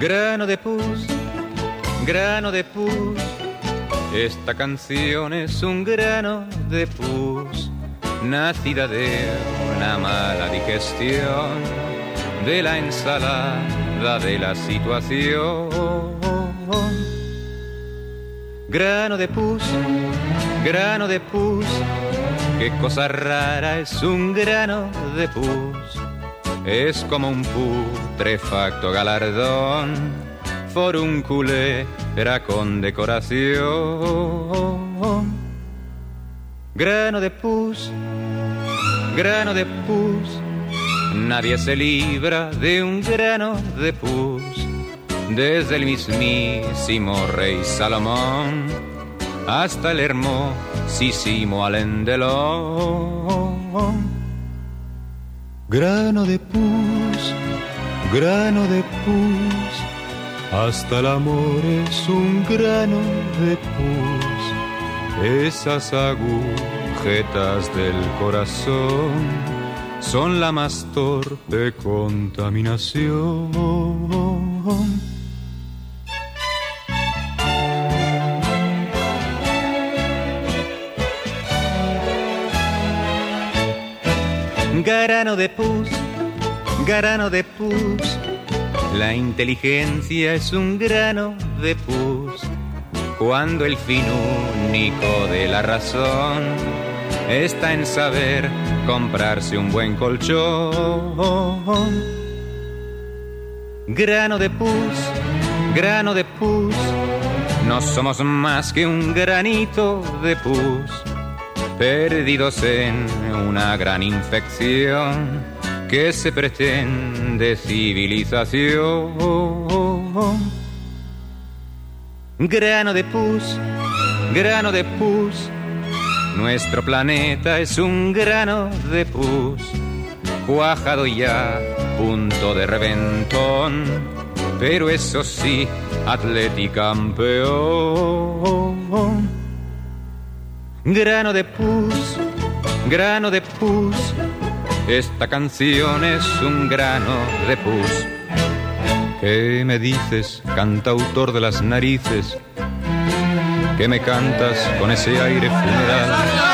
Grano de pus, grano de pus, esta canción es un grano de pus, nacida de una mala digestión, de la ensalada de la situación. Grano de pus, grano de pus, qué cosa rara es un grano de pus. Es como un putrefacto galardón, foruncule era con decoración. Grano de pus, grano de pus, nadie se libra de un grano de pus. Desde el mismísimo rey Salomón hasta el hermosísimo Alain Delon. Grano de pus, grano de pus, hasta el amor es un grano de pus. Esas agujetas del corazón son la más torpe contaminación. Grano de pus, grano de pus, la inteligencia es un grano de pus. Cuando el fin único de la razón está en saber comprarse un buen colchón. Grano de pus, grano de pus, no somos más que un granito de pus perdidos en una gran infección que se pretende civilización. Grano de pus, grano de pus, nuestro planeta es un grano de pus, cuajado ya, punto de reventón, pero eso sí, atlética campeón. Grano de pus, grano de pus, esta canción es un grano de pus. ¿Qué me dices, cantautor de las narices? ¿Qué me cantas con ese aire funeral?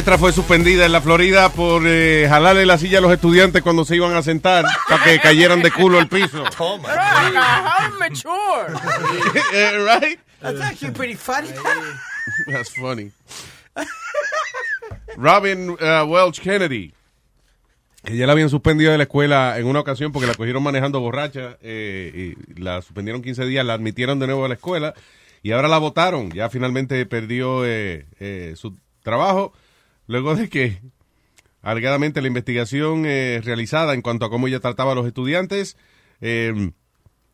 Maestra fue suspendida en la Florida por eh, jalarle la silla a los estudiantes cuando se iban a sentar para que cayeran de culo al piso. How mature. Right? That's actually pretty funny. That's funny. Robin uh, Welch Kennedy. Que ya la habían suspendido de la escuela en una ocasión porque la cogieron manejando borracha eh, y la suspendieron 15 días, la admitieron de nuevo a la escuela y ahora la votaron. Ya finalmente perdió eh, eh, su trabajo luego de que alegadamente la investigación eh, realizada en cuanto a cómo ella trataba a los estudiantes eh,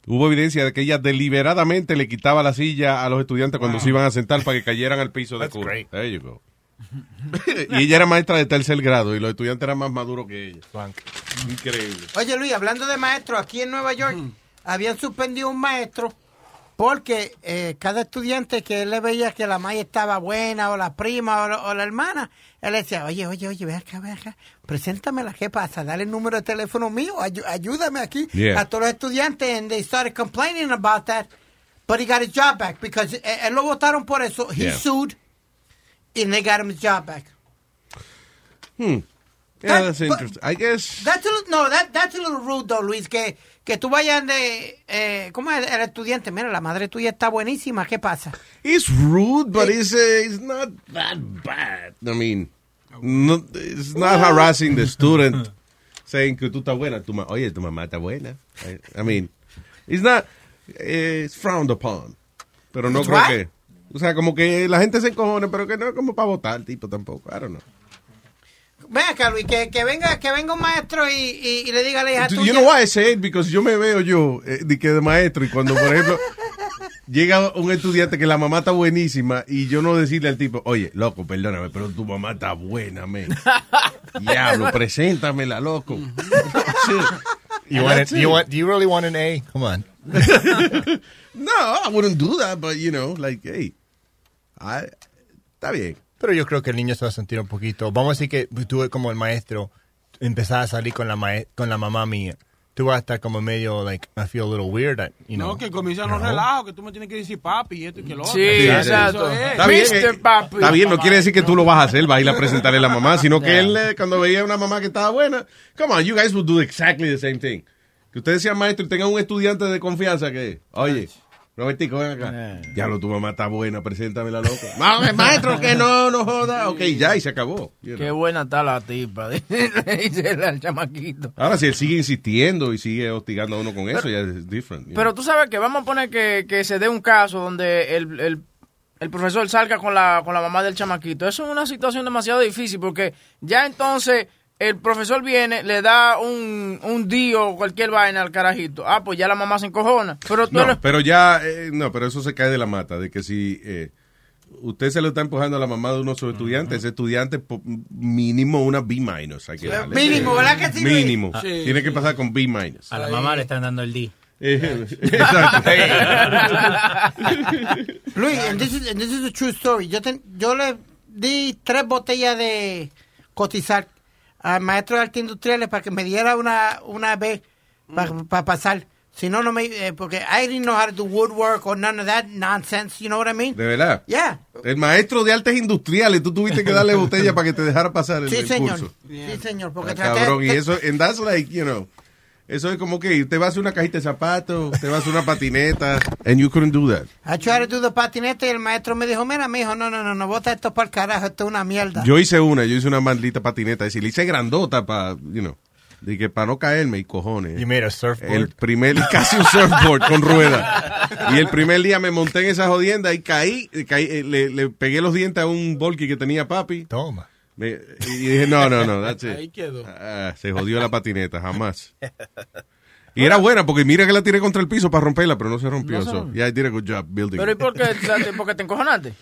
hubo evidencia de que ella deliberadamente le quitaba la silla a los estudiantes cuando se iban a sentar para que cayeran al piso de great. There you go. y ella era maestra de tercer grado y los estudiantes eran más maduros que ella. Increíble. Oye, Luis, hablando de maestros, aquí en Nueva York habían suspendido un maestro porque eh, cada estudiante que él le veía que la madre estaba buena o la prima o la, o la hermana, él le decía, oye, oye, oye, ve acá, ve acá, preséntamela, ¿qué pasa? Dale el número de teléfono mío, ayu- ayúdame aquí Yeah. a todos los estudiantes. And they started complaining about that, but he got his job back because eh, él lo votaron por eso. He Yeah. sued and they got him his job back. Hmm. Yeah, that's interesting. I guess. That's a no, that, that's a little rude, though, Luis, que, que tú vayas de... Eh, ¿Cómo es el estudiante? Mira, la madre tuya está buenísima, ¿qué pasa? It's rude, but it's, uh, it's not that bad. I mean, no, it's not harassing the student saying que tú estás buena. Tu Oye, tu mamá está buena. I, I mean, it's not, eh, it's frowned upon. Pero no creo que, o sea, como que la gente se encojone, pero que no es como para votar, tipo, tampoco. I don't know. Ven acá, Luis, que, que, venga, que venga un maestro y, y, y le diga a la hija You tuya... know why I say it? Because yo me veo yo eh, de que de maestro y cuando, por ejemplo, llega un estudiante que la mamá está buenísima y yo no decirle al tipo, oye, loco, perdóname, pero tu mamá está buena, men. Diablo, preséntamela, loco. You want it, you want, do you really want an A? Come on. no, I wouldn't do that, but you know, like, hey, I- está bien. Pero yo creo que el niño se va a sentir un poquito. Vamos a decir que tú como el maestro empezás a salir con la mae- con la mamá mía. Tú vas a estar como medio like I feel a little weird, at, you know. No, que comienzan los No. relajos, que tú me tienes que decir papi y esto y que lo otro. Sí, Eso es. Está bien, eh, está bien, no quiere decir que tú lo vas a hacer, vas a ir a presentarle a la mamá, sino que Yeah. él, eh, cuando veía una mamá que estaba buena, come on, you guys would do exactly the same thing. Que ustedes sean maestros y tengan un estudiante de confianza que, oye, Robertico, ven acá. Diablo, tu mamá está buena, preséntamela, loca. Ma- maestro, que no, no joda. Ok, ya, y se acabó. you know. Qué buena está la tipa, dice el chamaquito. Ahora, si él sigue insistiendo y sigue hostigando a uno con eso, ya es different. Pero tú sabes que vamos a poner que, que se dé un caso donde el, el, el profesor salga con la, con la mamá del chamaquito. Eso es una situación demasiado difícil porque ya entonces el profesor viene, le da un, un dio o cualquier vaina al carajito. Ah, pues ya la mamá se encojona. Pero tú No, eres- pero ya, eh, no, pero eso se cae de la mata, de que si eh, usted se lo está empujando a la mamá de uno de sus estudiantes, ese estudiante mínimo una B minus hay que darle. Mínimo, ¿verdad que sí? Mínimo. Sí. Tiene que pasar con B minus. A la mamá le están dando el D. Eh, Exacto. Luis, and this is, and this is a true story. Yo, ten- yo le di tres botellas de cotizar al maestro de arte industriales para que me diera una, una B para pasar. Si no, no me... eh, porque I didn't know how to do woodwork or none of that nonsense, you know what I mean? De verdad. Yeah. El maestro de artes industriales, tú tuviste que darle botella para que te dejara pasar el, Sí, el señor. curso. Sí, señor. Porque Ah, traté... cabrón, y eso, and that's like, you know, eso es como que te vas a una cajita de zapatos, te vas a una patineta, and you couldn't do that. I tried to do the patinete y el maestro me dijo, mira, mijo, no, no, no, no, bota esto para el carajo, esto es una mierda. Yo hice una, yo hice una maldita patineta, es decir, le hice grandota para, you know, de que para no caerme y cojones. You made a surfboard? El primer, casi un surfboard con rueda. Y el primer día me monté en esa jodienda y caí, y caí eh, le, le pegué los dientes a un volky que tenía papi. Toma. Me- y dije, no, no, no, that's it. Ahí quedó. Ah, se jodió la patineta, jamás. Y era buena porque mira que la tiré contra el piso para romperla, pero no se rompió. No se so, rompió. yeah, I did a good job building. Pero ¿y por qué, la- por qué te encojonaste?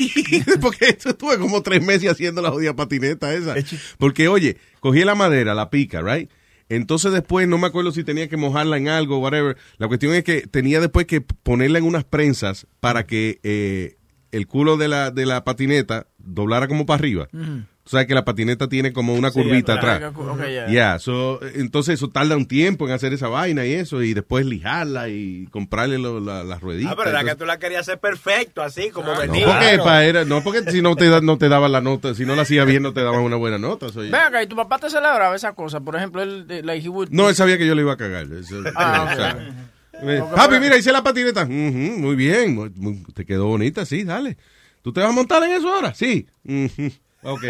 porque esto estuve como tres meses haciendo la jodida patineta esa. Porque, oye, cogí la madera, la pica, right? Entonces después, no me acuerdo si tenía que mojarla en algo, whatever. La cuestión es que tenía después que ponerla en unas prensas para que eh, el culo de la, de la patineta doblara como para arriba. O sea que la patineta tiene como una Sí, curvita atrás. atrás. Ok, ya. Yeah, so, entonces eso tarda un tiempo en hacer esa vaina y eso, y después lijarla y comprarle lo- la- las rueditas. Ah, pero era Entonces- que tú la querías hacer perfecto, así como no venía. porque, pa, era- no porque si no te, no te daban la nota, si no la hacía bien no te daban una buena nota. so, Ven acá, y tu papá te celebraba esa cosa. Por ejemplo, él, eh, like, would- no, él sabía que yo le iba a cagar. Eso- Ah, o sea, ok. me- Porque Papi, mira, hice la patineta. Ujú, muy bien, muy- muy- te quedó bonita, sí, dale. ¿Tú te vas a montar en eso ahora? Sí. Ujú, Ok.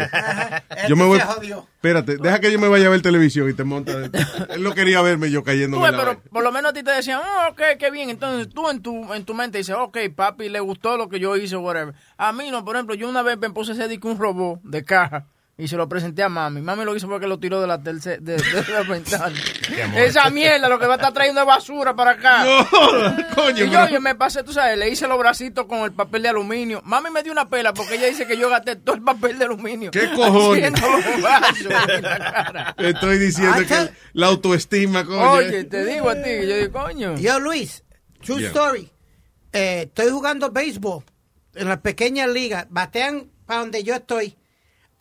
Yo me voy. Espérate, deja que yo me vaya a ver televisión y te montas. Él no quería verme yo cayendo. Tú ves, pero por lo menos a ti te decían, oh, ok, qué bien. Entonces tú en tu, en tu mente dices, ok, papi, le gustó lo que yo hice, whatever. A mí no, por ejemplo, yo una vez me puse a hacer un robot de caja y se lo presenté a mami. Mami lo hizo porque lo tiró de la, terce- de, de la ventana. Esa mierda lo que va a estar trayendo es basura para acá. coño, Y yo, yo me pasé, tú sabes, le hice los bracitos con el papel de aluminio. Mami me dio una pela porque ella dice que yo gasté todo el papel de aluminio. ¿Qué cojones? La estoy diciendo Ay, que la autoestima, coño. Oye, te digo a ti, que yo digo, coño. Yo, Luis, true Yeah. story. Eh, estoy jugando béisbol en las pequeñas ligas. Batean para donde yo estoy.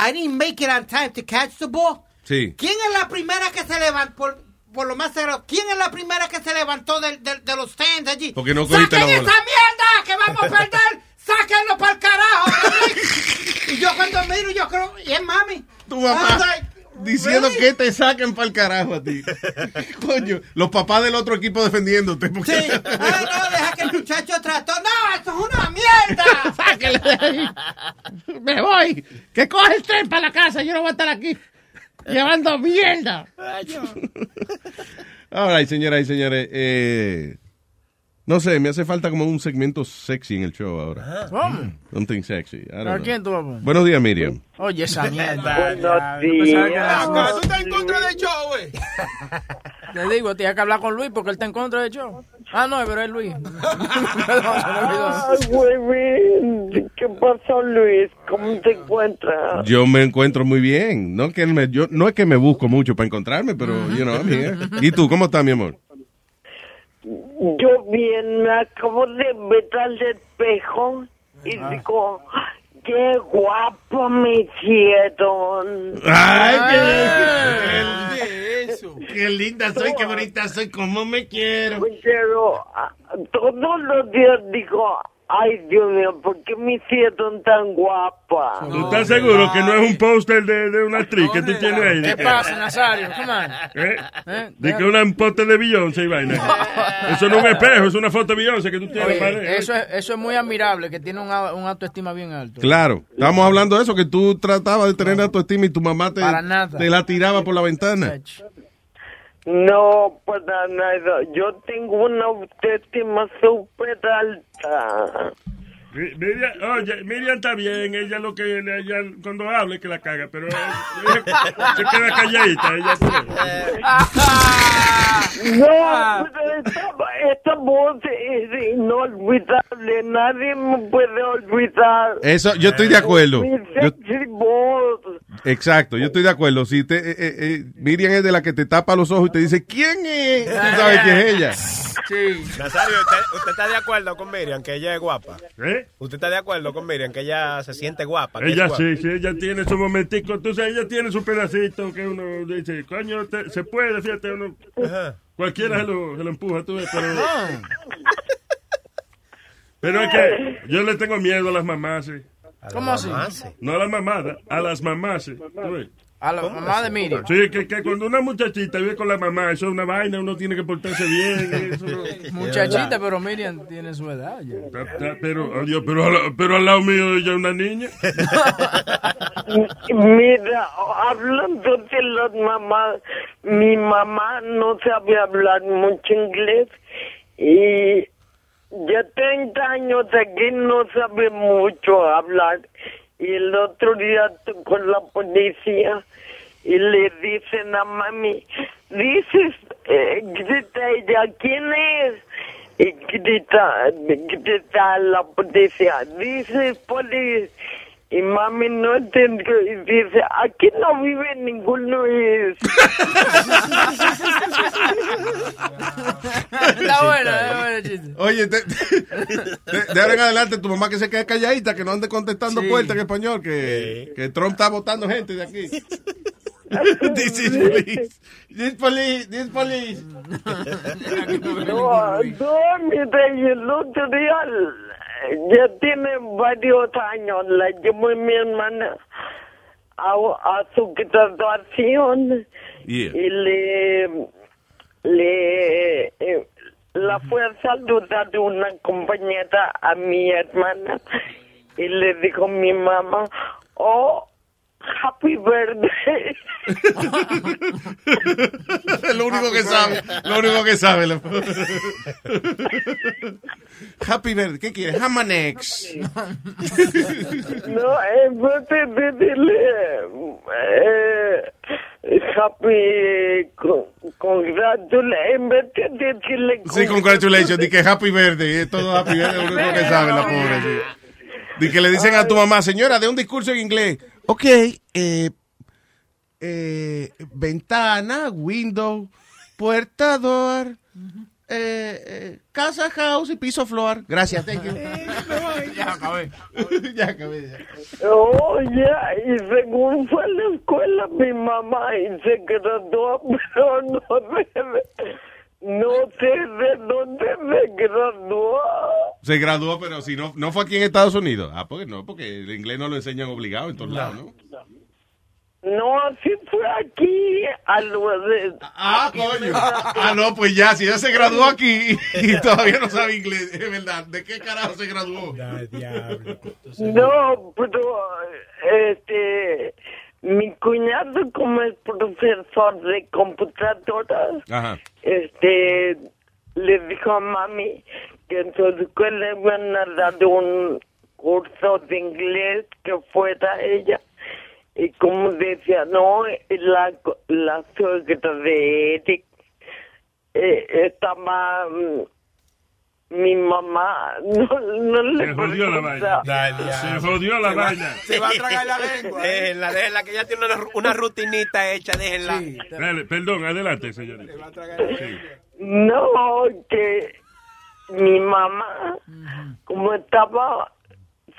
I didn't make it on time to catch the ball. Sí. ¿Quién es la primera que se levantó? Por, por lo más seguro, ¿quién es la primera que se levantó del- del- de, los stands allí? Porque no cogiste ¡Saquen la esa bola! mierda! ¡Que vamos a perder! ¡Sáquenlo para el carajo! y yo cuando miro, yo creo, y es mami. Tu like, diciendo really? que te saquen para el carajo a ti. Coño, los papás del otro equipo defendiéndote. porque- Sí. Ay, no, deja que el muchacho trató. No, esto es una mierda. Sáquenle de ahí. Me voy. Que coge el tren para la casa. Yo no voy a estar aquí llevando mierda. All right, señoras y señores. eh, no sé, me hace falta como un segmento sexy en el show ahora. ¿Cómo? Something sexy. I don't ¿A know. quién tú poner? Buenos días, Miriam. Oye, esa mierda. Buenos Acá, tú estás en contra del show, güey. Le digo, tienes que hablar con Luis porque él está en contra del show. Ah, no, pero es Luis. Güey, ¿qué pasó, Luis? ¿Cómo te encuentras? Yo me encuentro muy bien. No, que me, yo, no es que me busco mucho para encontrarme, pero, you know, I'm here. ¿Y tú, cómo estás, mi amor? Yo bien, me acabo de ver al espejo y Ah. digo, qué guapo me hicieron. ¡Ay, qué, eso? qué linda soy, qué bonita soy, cómo me quiero. Pero todos los días digo, ay, Dios mío, ¿por qué me hicieron tan guapa? ¿Tú estás seguro que no es un póster de, de una actriz que tú tienes ahí? ¿Qué pasa, Nazario? Come on. ¿Eh? ¿Eh? De que una póster de Beyoncé y vaina. Eso no es un espejo, es una foto de Beyoncé que tú tienes. Oye, eso, es, eso es muy admirable, que tiene un, a- un autoestima bien alto. Claro, estamos hablando de eso, que tú tratabas de tener autoestima y tu mamá te, Para nada. te la tiraba por la ventana. No, para nada. Yo tengo una autoestima súper alta. Mi- Miriam, oye, Miriam está bien, ella lo que ella cuando hable que la caga, pero ella se queda calladita, ella No, esta, esta voz es inolvidable. Nadie me puede olvidar. Eso, yo estoy de acuerdo. Mi Yo- sexy voz. Exacto, yo estoy de acuerdo. Si te, eh, eh, eh, Miriam es de la que te tapa los ojos y te dice, ¿quién es? Tú sabes quién es ella. Sí. Nazario, ¿usted, usted está de acuerdo con Miriam que ella es guapa? ¿Eh? ¿Usted está de acuerdo con Miriam que ella se siente guapa? Ella guapa? sí, sí, ella tiene su momentico. Entonces ella tiene su pedacito que uno dice, coño, te- se puede, fíjate, uno. Cualquiera se lo, se lo empuja, tú ves, pero. Pero es que yo le tengo miedo a las mamás, sí. ¿Cómo así? No a las mamadas, a las mamás, sí. ¿Tú ves? A la mamá de Miriam. Sí, que, que cuando una muchachita vive con la mamá, eso es una vaina, uno tiene que portarse bien. Eso no- Muchachita, pero Miriam tiene su edad ya. Ta- ta- Pero, adiós, pero, al- pero al lado mío ella es una niña. Mira, hablando de las mamás, mi mamá no sabe hablar mucho inglés y ya 30 años aquí no sabe mucho hablar. Y el otro día con la policía y le dicen a mami, dices, eh, grita ella, ¿quién es? Y grita, grita la policía, dice policía. Y mami no entendió y dice, aquí no vive ningún Luis. Está bueno, está bueno chiste. Oye, te- de, de ahora en adelante tu mamá que se quede calladita, que no ande contestando Sí. puertas en español, que, que Trump está votando gente de aquí. This is police. This police. This police. No, ya tiene varios años, la llevó mi hermana a, a su graduación Yeah. y le, le, eh, la fue a saludar una compañera a mi hermana y le dijo mi mamá, oh, happy birthday. Es lo único que sabe. Lo único que sabe. lo- Happy birthday. ¿Qué quieres? Hamanex. No, vez de decirle happy con, congratula- en vez de decirle Sí, congratulations. Di que happy birthday. Es todo happy birthday. Es lo único que sabe la pobre. Di que le dicen a tu mamá, señora, de un discurso en inglés. Ok, eh, eh, ventana, window, puerta, door, eh, eh, casa, house y piso, floor. Gracias, thank you. Ya acabé. ya acabé. ya. Oh, ya, y según fue a la escuela mi mamá y se graduó, pero no sé, no sé de dónde se graduó. Se graduó, pero si no, no fue aquí en Estados Unidos. Ah, porque no, porque el inglés no lo enseñan obligado en todos lados, ¿no? No, sí fue aquí, a lo de... Ah, coño. Ah, no, pues ya, si ella se graduó aquí y todavía no sabe inglés, es verdad. ¿De qué carajo se graduó? No, pero este mi cuñado como es profesor de computadoras, Ajá. este le dijo a mami que en su escuela iban a dar un curso de inglés que fuera ella. Y como decía, no, la, la suegra de Eric eh, estaba mi mamá, no, no le Se jodió la vaina. Se jodió la vaina. Se va a tragar la lengua. Déjenla, déjenla, que ya tiene una, una rutinita hecha, déjenla. Dale, perdón, adelante, señorita. Sí. No, que mi mamá, como estaba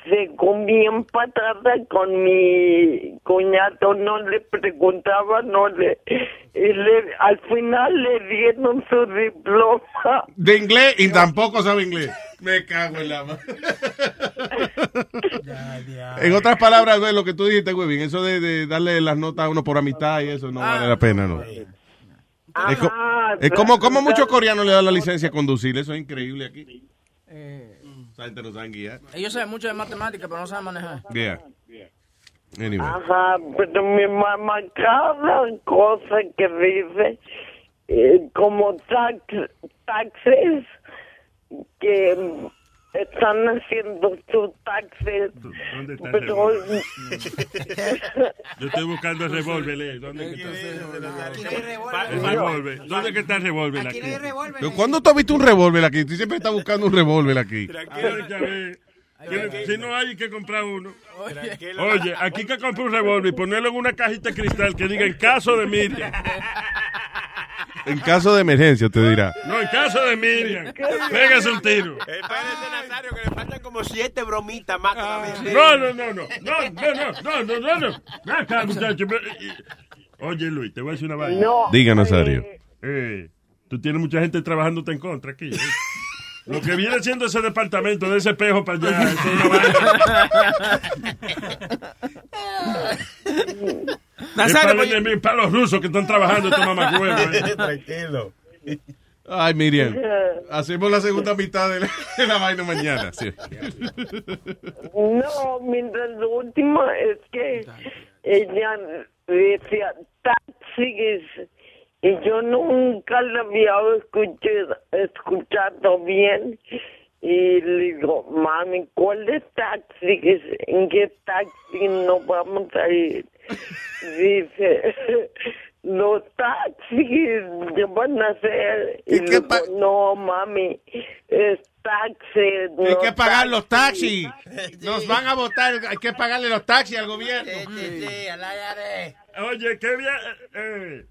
según bien patada con mi cuñado, no le preguntaba, no le... Y le, al final le dieron su diploma. De inglés y tampoco sabe inglés. Me cago en la madre. En otras palabras, lo que tú dijiste, Webin, eso de, de darle las notas a uno por amistad y eso no vale la pena, ¿no? Es, co- Ah, es como, como muchos coreanos le dan la licencia a conducir, eso es increíble aquí. Esa gente no sabe guiar. Ellos saben mucho de matemáticas, pero no saben manejar. Yeah. Anyway. Ajá, pero mi mamá cada cosa que dice, eh, como tax, taxes, que están haciendo sus taxes. ¿Dónde está el Pero, Yo estoy buscando el revólver, eh. ¿Dónde que está? El revólver. ¿Dónde que está el revólver aquí? Pero ¿Cuándo tú has visto un revólver aquí? Tú siempre estás buscando un revólver aquí. Que- Si no hay, hay que comprar uno. Tranquilo. Oye, aquí hay que comprar un revólver y ponerlo en una cajita de cristal que diga en caso de Miriam. En caso de emergencia, te dirá. No, en caso de Miriam. Pégase un tiro. Espérese, Nazario, que le faltan como siete bromitas más todavía. No, no, no, no. No, no, no, no, no, no, no. Acá, muchacho. Oye, Luis, te voy a decir una vaina. No. Diga, Nazario. Eh, tú tienes mucha gente trabajándote en contra aquí. ¿eh? Lo que viene siendo ese departamento de ese espejo para allá. eso es una vaina. Nazario, Es para, los rusos que están trabajando estos mamacuevos. ¿eh? Tranquilo. Ay, Miriam. Hacemos la segunda mitad de la, de la vaina mañana. sí. No, mientras lo último es que ella decía taxis y yo nunca la había escuchado, escuchado bien. Y le digo, mami, ¿cuál es taxis? ¿En qué taxi nos vamos a ir? Dice, los taxis van a ser. Y le digo, no, mami, es taxi. Hay no que pagar taxi". los taxis. Nos van a votar. Hay que pagarle los taxis al gobierno. Oye, qué viaje. Eh,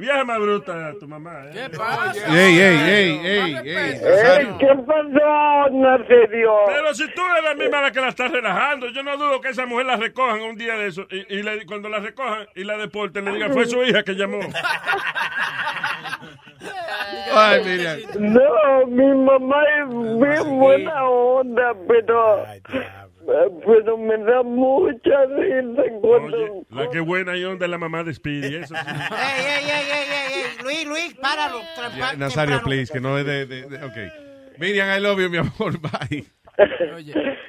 viaje más bruta tu mamá. ¿eh? ¿Qué pasa? Ey, ey, ey, ey, ey. ¿Qué pasó, Nazario? Pero si tú eres la misma la que la estás relajando, yo no dudo que esa mujer la recojan un día de eso. Y, y le- cuando la recojan y la deporten, le digan, fue su hija que llamó. Ay, Miriam. No, mi mamá es bien buena onda, pero, pero me da mucha risa cuando... La que buena y onda es la mamá de Speedy. Eso sí. Ey, ey, ey, ey. Luis, Luis, páralo. Ya, Nazario, please, que no es de, de, de- Ok. Miriam, I love you, mi amor. Bye.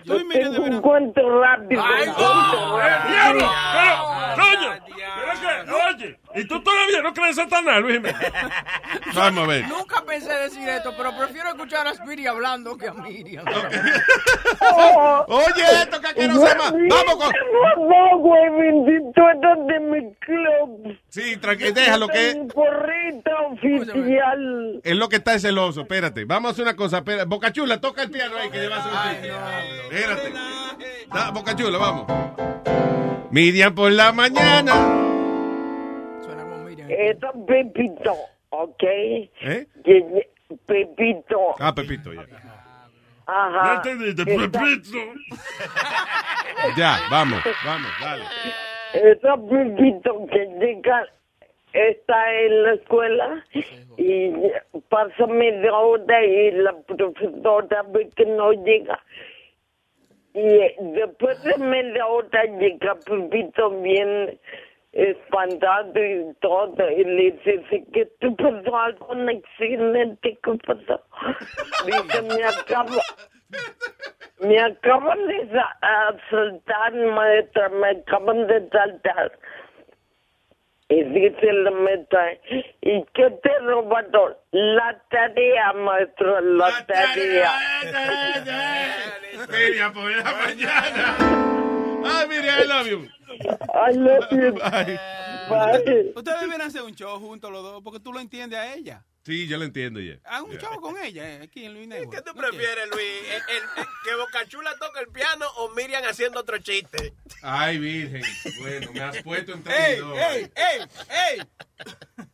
Tengo un cuento rápido. un cuento rápido. ¡Diablo! Pero, coño, pero que, oye, ¿y tú todavía no crees en Satanás, Luis Jiménez? Vamos a ver. Nunca pensé decir esto, pero prefiero escuchar a Speedy hablando que a Miriam. Oye, esto que quiero ser más. Vamos con. No, güey, bendito, eres de mi club. Sí, tranquilo, déjalo que. Mi porrita oficial. Es lo que está es celoso. Espérate. Vamos a hacer una cosa. Espera. Boca Chula, toca el piano ahí que lleva a hacer un sitio. Espérate. Da, Boca Chula, vamos. Miriam por la mañana. Eso es Pepito, ¿ok? ¿Eh? Pepito. Ah, Pepito, ya. Ajá. No entendiste, Pepito. Ya, vamos, vamos, dale. Esa Pepito que llega, está en la escuela y pasa media hora y la profesora ve que no llega. Y después de media hora llega Pepito bien espantado y todo y le dice que tú pasó algo, un accidente, ¿qué pasó? Dice, me acaba, me acaban de asaltar, maestra, me acaban de asaltar. Y dice la maestra, ¿y qué te robaron? La tarea, maestro, la, la tarea. tarea. Miriam por la mañana. Ay, Miriam, I love you. I love you. Bye. Bye. Ustedes deben hacer un show juntos los dos, porque tú lo entiendes a ella. Sí, yo lo entiendo ya. Haz un show con ella, eh, aquí en Luis Network. ¿Qué tú prefieres, Luis? ¿El- el- ¿Que Bocachula toque el piano o Miriam haciendo otro chiste? Ay, Virgen. Bueno, me has puesto en ¡Ey, tres. ey, ey, ey!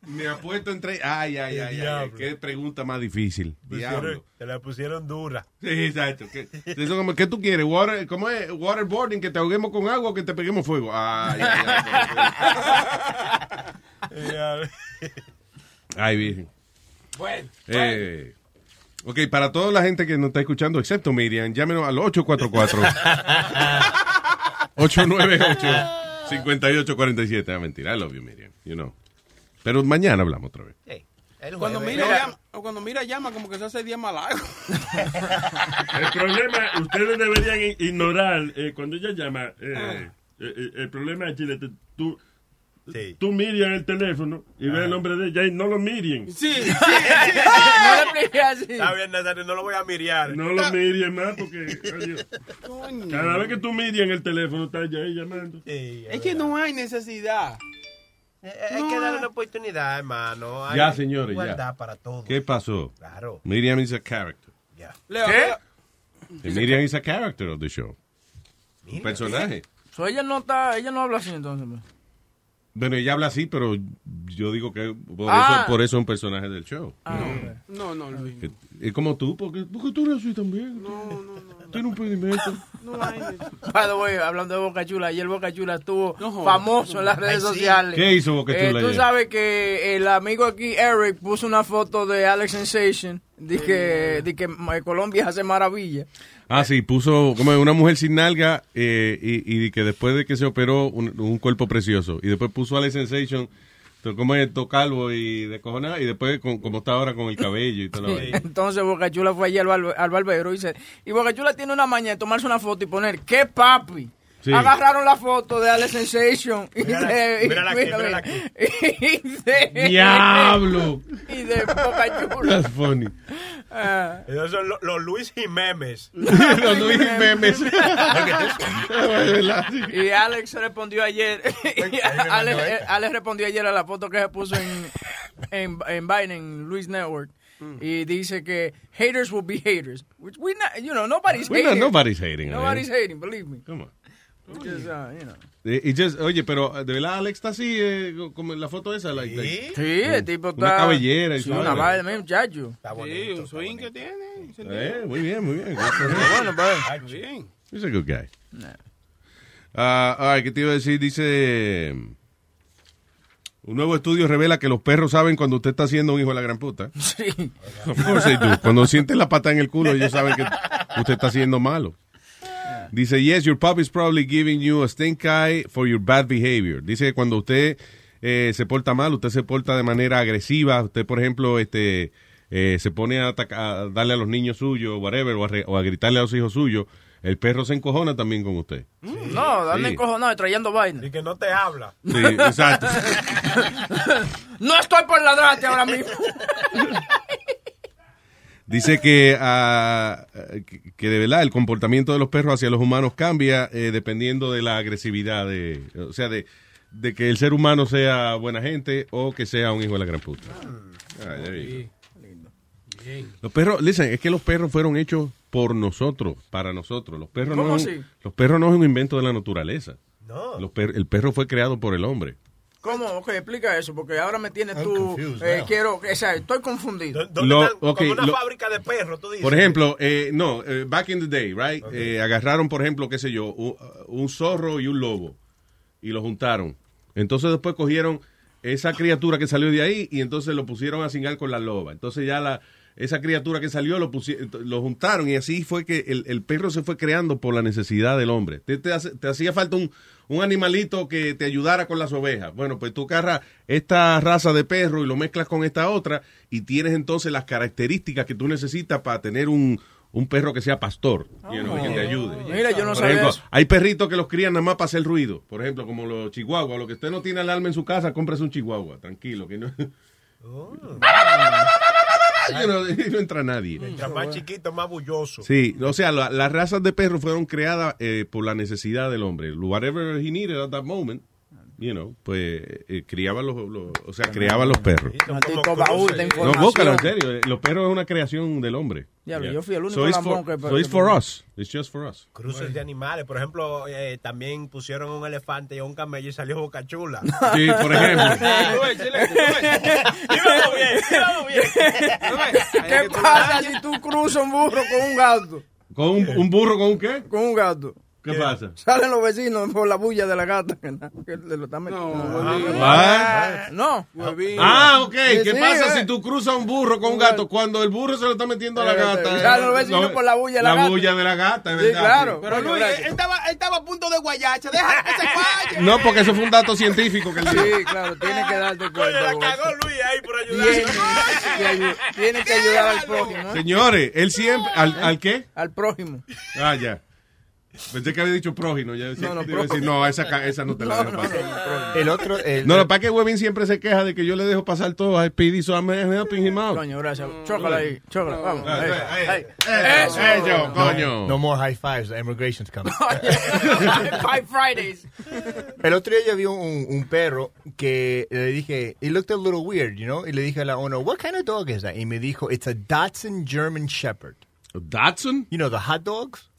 Me has puesto en. Ay, ay, ay, ay, ay. Qué pregunta más difícil. Diablo. Te la pusieron dura. Sí, exacto. ¿Qué, eso como, ¿qué tú quieres? Water, ¿Cómo es? Waterboarding, que te ahoguemos con agua o que te peguemos fuego. Ay, ay, ay. Ay, Virgen. Bueno. Eh, ok, para toda la gente que nos está escuchando, excepto Miriam, llámenos al 844 898 5847. Ah, mentira, I love you, Miriam. You know. Pero mañana hablamos otra vez. Cuando mira, Mira. llama, o cuando mira llama, como que se hace día más largo. El problema, ustedes deberían i- ignorar eh, cuando ella llama. eh, eh, eh, el problema es Chile, te- tú, tú Miriam el teléfono y ves el nombre de ella y no lo miren. Sí, sí, No le expliqué así. Está bien, Nazario, no lo voy a miriar. No lo miren más porque adiós. cada vez que tú Miriam el teléfono está ella ahí llamando. Es que no hay necesidad. Hay que darle una oportunidad, hermano. Hay Ya, señores, igualdad ya. para todos. ¿Qué pasó? Claro. Miriam is a character. Leo, ¿Qué? Leo, And Miriam is a character of the show. Un personaje. So, ella no está, ella no habla así entonces. Bueno, ella habla así, pero yo digo que por, Ah. eso, por eso es un personaje del show. No, no, Luis. Que- Es como tú, porque, porque tú eres así también. No, no, no. Tiene un pedimento. By the way, hablando de Boca Chula, ayer Boca Chula estuvo famoso en las redes sociales. ¿Qué hizo Boca Eh, Chula Tú ayer? sabes que el amigo aquí, Eric, puso una foto de Alex Sensation, de que, que eh, Colombia hace maravilla. Ah, sí, puso como una mujer sin nalga eh, y, y que después de que se operó un, un cuerpo precioso. Y después puso a la Sensation como es todo calvo y de cojonada y después con- como está ahora con el cabello y todo lo Entonces Boca Chula fue allí al, al barbero y dice, y Boca Chula tiene una maña de tomarse una foto y poner, ¿qué papi? Sí. Agarraron la foto de Alex Sensation y Mírala- de, y- mírala aquí, mira, mírala mira. y de- ¡Diablo! y de Boca Chula. That's funny. Ah. Esos son los, los Luis Jiménez. Los Luis Memes. y Alex respondió ayer Alex, eh, Alex respondió ayer a la foto que se puso en en, en Biden en Luis Network y dice que haters will be haters which we not, you know nobody's We're not- hating nobody's hating, nobody's man. hating believe me Come on. Just, uh, you know. Y just- oye, pero de verdad Alex está así, eh, como en la foto esa. Like, like- Sí, el tipo Una está. cabellera y sí, su una vaina. mira, muchacho. Sí, un swing que tiene. Eh, muy bien, muy bien. Bueno, pues. Bien. He's a good guy. Ah, all right, ¿qué te iba a decir? Dice... Un nuevo estudio revela que los perros saben cuando usted está haciendo un hijo de la gran puta. Sí. Of course they do. Cuando sienten la pata en el culo, ellos saben que usted está haciendo malo. Dice, yes, your pup is probably giving you a stink eye for your bad behavior. Dice que cuando usted eh, se porta mal, usted se porta de manera agresiva. Usted, por ejemplo, este eh, se pone a, ataca- a darle a los niños suyos, whatever, o a, re- o a gritarle a los hijos suyos. El perro se encojona también con usted. No, dale Sí. encojonado y trayendo vaina. Y que no te habla. Sí, exacto. No estoy por ladrarte ahora mismo. Dice que, ah, que, que de verdad el comportamiento de los perros hacia los humanos cambia eh, dependiendo de la agresividad, de, o sea, de, de que el ser humano sea buena gente o que sea un hijo de la gran puta. Ah, go. Los perros, listen, es que los perros fueron hechos por nosotros, para nosotros. Los perros, ¿Cómo no, es así? un- los perros no es un invento de la naturaleza. No. Los per- el perro fue creado por el hombre. ¿Cómo? Ok, explica eso, porque ahora me tienes I'm tú. confused eh, quiero, o sea, estoy confundido. Como una lo- fábrica de perros, tú dices. Por ejemplo, eh, no, eh, back in the day, right? Eh, agarraron, por ejemplo, qué sé yo, un, un zorro y un lobo y lo juntaron. Entonces después cogieron esa criatura que salió de ahí y entonces lo pusieron a cingar con la loba. Entonces ya la esa criatura que salió lo, pusi- lo juntaron y así fue que el, el perro se fue creando por la necesidad del hombre. Te, te hace- te hacía falta un, un animalito que te ayudara con las ovejas. Bueno, pues tú agarras esta raza de perro y lo mezclas con esta otra y tienes entonces las características que tú necesitas para tener un, un perro que sea pastor, you know, y que te ayude. Mira, yo no Por sabía ejemplo, eso. hay perritos que los crían nada más para hacer ruido. Por ejemplo, como los chihuahuas. Lo que usted no tiene alarma en su casa, cómprese un chihuahua. Tranquilo, que no... You know, no entra nadie. Mientras más chiquito, más bulloso. Sí, o sea, la- las razas de perros fueron creadas eh, por la necesidad del hombre. Whatever he needed at that moment, you know, pues eh, criaban los, los- o sea, creaban los perros. Maldito baúl de No, búscalo, en serio. eh, Los perros es una creación del hombre. Yo fui el único So it's for, que- so it's for us. It's just for us. Cruces de animales. Por ejemplo, eh, también pusieron un elefante y un camello y salió Boca Chula. Sí, por ejemplo. Íbamos bien, íbamos bien. ¿Qué pasa si tú cruzas un burro con un gato? ¿Con un, un burro con un qué? Con un gato. ¿Qué pasa? Salen los vecinos por la bulla de la gata. Que, le lo están metiendo. What? No. Ah, ok. Sí, ¿Qué sí, pasa eh. si tú cruzas un burro con un gato cuando el burro se lo está metiendo a la Eh, gata? salen los eh, vecinos no, por la bulla de la gata. bulla de la gata, es Sí, verdad. claro. Pero Luis, él estaba, él estaba a punto de guayacha. Deja que se vaya. No, porque eso fue un dato científico que él dijo. Sí, claro, tiene que darte cuenta. la porque cagó Luis ahí por Tiene ayudar. tiene que ayudar al prójimo. ¿eh? Señores, él siempre... ¿Al, al qué? Al prójimo. Ah, ya. Pensé que había dicho prójimo. Ya decía, No, no, a decir, no, esa, esa no te la dejo pasar. El otro, el, No, lo es que Webin siempre se queja de que yo le dejo pasar todo a Speedy, so I'm helping him out. Coño, gracias. Chócala ahí. Chócala. Vamos. Ah, ahí, ahí. Eso. no, coño. no more high fives. The immigration's coming. Five Fridays. El otro día yo vi un, un perro que le dije, it looked a little weird, you know? Y le dije a la owner, what kind of dog is that? Y me dijo, it's a Dachshund German Shepherd. Datsun? You know, the hot dogs?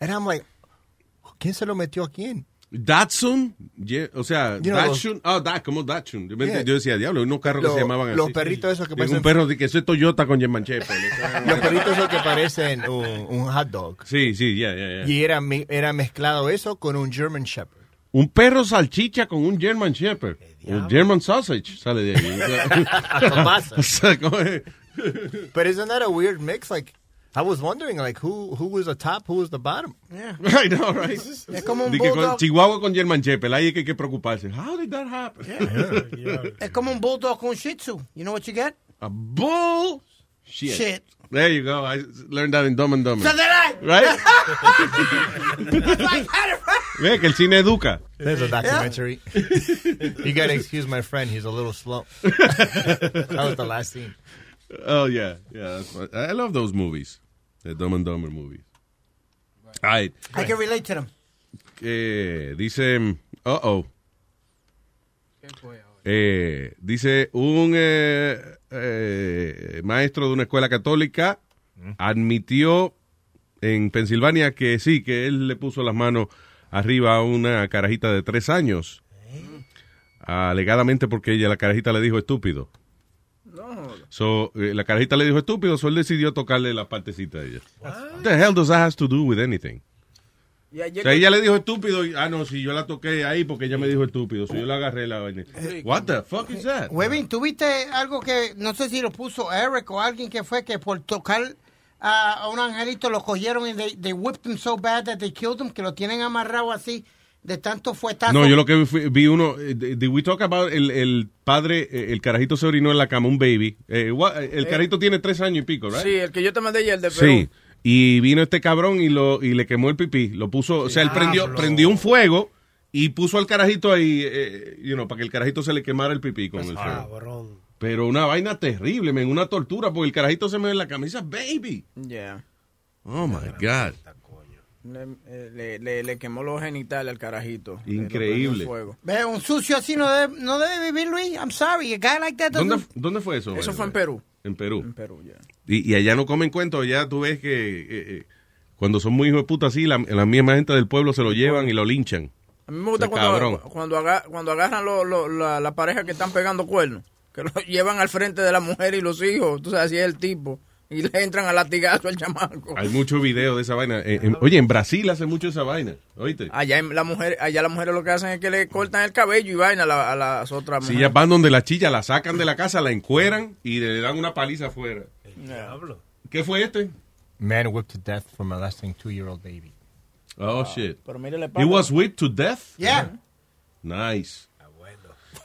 And I'm like, ¿quién se lo metió a quién? Datsun, yeah, o sea, You know, Datsun, ah, da, como Datsun. Yo, Yeah. yo decía, diablo, unos carros que Los- se llamaban así. los perritos esos que parecen- Un perro de que eso es Toyota con German Shepherd. Los perritos esos que parecen un, un hot dog. Sí, sí, ya, ya, ya. Y era, era mezclado eso con un German Shepherd. Un perro salchicha con un German Shepherd. Un German sausage sale de ahí. Tomasa. O sea, ¿cómo es? But isn't that a weird mix? Like, I was wondering, like, who who was the top, who was the bottom? Yeah. I know, right? Es como un Di con- bulldog. Chihuahua con German Shepherd, ahí es que hay que preocuparse. How did that happen? Yeah, Es como un bulldog con shih tzu. You know what you get? A bull shit. Shit. There you go. I learned that in Dumb and Dumber. So did I. Right? That's why I had it. Ve que el cine educa. There's a documentary. you gotta excuse my friend; he's a little slow. that was the last scene. Oh, yeah. Yeah, that's. I love those movies. The Dumb and Dumber movies. All right. I can relate to them. Eh, dice, uh oh. Eh, dice un eh, eh, maestro de una escuela católica admitió en Pensilvania que sí, que él le puso las manos arriba a una carajita de tres años, alegadamente porque ella, la carajita le dijo estúpido. So, eh, la carajita le dijo estúpido, so él decidió tocarle la partecita de ella. What the hell does that has to do with anything? Y ayer O sea, ella le dijo estúpido. y- ah, no, si yo la toqué ahí porque ella me dijo estúpido. Si yo la agarré la vaina. What the fuck is that? Webin, ¿tuviste algo que, no sé si lo puso Eric o alguien que fue que por tocar a, a un angelito lo cogieron y they, they whipped him so bad that they killed him, que lo tienen amarrado así de tanto fuetazo? No, yo lo que vi, fue- vi uno. eh, Did we talk about el, el padre, eh, el carajito se orinó en la cama, un baby. Eh, what- el Eh, carajito tiene tres años y pico, ¿right? Sí, el que yo te mandé ayer de Perú. Sí. Y vino este cabrón y lo y le quemó el pipí. Lo puso, o sea, él prendió, prendió un fuego y puso al carajito ahí, eh, you know, para que el carajito se le quemara el pipí con el fuego. Pero una vaina terrible, men, una tortura, porque el carajito se me ve en la camisa, baby. Yeah. Oh my God. Le, eh, le, le- le quemó los genitales al carajito. Increíble. fuego. Ve, un sucio así no debe, no debe vivir, Luis. I'm sorry, a guy like that doesn't- ¿Dónde, ¿Dónde fue eso? Eso fue en? Perú. En Perú. En Perú, ya. Y, y allá no comen cuentos, allá tú ves que eh, eh, cuando son muy hijos de puta así, la, la misma gente del pueblo se lo llevan y lo linchan. A mí me gusta cuando, cuando, aga- cuando agarran lo- lo- la, la pareja que están pegando cuernos, que lo llevan al frente de la mujer y los hijos, tú sabes, así es el tipo, y le entran a latigazo al chamaco. Hay muchos videos de esa vaina. Eh, en- oye, en Brasil hace mucho esa vaina, ¿oíste? Allá en la mujer, allá las mujeres lo que hacen es que le cortan el cabello y vaina a, la- a las otras Si mujeres. ellas van donde la chilla, la sacan de la casa, la encueran y le dan una paliza afuera. ¿Qué fue este? Man whipped to death for molesting two-year-old baby. Oh, shit. Pero He was whipped to death? Yeah. Nice.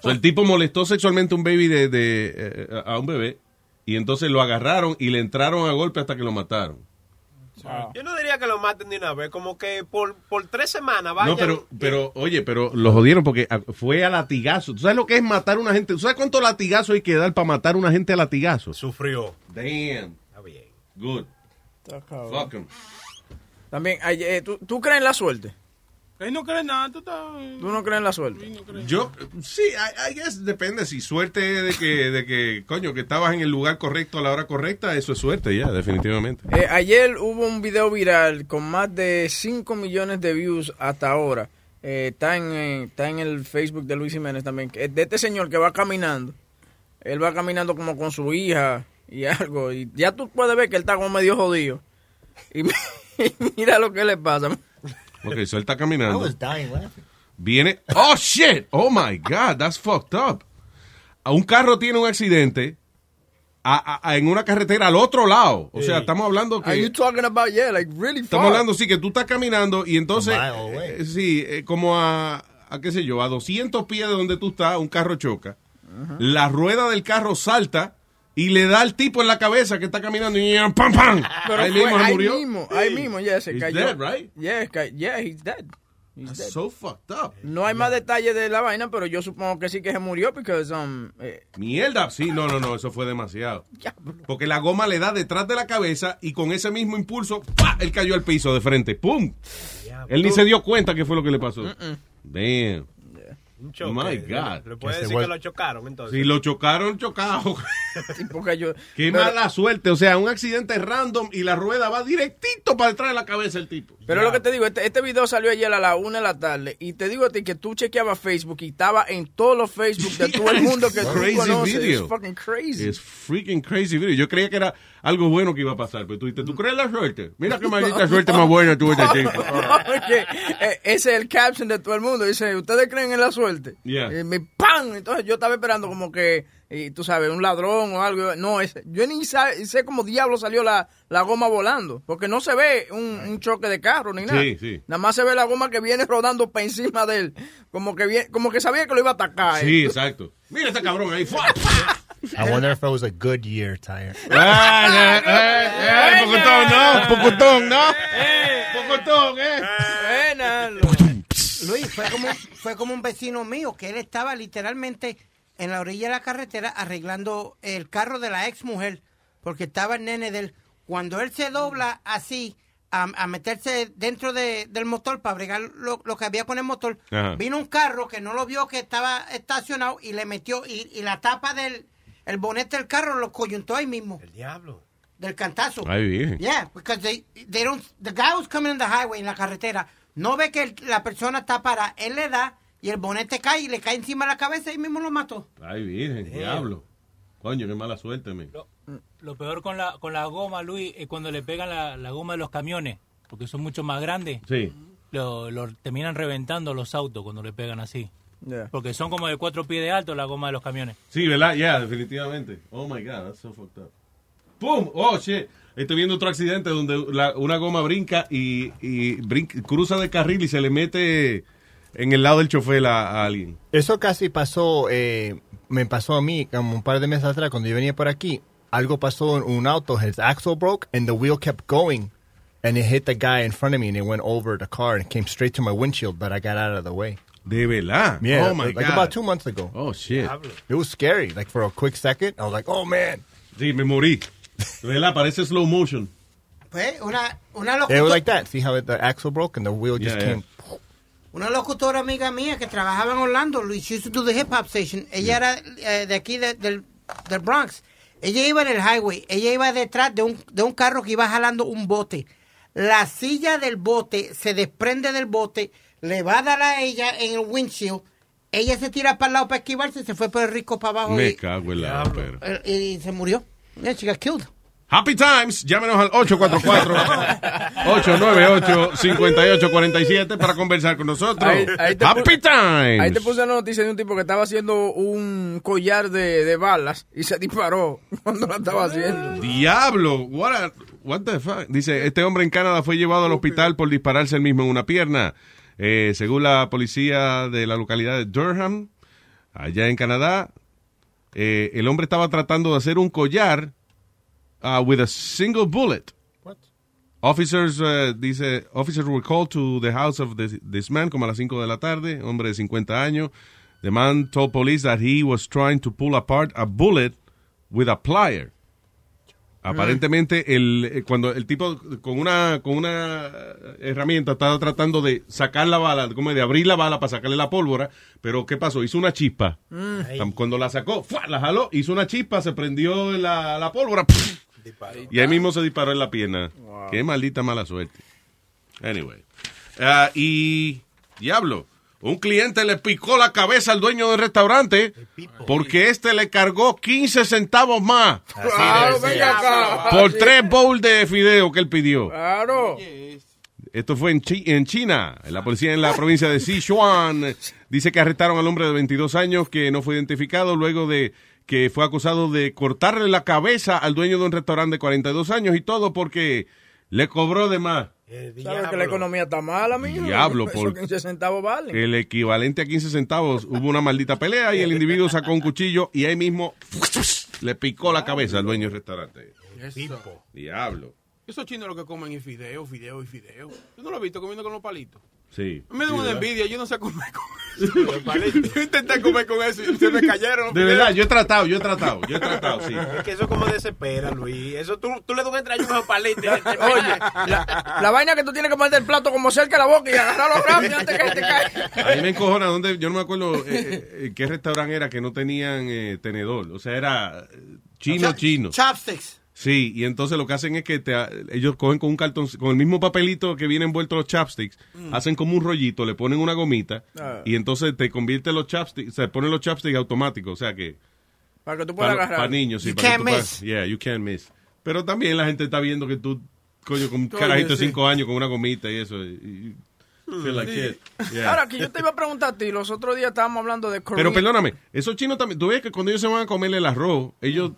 So, el tipo molestó sexualmente a un baby de, de, eh, a un bebé y entonces lo agarraron y le entraron a golpe hasta que lo mataron. Yo no diría que lo maten de una vez, como que por, por tres semanas vayan. No, pero, pero, oye, pero lo jodieron porque ah, fue a latigazo. ¿Tú sabes lo que es matar a una gente? ¿Tú sabes cuánto latigazo hay que dar para matar a una gente a latigazo? Sufrió. Damn. Good. Está cabrón. Fuck 'em. También, ay, eh, ¿tú, ¿tú crees en la suerte? Él no cree nada, tú estás... ¿Tú no crees en la suerte? Yo, sí, I, I guess depende. Si suerte de que, de que, coño, que estabas en el lugar correcto a la hora correcta, eso es suerte ya, definitivamente. Eh, ayer hubo un video viral con más de 5 millones de views hasta ahora. Eh, está, en, eh, está en el Facebook de Luis Jiménez también. de este señor que va caminando. Él va caminando como con su hija y algo. Y ya tú puedes ver que él está como medio jodido. Y mira lo que le pasa. Ok, so él está I caminando. was dying laughing. Viene. Oh shit. Oh my God. That's fucked up. A un carro tiene un accidente a- a- a- en una carretera al otro lado. O sea, estamos hablando Are you que. talking about, yeah, like really Estamos hablando, sí, que tú estás caminando y entonces. Away. eh, sí, eh, como a, a, qué sé yo, a 200 pies de donde tú estás, un carro choca. La rueda del carro salta y le da al tipo en la cabeza que está caminando y ¡pam, pam! Pero ahí fue mismo se ahí murió. mismo, ahí mismo, ya se He's cayó. dead, right? Yeah, yeah, he's dead. He's That's dead. so fucked up. No hay más detalles de la vaina, pero yo supongo que sí que se murió porque um, eh, Mierda, sí, no, no, no, eso fue demasiado. Porque la goma le da detrás de la cabeza y con ese mismo impulso, ¡pa! él cayó al piso de frente, ¡pum! Él ni se dio cuenta que fue lo que le pasó. Damn. Un choque. My God. Le puede decir que lo chocaron, entonces. Si lo chocaron, chocado. yo, Qué pero- mala suerte. O sea, un accidente random y la rueda va directito para detrás de la cabeza del tipo. Pero lo que te digo, este, este video salió ayer a la una de la tarde y te digo a ti que tú chequeabas Facebook y estaba en todos los Facebook de todo el mundo que tú Crazy conoces. video. It's fucking crazy. Es freaking crazy video. Yo creía que era algo bueno que iba a pasar, pero tú dices, ¿tú crees la suerte? Mira qué maldita suerte más buena tuvo este. Oye, eh, ese es el caption de todo el mundo. Dice, ¿ustedes creen en la suerte? Yeah. Y me ¡pam! Entonces yo estaba esperando como que, y tú sabes, un ladrón o algo. No, ese, yo ni sé cómo diablo salió la, la goma volando. Porque no se ve un, un choque de carro ni nada. Sí, sí. Nada más se ve la goma que viene rodando para encima de él. Como que, viene, como que sabía que lo iba a atacar. Sí, eh. exacto. Mira este cabrón ahí. I wonder if it was a good year tire. Ah, eh, eh, eh, pocotón, no, pocotón, no. Pocotón, eh. Luis, fue como, fue como un vecino mío, que él estaba literalmente en la orilla de la carretera arreglando el carro de la ex mujer, porque estaba el nene de él. Cuando él se dobla así, a, a meterse dentro de- del motor para bregar lo, lo que había con el motor, Ajá. vino un carro que no lo vio que estaba estacionado y le metió, y, y la tapa del el bonete del carro lo coyuntó ahí mismo. El diablo. Del cantazo. Ay, bien. Yeah, because they, they don't, the guy was coming on the highway, en la carretera, no ve que el- la persona está para, él le da y el bonete cae y le cae encima de la cabeza y mismo lo mató. Ay, virgen, diablo. Coño, qué mala suerte, men. Lo peor con la, con la goma, Luis, es cuando le pegan la, la goma de los camiones, porque son mucho más grandes. Sí. Lo, lo terminan reventando los autos cuando le pegan así. Porque son como de cuatro pies de alto la goma de los camiones. Sí, ¿verdad? Ya, definitivamente. Oh my God, that's so fucked up. ¡Pum! Oh shit. Estoy viendo otro accidente donde la- una goma brinca y, y brinca- cruza de carril y se le mete en el lado del chofer a, a alguien. Eso casi pasó, eh, me pasó a mí como un par de meses atrás cuando yo venía por aquí. Algo pasó en un auto, his axle broke and the wheel kept going and it hit the guy in front of me and it went over the car and came straight to my windshield, but I got out of the way. De verdad? Yeah, Oh my like God. about two months ago. Oh shit. It was scary. Like for a quick second, I was like, oh man. Sí, me morí. De verdad, parece slow motion. Pues una, una It was locutora, like that. See how it, the axle broke and the wheel just Yeah, yeah. came. una locutora amiga mía que trabajaba en Orlando, Luis, she used to do the hip hop station. Ella era eh, de aquí, de- del, del Bronx. Ella iba en el highway, ella iba detrás de un, de un carro que iba jalando un bote. La silla del bote se desprende del bote, le va a dar a ella en el windshield. Ella se tira para el lado para esquivarse, se fue por el rico para abajo Me y, cago en la eh, y se murió. Yeah, she got killed. Happy Times, llámenos al 844-898-5847 para conversar con nosotros. Ahí- ahí te Happy Times. Ahí te puse la noticia de un tipo que estaba haciendo un collar de, de balas y se disparó cuando lo estaba haciendo. Diablo, what, a- what the fuck? Dice, este hombre en Canadá fue llevado al hospital por dispararse el mismo en una pierna. Eh, según la policía de la localidad de Durham, allá en Canadá, eh, el hombre estaba tratando de hacer un collar uh, with a single bullet. Officers, uh, dice, officers were called to the house of this, this man como a las 5 de la tarde, hombre de 50 años. The man told police that he was trying to pull apart a bullet with a plier. Aparentemente, el, eh, cuando el tipo con una, con una herramienta estaba tratando de sacar la bala, como de abrir la bala para sacarle la pólvora, pero ¿qué pasó? Hizo una chispa. Tam- Cuando la sacó, ¡fua! la jaló, hizo una chispa, se prendió la, la pólvora, y ahí mismo se disparó en la pierna. Qué maldita mala suerte. Anyway. Ah, y, diablo, un cliente le picó la cabeza al dueño del restaurante porque este le cargó 15 centavos más Claro, acá. por tres bowls de fideo que él pidió. Claro. Esto fue en, Chi- en China. La policía en la provincia de Sichuan dice que arrestaron al hombre de 22 años que no fue identificado luego de que fue acusado de cortarle la cabeza al dueño de un restaurante de 42 años y todo porque le cobró de más. ¿Sabes que la economía está mala, mijo? Diablo, Eso por- 15 centavos vale. El equivalente a 15 centavos. Hubo una maldita pelea y el individuo sacó un cuchillo y ahí mismo le picó la cabeza al dueño del restaurante. Diablo. Esos chinos lo que comen es fideo, fideo y fideo. ¿Tú no lo has visto comiendo con los palitos? Sí. Me da una ¿verdad? envidia, yo no sé comer con eso. yo intenté comer con eso y se me cayeron. De verdad, yo he tratado, yo he tratado, yo he tratado, sí. Es que eso como desespera, Luis. Eso tú, tú le das un entrañudo a palito. Oye, la, la vaina que tú tienes que ponerte el plato como cerca de la boca y agarrarlo rápido antes que te caiga. A mí me encojona, donde, yo no me acuerdo eh, eh, qué restaurante era que no tenían eh, tenedor. O sea, era eh, chino, chino. Chopsticks. Sí, y entonces lo que hacen es que te, ellos cogen con un cartón, con el mismo papelito que viene envuelto los chopsticks, Mm. hacen como un rollito, le ponen una gomita Ah. y entonces te convierte los chopsticks, se ponen los chopsticks automáticos, o sea que Para que tú puedas para, agarrar. niños, sí, You para que can't puedas- yeah, you can't miss. Pero también la gente está viendo que tú, coño, con un carajito de sí. cinco años con una gomita y eso. y- y feel like Sí. shit. Yeah. Ahora, que yo te iba a preguntar a ti, los otros días estábamos hablando de Korean. Pero perdóname, esos chinos también, tú ves que cuando ellos se van a comer el arroz, ellos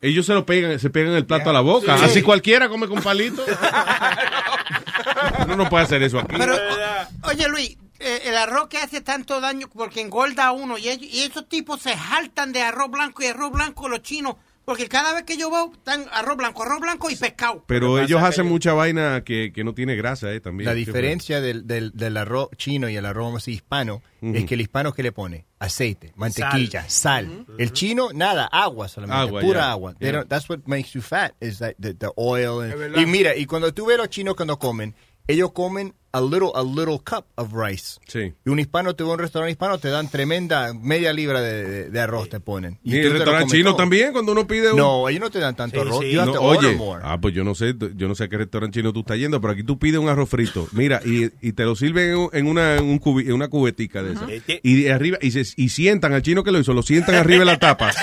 ellos se lo pegan, se pegan el plato a la boca. Sí. Así cualquiera come con palito. Uno no puede hacer eso aquí. Pero, o- oye, Luis, eh, el arroz que hace tanto daño porque engorda a uno y, ellos- y esos tipos se jaltan de arroz blanco y arroz blanco los chinos porque cada vez que yo veo están arroz blanco, arroz blanco y pescado. Pero ellos hacen mucha vaina que, que no tiene grasa, eh, también. La diferencia del, del, del arroz chino y el arroz así hispano es que el hispano que le pone aceite, mantequilla, sal. El chino nada, agua solamente, Agua, pura ya. agua. Yeah. That's what makes you fat is that the, the oil. and- y mira, y cuando tú ves los chinos cuando comen, ellos comen a little a little cup of rice. Sí. Y un hispano te va a un restaurante hispano te dan tremenda media libra de, de- de arroz te ponen. Y el restaurante chino todo. también, cuando uno pide un... No, ellos no te dan tanto arroz. No, oye, more. ah, pues yo no sé, yo no sé a qué restaurante chino tú estás yendo, pero aquí tú pides un arroz frito, mira, y, y te lo sirven en, un- en una, en un cubi- en una cubetica de esas. Y de arriba, y, se, y sientan al chino que lo hizo, lo sientan arriba de la tapa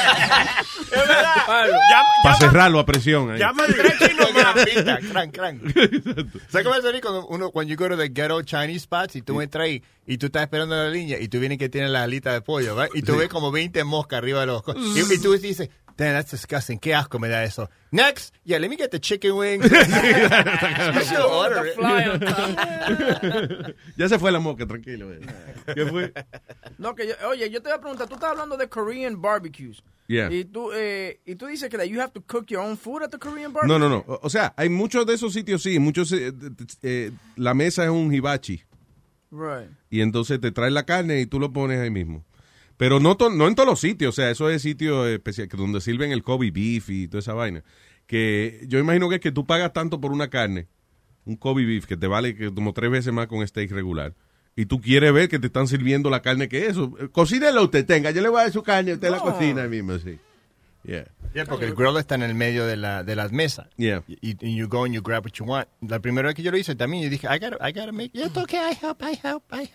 para cerrarlo a presión. Llama tres chinos más. Crank, crank. ¿Sabes cómo es cuando uno, cuando you the ghetto Chinese spots y tú entras ahí y tú estás esperando la línea y tú vienes que tienes la alita de pollo, ¿verdad? Y tú Sí. ves como 20 moscas arriba de los... co- Y, y tú dices, damn, that's disgusting. Qué asco me da eso. Next, yeah, let me get the chicken wings. You should order it. ya se fue la mosca, tranquilo. eh. ¿Qué fue? No, que yo, oye, yo te voy a preguntar, tú estás hablando de Korean barbecues. Yeah. Y tú, eh, y tú dices que that you have to cook your own food at the Korean barbecue. No, no, no. O o sea, hay muchos de esos sitios, sí. Muchos, eh, eh, la mesa es un hibachi. Right. Y entonces te traes la carne y tú lo pones ahí mismo. Pero no, to- no en todos los sitios. O sea, eso es sitios especiales donde sirven el Kobe beef y toda esa vaina. Que yo imagino que es que tú pagas tanto por una carne, un Kobe beef, que te vale que como tres veces más con steak regular. Y tú quieres ver que te están sirviendo la carne que es eso. Eh, Cocínelo usted, tenga. Yo le voy a dar su carne, usted la No. cocina ahí mismo, sí. Yeah. Yeah, porque el grill está en el medio de, la, de las mesas. Yeah. Y, y you go and you grab what you want. La primera vez que yo lo hice también, yo dije, I gotta, I gotta make it. okay, I help, I help, I help.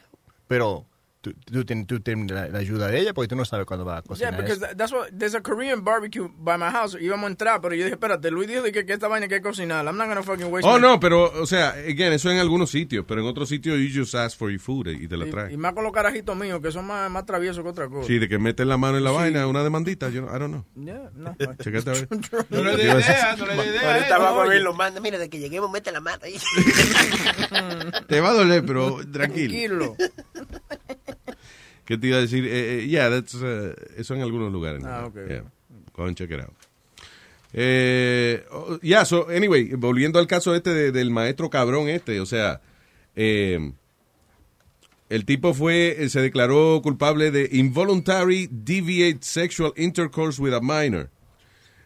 Pero tú, tú, tienes, tú tienes la, la ayuda de ella porque tú no sabes cuándo va a Yeah, cocinar. because eso. that- that's what, there's a Korean barbecue by my house. Íbamos a entrar, pero yo dije, espérate, Luis dijo de que, que esta vaina hay que cocinar. I'm not gonna fucking waste Oh, my- no, pero, o sea, again, eso en algunos sitios, pero en otros sitios you just ask for your food y te la Y, traen. y más con los carajitos míos, que son más, más traviesos que otra cosa. Sí, de que meten la mano en la Sí. vaina, una demandita, yo no, I don't know. Yeah, no. Checate a ver. No le Yo- idea, no le dé idea. Ahorita eh, vamos a ver, lo manda. Mira, de que lleguemos, mete la mano ahí. Te va a doler, pero tranquilo. Tranquilo. ¿Qué te iba a decir? Eh, eh, yeah, that's, uh, eso en algunos lugares. Ah, ok. Yeah. Go and check it out. Eh, oh, yeah, so, anyway, volviendo al caso este de- del maestro cabrón este, o sea, eh, el tipo fue, eh, se declaró culpable de involuntary deviate sexual intercourse with a minor.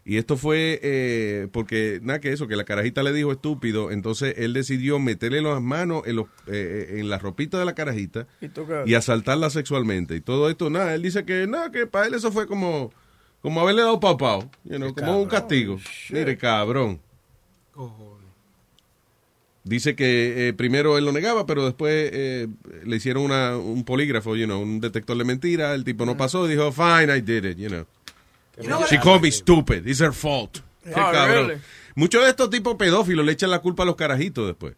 Y esto fue eh, porque, nada que eso, que la carajita le dijo estúpido, entonces él decidió meterle las manos en, los, eh, en la ropita de la carajita ¿Y y asaltarla sexualmente. Y todo esto, nada, él dice que nada, que para él eso fue como, como haberle dado papao, you know, como un castigo. Mire, cabrón. Dice que eh, primero él lo negaba, pero después eh, le hicieron una, un polígrafo, you know, un detector de mentira. El tipo no pasó y dijo, fine, I did it, you know. She called me stupid. It's her fault. Qué Oh, cabrón. really? Muchos de estos tipos pedófilos le echan la culpa a los carajitos después.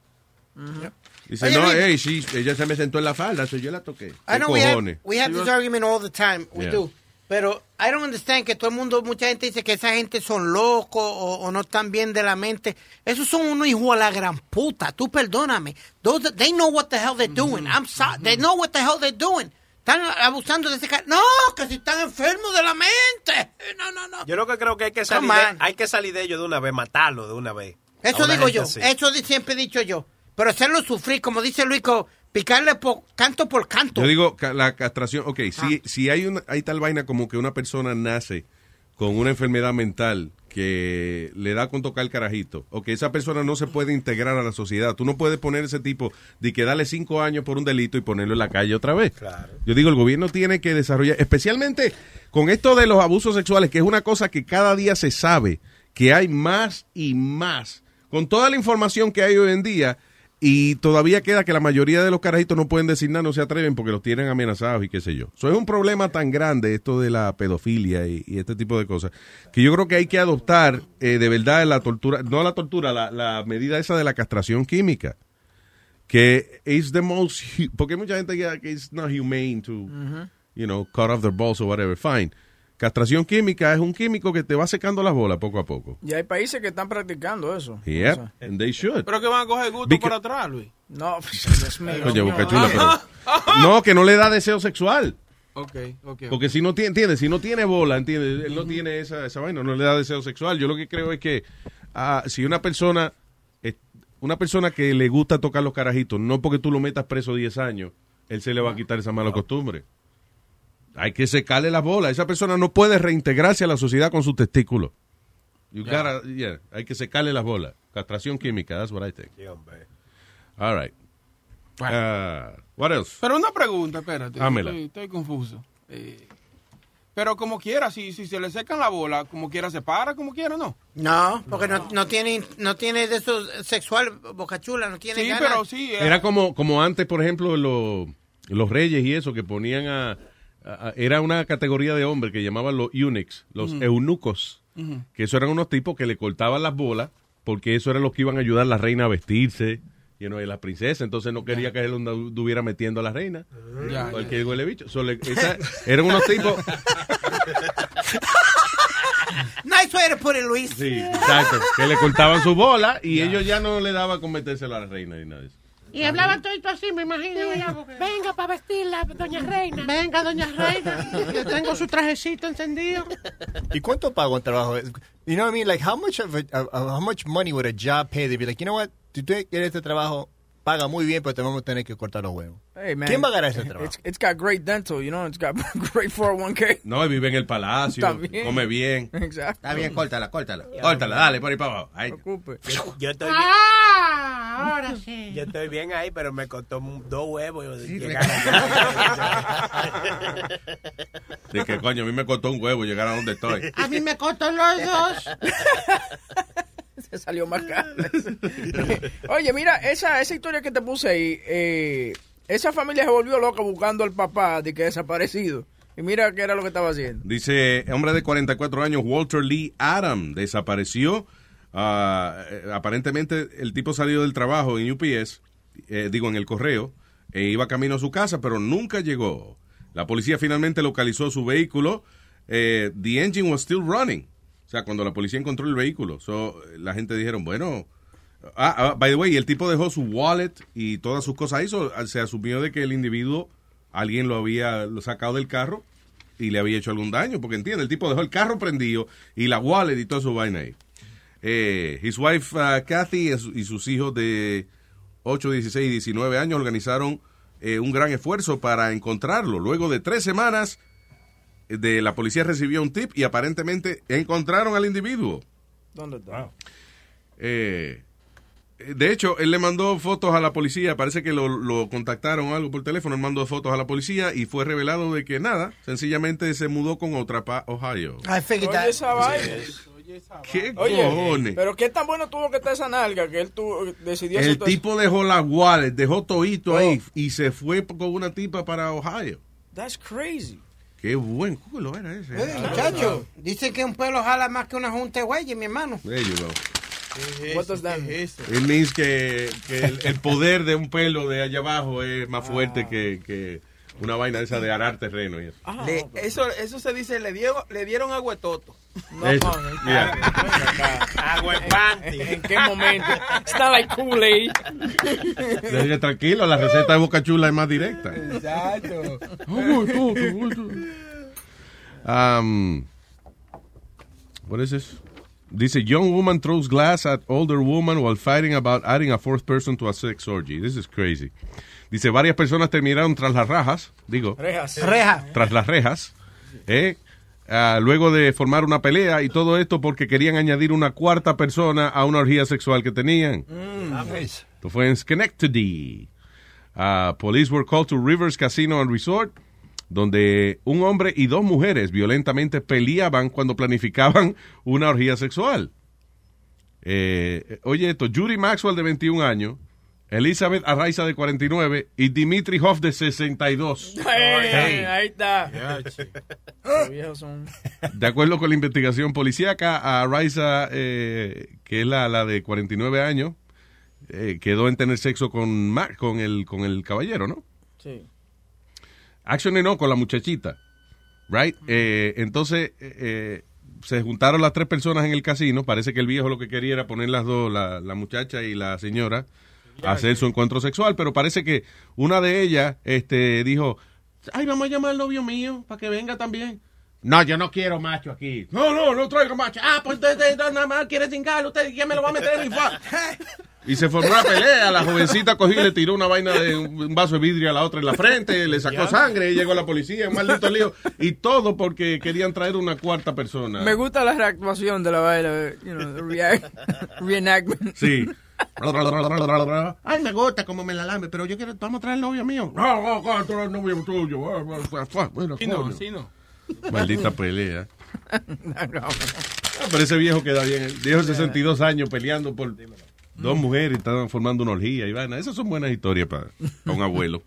Dicen, Oye, no, hey, she- ella se me sentó en la falda, so yo la toqué. I ¿Qué know we have, cojones? we have this argument all the time. We Yeah. do. Pero I don't understand que todo el mundo, mucha gente dice que esa gente son locos o, o no están bien de la mente. Esos son unos hijos a la gran puta. Tú perdóname. Those, they know what the hell they're doing. I'm sorry. They know what the hell they're doing. Están abusando de ese cara. No, que si están enfermos de la mente. No, no, no. Yo lo que creo que hay que salir de, hay que salir de ellos de una vez, matarlo de una vez. Eso una digo yo. así. Eso siempre he dicho yo. Pero hacerlo sufrir, como dice Luis, co- Picarle por, canto por canto. Yo digo la castración, ok, si, si hay, una, hay tal vaina como que una persona nace con una enfermedad mental que le da con tocar el carajito, o que esa persona no se puede integrar a la sociedad, tú no puedes poner ese tipo de que darle cinco años por un delito y ponerlo en la calle otra vez. Yo digo, el gobierno tiene que desarrollar, especialmente con esto de los abusos sexuales, que es una cosa que cada día se sabe que hay más y más. Con toda la información que hay hoy en día, y todavía queda que la mayoría de los carajitos no pueden decir nada, no se atreven porque los tienen amenazados y qué sé yo. Eso es un problema tan grande, esto de la pedofilia y, y este tipo de cosas, que yo creo que hay que adoptar eh, de verdad la tortura, no la tortura, la, la medida esa de la castración química. Que es the most, porque hay mucha gente que que it's not humane to, you know, cut off their balls or whatever, fine. Castración química es un químico que te va secando las bolas poco a poco. Y hay países que están practicando eso. Yep, and they should. Pero que van a coger gusto Because- por atrás, Luis. No, Dios mío. Oye, Boca Chula, pero- No, que no le da deseo sexual. Ok, ok. Porque si no tiene, entiende, si no tiene bola, entiende, él no tiene esa, esa vaina, no le da deseo sexual. Yo lo que creo es que ah, si una persona, una persona que le gusta tocar los carajitos, no porque tú lo metas preso 10 años, él se le va a quitar esa mala costumbre. Hay que secarle las bolas. Esa persona no puede reintegrarse a la sociedad con sus testículos. You Ya. gotta- yeah, hay que secarle las bolas. Castración química, that's what I think. All right. Ah, what else? Pero una pregunta, espérate. Estoy, estoy confuso. Eh, pero como quiera, si, si se le secan la bola, como quiera se para, como quiera, ¿no? No, porque no, no tiene no tiene de eso sexual, Boca Chula, no tiene Sí, ganas. pero sí. eh, Era como, como antes, por ejemplo, lo- los reyes y eso, que ponían a- Era una categoría de hombres que llamaban los eunuchs, los eunucos, que eso eran unos tipos que le cortaban las bolas, porque eso era los que iban a ayudar a la reina a vestirse, y no, y la princesa, entonces no quería que él estuviera metiendo a la reina. Ya, Cualquier huele bicho. So, le- esa- eran unos tipos... Nice way to put it, Luis. Sí, exacto, que le cortaban su bola y ellos ya no le daban con metérsela a la reina ni nada de eso. Y hablaban todo así, me imagino. porque- Venga para vestirla, doña Reina. Venga, doña Reina. Yo tengo su trajecito encendido. ¿Y cuánto paga un trabajo? You know what I mean? Like, how much of a, of- of- how much money would a job pay? They'd be like, you know what? Si tú quieres este trabajo, paga muy bien, pero te vamos a tener que cortar los huevos. Hey, man. ¿Quién va a ganar ese trabajo? It's, it's got great dental, you know, it's got great 401k. No, él vive en el palacio, Está bien. come bien. Exacto. Está bien, córtala, córtala. Córtala, dale, por ahí para abajo. Ahí. Yo estoy bien. Ah, ahora sí. Yo estoy bien ahí, pero me costó dos huevos llegar allá. De que coño, a mí me costó un huevo llegar a donde estoy. A mí me cortó los dos. Salió más caro. Oye, mira, esa, esa historia que te puse ahí, eh, esa familia se volvió loca buscando al papá de que desaparecido. Y mira qué era lo que estaba haciendo. Dice, hombre de 44 años, Walter Lee Adam, desapareció. Eh, aparentemente el tipo salió del trabajo en UPS, eh, digo, en el correo, e iba camino a su casa, pero nunca llegó. La policía finalmente localizó su vehículo. Eh, the engine was still running. O sea, cuando la policía encontró el vehículo. So, la gente dijeron, bueno... Ah, ah, by the way, el tipo dejó su wallet y todas sus cosas ahí. so, se asumió de que el individuo, alguien lo había sacado del carro y le había hecho algún daño, porque entiende, el tipo dejó el carro prendido y la wallet y toda su vaina ahí. Eh, his wife uh, Kathy y su- y sus hijos de 8, 16 y 19 años organizaron eh, un gran esfuerzo para encontrarlo. Luego de tres semanas, de la policía recibió un tip y aparentemente encontraron al individuo. ¿Dónde está? Eh, de hecho, él le mandó fotos a la policía, parece que lo, lo contactaron o algo por teléfono, él mandó fotos a la policía y fue revelado de que nada, sencillamente se mudó con otra para Ohio. I figured Oye esa vaina. ¿Qué Oye, cojones? pero qué tan bueno tuvo que estar esa nalga que él tuvo, decidió hacer El tipo dejó la wallet, dejó todito ahí y se fue con una tipa para Ohio. That's crazy. Qué buen culo era ese. Eh, muchacho, dicen que un pelo jala más que una junta de güeyes, mi hermano. There you go. What does that mean? It means que, que el, el poder de un pelo de allá abajo es más fuerte que, que una vaina esa de arar terreno y eso. Le- eso, eso se dice, le, dio, le dieron agua toto. Eso, mira. Agua en panty. ¿En qué momento? Está like Kool-Aid. Tranquilo, la receta de Boca Chula es más directa. Exacto. Um, what is this? Dice, young woman throws glass at older woman while fighting about adding a fourth person to a sex orgy. This is crazy. Dice, varias personas terminaron tras las rajas, digo, Rejas. Reja. tras las rejas, ¿eh? Ah, luego de formar una pelea y todo esto porque querían añadir una cuarta persona a una orgía sexual que tenían. Esto fue en Schenectady. Ah, police were called to Rivers Casino and Resort, donde un hombre y dos mujeres violentamente peleaban cuando planificaban una orgía sexual. Eh, oye esto, Judy Maxwell de 21 años, Elizabeth Arraiza de 49 y Dimitri Hoff de 62. Hey, Ahí está. Los viejos son- De acuerdo con la investigación policíaca, a Raiza, eh, que es la, la de 49 años, eh, quedó en tener sexo con, con, el, con el caballero, ¿no? Sí. Actually no, con la muchachita. Right? Eh, entonces, eh, eh, se juntaron las tres personas en el casino. Parece que el viejo lo que quería era poner las dos, la, la muchacha y la señora, hacer su encuentro sexual. Pero parece que una de ellas este, dijo, ay, vamos a llamar al novio mío para que venga también. No, yo no quiero macho aquí. No, no, no traigo macho. Ah, pues usted, usted nada más quiere cingar. Usted, ¿quién me lo va a meter en el? Y se formó una pelea. La jovencita cogió y le tiró una vaina de un vaso de vidrio a la otra en la frente, le sacó Ya. sangre y llegó la policía, un maldito lío. Y todo porque querían traer una cuarta persona. Me gusta la reactuación de la baila, you know, reenactment. Sí. Ay, me gusta como me la lame, pero yo quiero, vamos a traer el novio mío. No, no, no, tú eres novio tuyo. Bueno, Sí, no, sí, no. Maldita pelea. Pero ese viejo queda bien. El viejo de 62 años peleando por dos mujeres y estaban formando una orgía y vaina. Esas son buenas historias para un abuelo.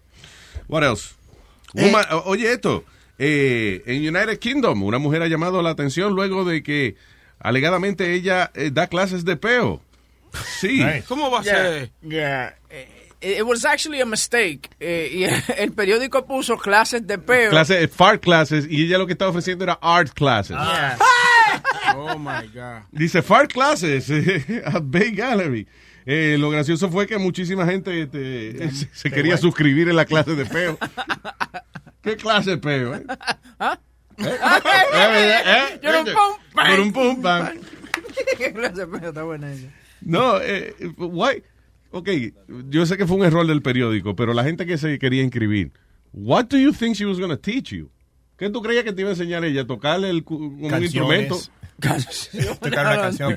What else? Woman- o- oye esto, eh, en United Kingdom una mujer ha llamado la atención luego de que alegadamente ella eh, da clases de peo. Sí. ¿Cómo va a Yeah, ser? yeah. Eh, It was actually a mistake. Eh, y el periódico puso clases de peo. Clases, fart classes y ella lo que estaba ofreciendo era art classes. Yeah. Oh my God. Dice fart classes at Bay Gallery. Eh, lo gracioso fue que muchísima gente este, se, se quería suscribir en la clase de peo. ¿Qué clase de peo? Eh? Eh, eh, Yo no eh, pum, bang. por un pum, bang. ¿Qué clase de peo? Está buena ella. No, eh, why? Ok, yo sé que fue un error del periódico, pero la gente que se quería inscribir, what do you think she was going to teach you? ¿Qué tú creías que te iba a enseñar ella? ¿Tocarle el, cu- un Canciones. instrumento? Tocar una canción.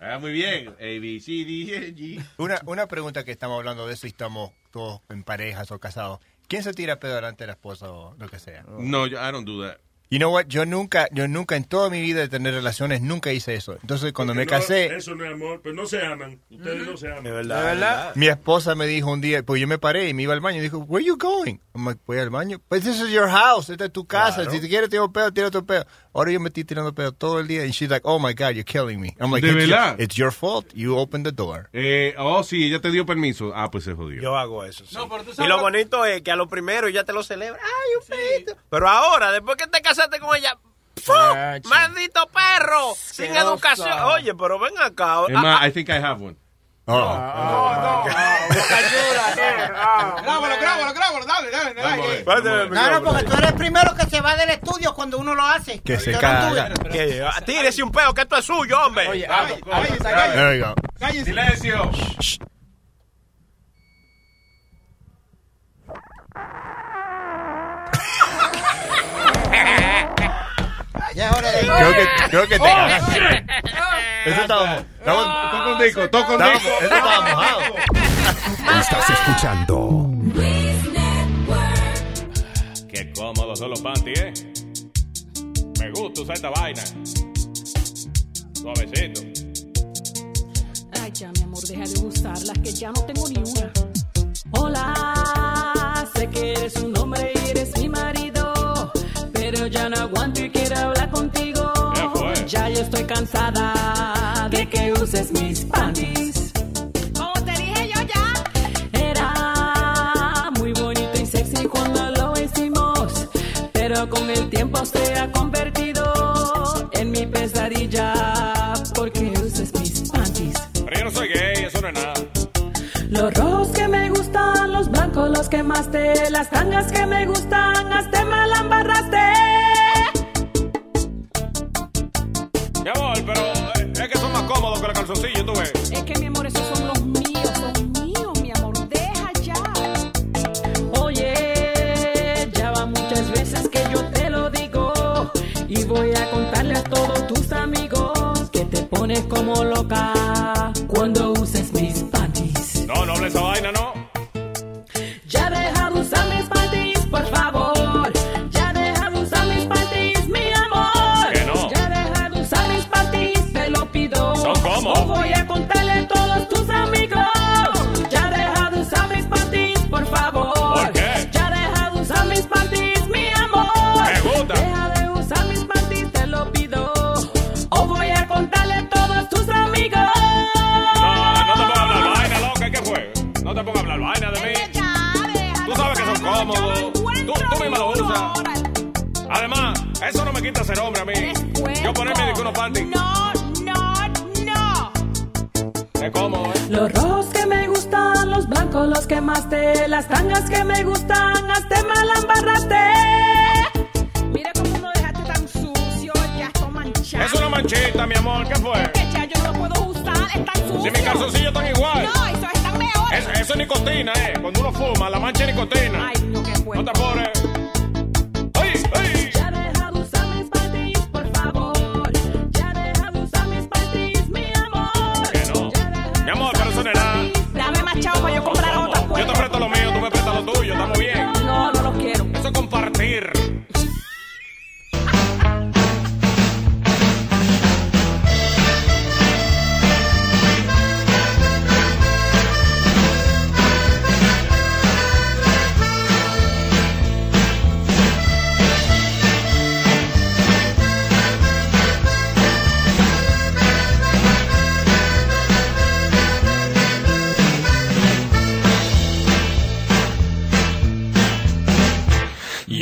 Ah, muy bien. A, B, C, D, E, G. Una, una pregunta que estamos hablando de eso y estamos todos en parejas o casados. ¿Quién se tira pedo delante de la esposa o lo que sea? No, yo- I don't do that. You know what? Yo nunca, yo nunca en toda mi vida de tener relaciones, nunca hice eso. Entonces cuando me No, casé, Eso no es amor, pero no se aman. Ustedes no se aman. De ¿De verdad? Mi esposa me dijo un día, pues yo me paré y me iba al baño y dijo, where you going? I'm like, voy al baño. Pues this is your house, esta es tu casa. Claro. Si te quieres tirar pedo, tira tu pedo. Ahora yo me estoy tirando pedo todo el día y she's like, oh my God, you're killing me. I'm like, ¿De it's your- verdad? it's your fault. You opened the door. Eh, oh, sí, ella te dio permiso. Ah, pues se jodió. Yo hago eso. sí. pero tú y sabes lo lo- bonito es que a lo primero ya te lo celebra. Ay, un pedito. Pero ahora, después que te casaste con ella. ¡Maldito perro! Sin educación. Oye, pero ven acá. Es Ah, ah, I think I have one. Grábalo, grábalo, grábalo. Dale, dale, dale. No, no, porque tú eres el primero que se va del estudio cuando uno lo hace. Que se no caga. Tírese un peo, que esto es suyo, hombre. Oye, go. Cállense. Silencio. Ya es hora de Creo que, creo que te Oh, shit. Eso estaba, estaba, toca un disco, toca un disco. Eso estaba mojado. Estás escuchando Qué cómodos son los panties, ¿eh? Me gusta usar esta vaina. Suavecito. Ay, ya, mi amor, deja de usarlas, que ya no tengo ni una. Hola, sé que eres un hombre y eres mi marido, pero ya no aguanto y quiero hablar contigo. Ya yo estoy cansada de que uses mis panties. Como te dije yo ya. Era muy bonito y sexy cuando lo hicimos, pero con el tiempo se ha convertido en mi pesadilla porque usas mis panties. Pero yo no soy gay, eso no es nada. Los rojos que me gustan, los blancos los quemaste, las tangas que me gustan, hasta me la embarraste. Mi amor, pero eh, es que son más cómodos que calzón calzoncillos, tú ves. Es que mi amor, esos son los míos, son míos, mi amor. Deja ya. Oye, ya va muchas veces que yo te lo digo. Y voy a contarle a todos tus amigos que te pones como loca cuando uses mis panties. No, no hable esa vaina, no. Eso no me quita ser hombre a mí. Yo ponerme de que unos panties. No, no, no. Es cómodo, ¿eh? Los rojos que me gustan, los blancos los quemaste, las tangas que me gustan, hasta me la embarraste. Mira cómo lo dejaste tan sucio, ya está manchado. Es una manchita, mi amor. ¿Qué fue? Que ya yo no lo puedo usar, es tan sucio. Si mis calzoncillos están igual. No, eso está mejor. Eso, eso es nicotina, ¿eh? Cuando uno fuma, la mancha es nicotina. Ay,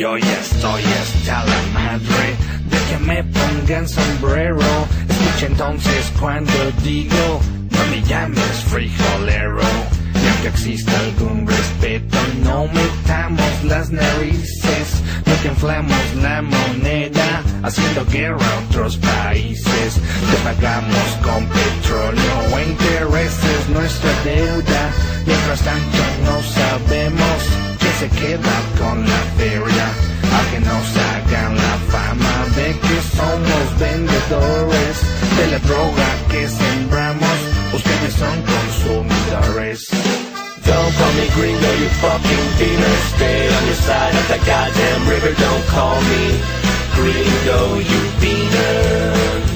Yo ya estoy hasta la madre de que me pongan sombrero. Escucha entonces cuando digo, no me llames frijolero. Y aunque exista algún respeto, no metamos las narices. No te inflamos la moneda, haciendo guerra a otros países. Te pagamos con petróleo intereses nuestra deuda. Mientras tanto no sabemos que se queda con la feria. Que nos hagan la fama de que somos vendedores de la droga que sembramos. Ustedes son consumidores. Don't call me gringo, you fucking beaner. Stay on your side of the goddamn river. Don't call me gringo, you beaner.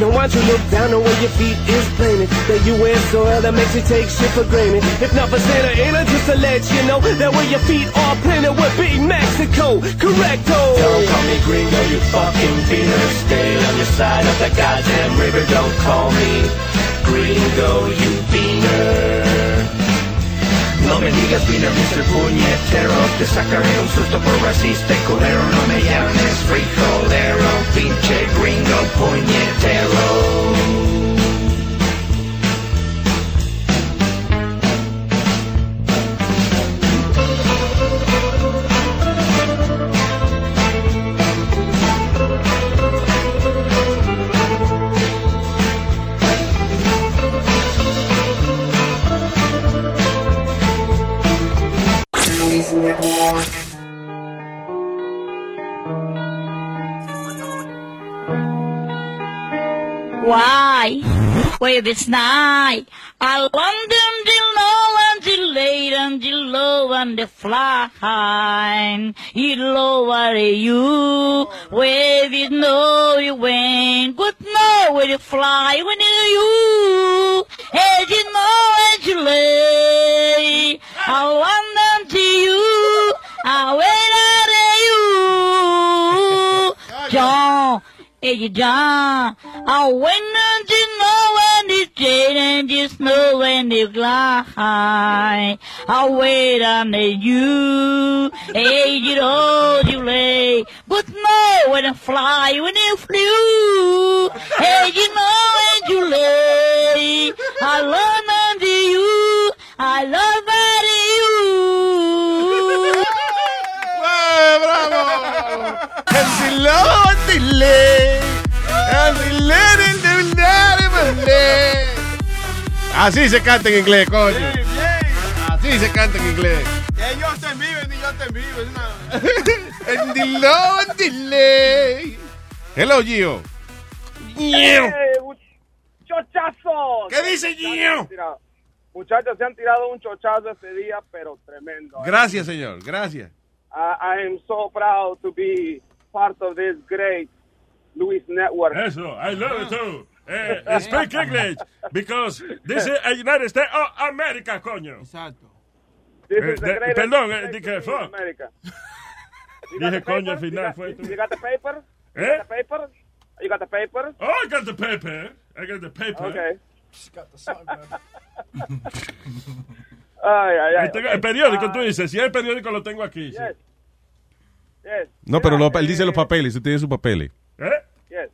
Now why you look down on where your feet is planted. That you U.S. soil that makes you take shit for granted. If not for Santa Ana, just to let you know That where your feet are planted would be Mexico. Correcto. Don't call me gringo, you fucking beaner Stay on your side of the goddamn river. Don't call me gringo, you beaner No me digas beaner, Mr. Puñetero Te sacaré un susto por racista y culero No me llames frijolero Pinche gringo puñetero Wave it's night. I London till low and till late and till low and the flying. You low are you? Wave it no you went. Good know where you fly when you. Hey, you know as you lay, I want them to you, I wait out you. John, hey, John, I wait until know when it's shade and just snow when it's glide. I wait on you, hey, you know you lay, but no when I fly when you flew. Hey, you know when you lay, I love unto you, I love you. Así se canta en inglés, coño. Así se canta en inglés. Yo te vive ni yo te vive. es una- Andiló, andilé. Hello, Gio. ¡Eh, ¡Chochazos! ¿Qué dice Gio? Muchachos, se han tirado un chochazo este día, pero tremendo. ¿eh? Gracias, señor. Gracias. I, I am so proud to be part of this great Luis Network. Eso, I love it too. Eh, speak English, because this is a United States of America, coño. Exacto. This Eh, is the greatest perdón, eh, dije fuck. Got Dije the coño al paper? final, You fue got- tú. You got the paper? You Eh? got the paper? You got the paper? Oh, I got the paper. I got the paper. Okay. Ay, ay, ay. Ahí tengo el periódico, tú dices. Si hay periódico, lo tengo aquí. sí. Yes. Yes. No, pero lo- él dice los papeles. Usted tiene sus papeles. ¿Eh? Yes.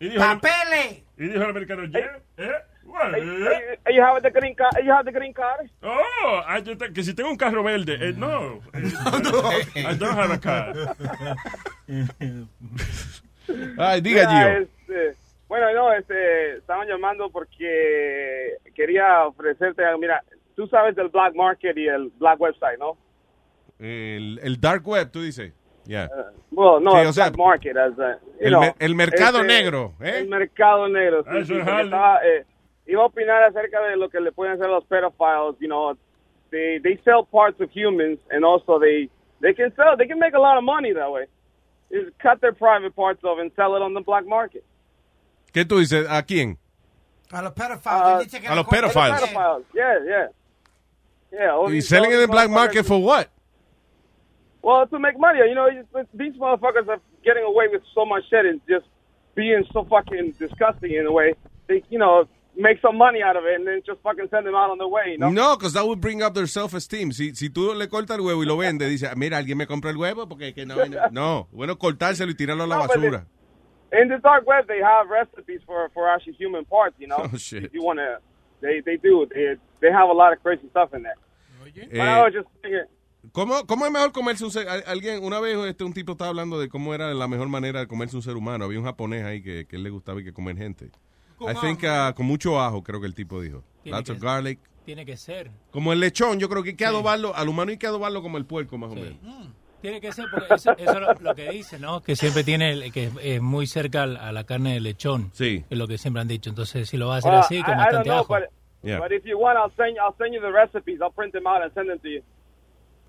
Y dijo, ¡Papeles! Y dijo el americano, yeah, eh, Hey, eh? have the green card? You have the green card? Oh, que si tengo un carro verde. Eh, no. Eh, I don't have a car. Ay, diga, Mira, Gio. este, bueno, no, este, estaban llamando porque quería ofrecerte, mira, tú sabes del black market y el black website, ¿no? El, el dark web, tú dices. Ya. Well, no, Sí, el o sea, market, as a, el know, el mercado este, negro, ¿eh? El mercado negro, sí, sí, estaba, eh, iba a opinar acerca de lo que le pueden hacer a los pedophiles, you know, they, they sell parts of humans and also they, they can sell, they can make a lot of money that way. Is cut their private parts off and sell it on the black market. ¿Qué tú dices? ¿A quién? A los Uh, pedophiles. que a los pedophiles. Yeah, yeah. Yeah, ¿Y selling all in the black market for what? Well, to make money, you know, you- these motherfuckers are getting away with so much shit and just being so fucking disgusting in a way. They, you know, make some money out of it and then just fucking send them out on their way, you know? No, because that would bring up their self-esteem. Si, si tú le cortas el huevo y lo vendes, dice, mira, alguien me compra el huevo porque que no, no. No, bueno, cortárselo y tirarlo a la No, but basura. In the dark web, they have recipes for, for actually human parts, you know? Oh, shit. If you want to, they, they do. They, they have a lot of crazy stuff in there. But I Eh, was just thinking, ¿Cómo, ¿Cómo es mejor comerse un ser? al- Alguien, una vez este, un tipo estaba hablando de cómo era la mejor manera de comerse un ser humano. Había un japonés ahí que, que él le gustaba y que comer gente. I think uh, con mucho ajo, creo que el tipo dijo. Tiene Lots of ser. garlic. Tiene que ser. Como el lechón, yo creo que hay que adobarlo, al humano hay que adobarlo como el puerco, más o menos. Tiene que ser, porque eso, eso es lo, lo que dice, ¿no? Que siempre tiene, el- que es, es muy cerca a la carne de lechón. Sí. Es lo que siempre han dicho. Entonces, si lo va a hacer well, así, con I, I don't bastante know, ajo. but, Yeah. but if you want, I'll send, I'll send you the recipes. I'll print them out and send them to you.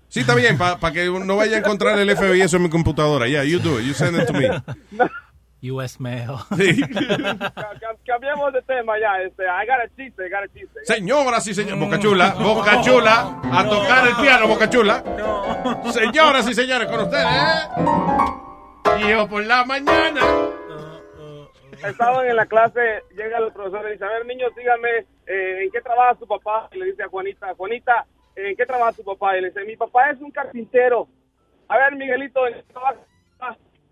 Sí, está bien, para que no vaya a encontrar el FBI eso en mi computadora. Yeah, you do it. You send it to me. US mail. Sí. Cam- cam- Cambiemos de tema ya. Este, I got a chiste, I got a chiste. Señoras y señores, Boca Chula, Boca Chula, a tocar el piano, Boca Chula. Señoras y señores, con ustedes, ¿eh? Yo por la mañana. Estaban en la clase, llega el profesor y dice, a ver, niños, díganme, eh, ¿en qué trabaja su papá? Y le dice a Juanita, Juanita, ¿en qué trabaja tu papá? Y le dice, mi papá es un carpintero. A ver, Miguelito, ¿en qué trabaja?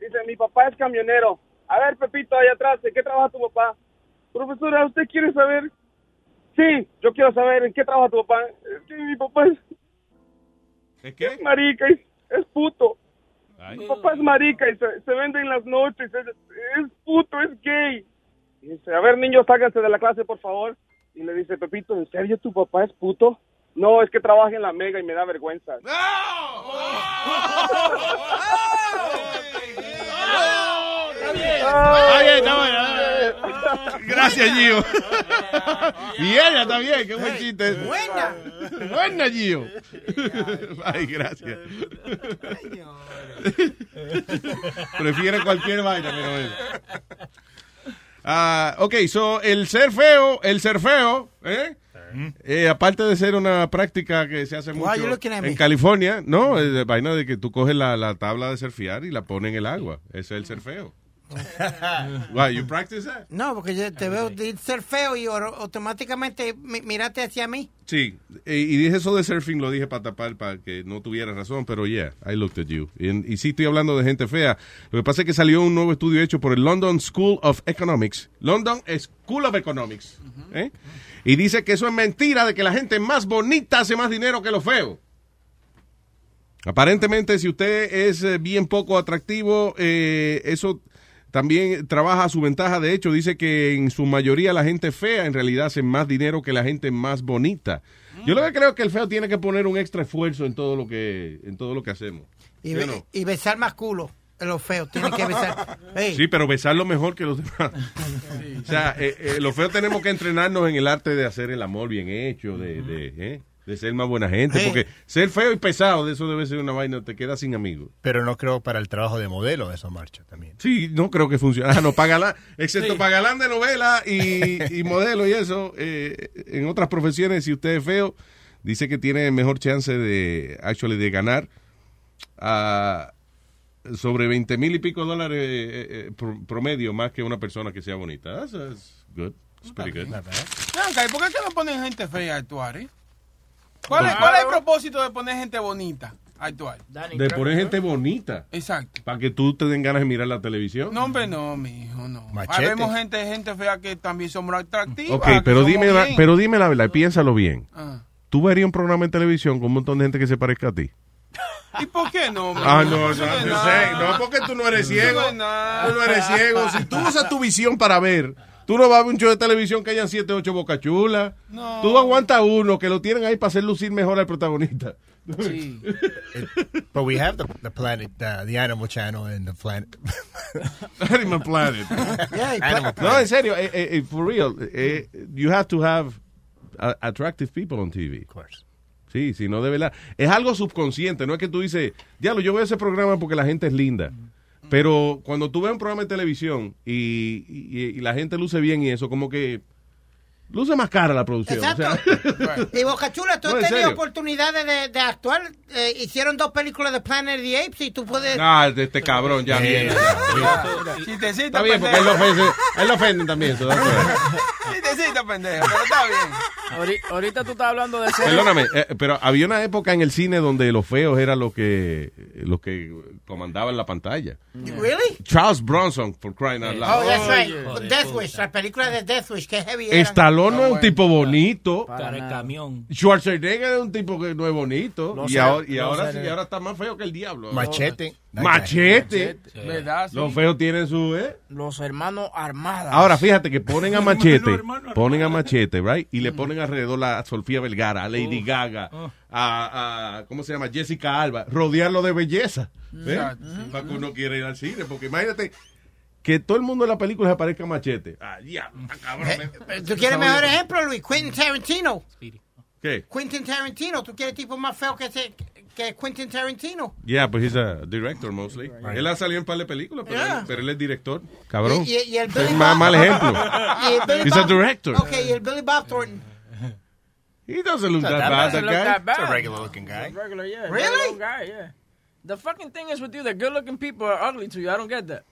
Dice, mi papá es camionero. A ver, Pepito, ahí atrás, ¿en qué trabaja tu papá? Profesora, ¿usted quiere saber? Sí, yo quiero saber, ¿en qué trabaja tu papá? Es que mi papá es, ¿Es qué? es marica, es, es puto. Mi papá es marica y se, se vende en las noches, es, es puto, es gay. Y dice, a ver, niños, sáquense de la clase, por favor. Y le dice, Pepito, ¿en serio tu papá es puto? No, es que trabaja en la mega y me da vergüenza. Está bien, está bueno. Gracias, Gio. Y ella también, qué buen chiste. Buena. Buena, Gio. Ay, gracias. Prefiere cualquier vaina, pero bueno. Ah, ok, so el ser feo, el ser feo, ¿eh? Eh, aparte de ser una práctica que se hace mucho en California, no, es de vaina de que tú coges la, la tabla de surfear y la pones en el agua. Ese es el ser feo. Why, you practice that? No, porque yo te veo de ser feo y automáticamente mi- mírate hacia mí. Sí, y, dije eso de surfing, lo dije para tapar, para que no tuviera razón, pero yeah, I looked at you. Y, y sí estoy hablando de gente fea. Lo que pasa es que salió un nuevo estudio hecho por el London School of Economics. London School of Economics. ¿eh? Y dice que eso es mentira, de que la gente más bonita hace más dinero que los feos. Aparentemente, si usted es eh, bien poco atractivo, eh, eso también trabaja a su ventaja. De hecho, dice que en su mayoría la gente fea en realidad hace más dinero que la gente más bonita. Yo lo que creo es que el feo tiene que poner un extra esfuerzo en todo lo que en todo lo que hacemos. Y, ¿Sí be- o no? y besar más culo. Los feos tienen que besar. Sí, pero besarlo mejor que los demás. O sea, eh, eh, los feos tenemos que entrenarnos en el arte de hacer el amor bien hecho, de, de, eh, de ser más buena gente, porque ser feo y pesado, de eso debe ser una vaina, te quedas sin amigos. Pero no creo para el trabajo de modelo eso marcha también. Sí, no creo que funcione. Ah, no, para galán, excepto Sí. para galán de novela y, y modelo y eso. eh, en otras profesiones, si usted es feo, dice que tiene mejor chance de, actually, de ganar sobre 20 mil y pico dólares eh, eh, pro- promedio más que una persona que sea bonita. That's, that's good. It's pretty good. Ven acá, ¿y por qué que no ponen gente fea a actuar, eh? ¿Cuál, es, Claro. ¿Cuál es el propósito de poner gente bonita a actuar? De poner gente bonita. Exacto. Para que tú te den ganas de mirar la televisión. No, hombre, no, mi hijo, no. Machete. Habemos gente, gente fea que también somos atractivas. Ok, pero dime, la, pero dime la verdad, piénsalo bien. Ah. ¿Tú verías un programa en televisión con un montón de gente que se parezca a ti? ¿Y por qué no? mi Ah, no, no, yo nada. sé. No, porque tú no eres ciego. Tú no eres ciego. Si tú usas tu visión para ver, tú no vas a ver un show de televisión que hayan siete, ocho bocachulas. No. Tú aguantas uno que lo tienen ahí para hacer lucir mejor al protagonista. But we have the, the planet, uh, the Animal Channel and the planet. Animal Planet. Animal No, en serio, eh, eh, eh, for real, eh, you have to have uh, attractive people on TV. Of course. Sí, sí, no de verdad. Es algo subconsciente, no es que tú dices, diablo, yo veo ese programa porque la gente es linda. Pero cuando tú ves un programa de televisión y, y- y la gente luce bien y eso, como que luce más cara la producción. o sea, Y Boca Chula, tú No, has en tenido oportunidades de, de actuar. Eh, hicieron dos películas de Planet of the Apes y tú puedes. ah, de este cabrón, ya viene. Chistecito, Está bien, porque él lo ofende, él lo ofende también. right. Chistecito, pendejo, pero está bien. Ahorita, ahorita tú estás hablando de ser. Perdóname, eh, pero había una época en el cine donde los feos eran los que, los que comandaban la pantalla. ¿Really? Charles Bronson, for crying out loud. Oh, that's right. Death Wish, la película de Death Wish, que heavy era. Stallone no es un tipo bonito. Para el camión. Schwarzenegger es un tipo que no es bonito. No y sé, ahora, y no ahora sí, ahora está más feo que el diablo. Machete. Machete. Los feos tienen su... ¿eh? Los hermanos armados. Ahora fíjate que ponen a Machete, ponen a Machete, right? Y le ponen alrededor a Sofía Vergara, a Lady Gaga, a, a- ¿cómo se llama? Jessica Alba, rodearlo de belleza, ¿eh? Exacto. Para que uno quiera ir al cine, porque imagínate que todo el mundo en la película se parezca a Machete. Ah, diablo, está cabrón. Eh, ¿Tú quieres mejor ejemplo, Luis? Quentin Tarantino. ¿Qué? Quentin Tarantino. ¿Tú quieres tipo más feo que, ese, que Quentin Tarantino? Yeah, pues he's a director mostly. Él ha salido en par de películas, pero, Yeah. él, pero él es director. Cabrón. Y, y- y el es Billy más Bob- mal ejemplo. Y el Billy He's a director. Ok, y el Billy Bob Thornton. He doesn't look That that bad, that doesn't look guy. that bad. It's a regular looking guy. Regular, yeah. Really? regular guy, yeah. The fucking thing is with you, the good looking people are ugly to you. I don't get that.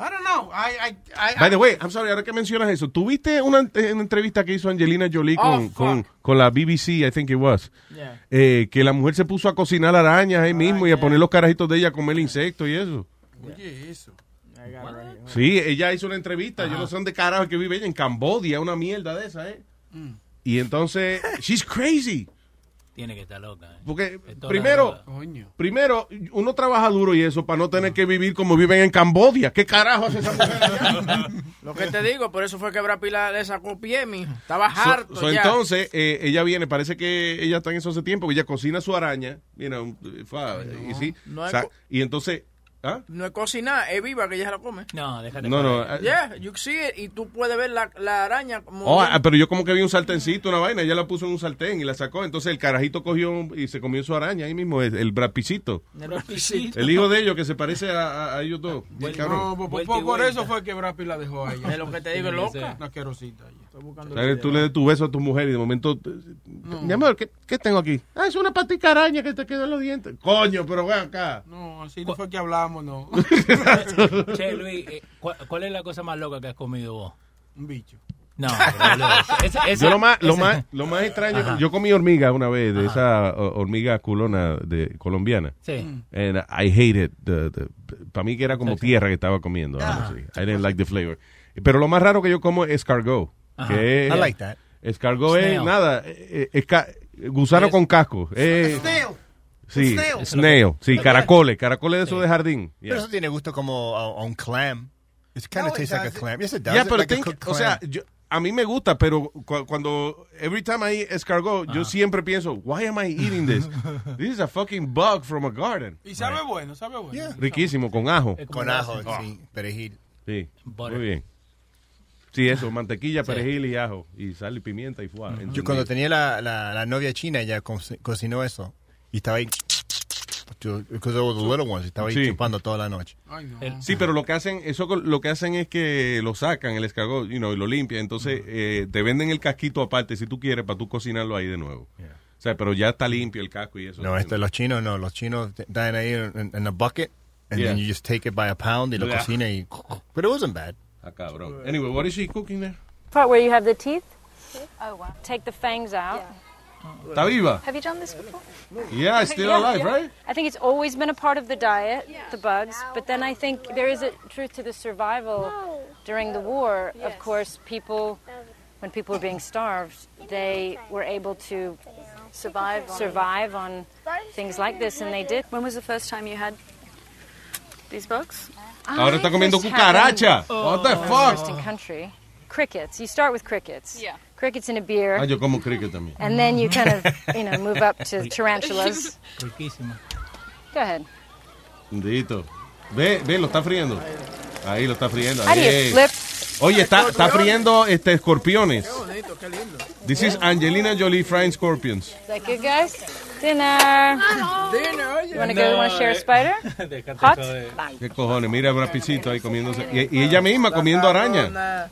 I don't know. I, I, I, By the way, I'm sorry, ahora que mencionas eso, ¿tuviste una, una entrevista que hizo Angelina Jolie Oh, con, fuck. con, con la BBC, I think it was? Yeah. Eh, que la mujer se puso a cocinar arañas ahí mismo y a poner los carajitos de ella a comer insectos y eso. Oye, eso. Sí, ella hizo una entrevista, yo no sé dónde carajo que vive ella, en Cambodia, una mierda de esa, ¿eh? Mm. Y entonces, she's crazy. Tiene que estar loca. ¿eh? Porque primero, primero, uno trabaja duro y eso para no tener que vivir como viven en Cambodia. ¿Qué carajo hace esa mujer allá? Lo que te digo, por eso fue que Brad Pitt la- le sacó pie, mijo. Estaba So- harto so ya. entonces, eh, ella viene, parece que ella está en eso hace tiempo, ella cocina su araña, you know, fa- y sí, no co- y entonces ¿Ah? No es cocinar, es viva que ella se la come. No, déjate. No, no. eh, Yeah, you see it y tú puedes ver la, la araña como... Oh, ah, pero yo como que vi un sartencito, una vaina, ella la puso en un sartén y la sacó. Entonces el carajito cogió y se comió su araña ahí mismo, el, el brapicito. El hijo de ellos que se parece a, a- a ellos dos. Bien cabrón. No, por, eso fue que Brad Pitt la dejó a ella. Es lo que te digo, loca. Una ¿Sabes? Tú le das tu beso a tu mujer y de momento, te- mi amor, ¿qué, qué tengo aquí? Ah, es una patica araña que te quedó en los dientes. Coño, pero ven acá. No, así no fue que hablamos, no. Che, Luis, eh, ¿cuál, cuál es la cosa más loca que has comido vos? Un bicho. No, pero, boludo, ese- ese- yo lo más, lo ese- más, lo más extraño, Ajá. yo comí hormiga una vez, de esa hormiga culona de colombiana. Sí. And I hate it. Para mí que era como tierra que estaba comiendo. Ah. I didn't like the flavor. Pero lo más raro que yo como es escargot. Ajá. Que es- I like that. Escargot es nada, eh, eh, ca- gusano Es- con casco. Eh, Snail. Sí, Snail. snail. Sí, caracoles, caracoles de esos de jardín. Pero Yeah. eso tiene gusto como a, a un clam. It kind No, of it tastes like a clam. Yes, it does. Ya, It's pero like a think- cooked o sea, clam. yo- a mí me gusta, pero cu- cuando every time I eat escargot, yo siempre pienso, why am I eating this? This is a fucking bug from a garden. Y sabe bueno, sabe bueno. Riquísimo, con ajo. Con ajo, sí, perejil. Sí, Butter. muy bien. Sí, eso, mantequilla, perejil y ajo. Y sal y pimienta y fuá. Yo cuando tenía la, la, la novia china, ella co- cocinó eso. Y estaba ahí. Because were the little ones. Estaba ahí Sí. chupando toda la noche. Sí, pero lo que hacen, eso lo que hacen es que lo sacan el escargot, you know, y lo limpian. Entonces, eh, te venden el casquito aparte si tú quieres para tú cocinarlo ahí de nuevo. O sea, pero ya está limpio el casco y eso. No, este, los chinos no. Los chinos dan ahí en, a bucket. And Yeah. then you just take it by a pound y lo Yeah. cocina y... But it wasn't bad. Ah, cabrón. Anyway, what is she cooking there? Part where you have the teeth. Oh wow. Take the fangs out. ¿Está viva? Have you done this before? Yeah, it's still alive, right? I think it's always been a part of the diet, the bugs. But then I think there is a truth to the survival during the war. Of course, people, when people were being starved, they were able to Survive survive on things like this, and they did. When was the first time you had these bugs? Ahora está comiendo cucaracha. What the fuck? Country. Crickets. You start with crickets. Yeah. Crickets in a beer. Ah, yo como cricket también. And then you kind of, you know, move up to tarantulas. Riquísimo. Go ahead. Bendito. Ve, ve, lo está friendo. Ahí lo está friendo. How do you ahí. flip? Oye, está, está friendo este, escorpiones. Qué bonito, qué lindo. This is Angelina Jolie frying scorpions. Is that good, guys? Dinner. Dinner, oye. You want to go? You want to share a spider? Déjate Hot? ¿Qué cojones? Mira, Brapicito ahí comiéndose. Y, y ella misma comiendo araña.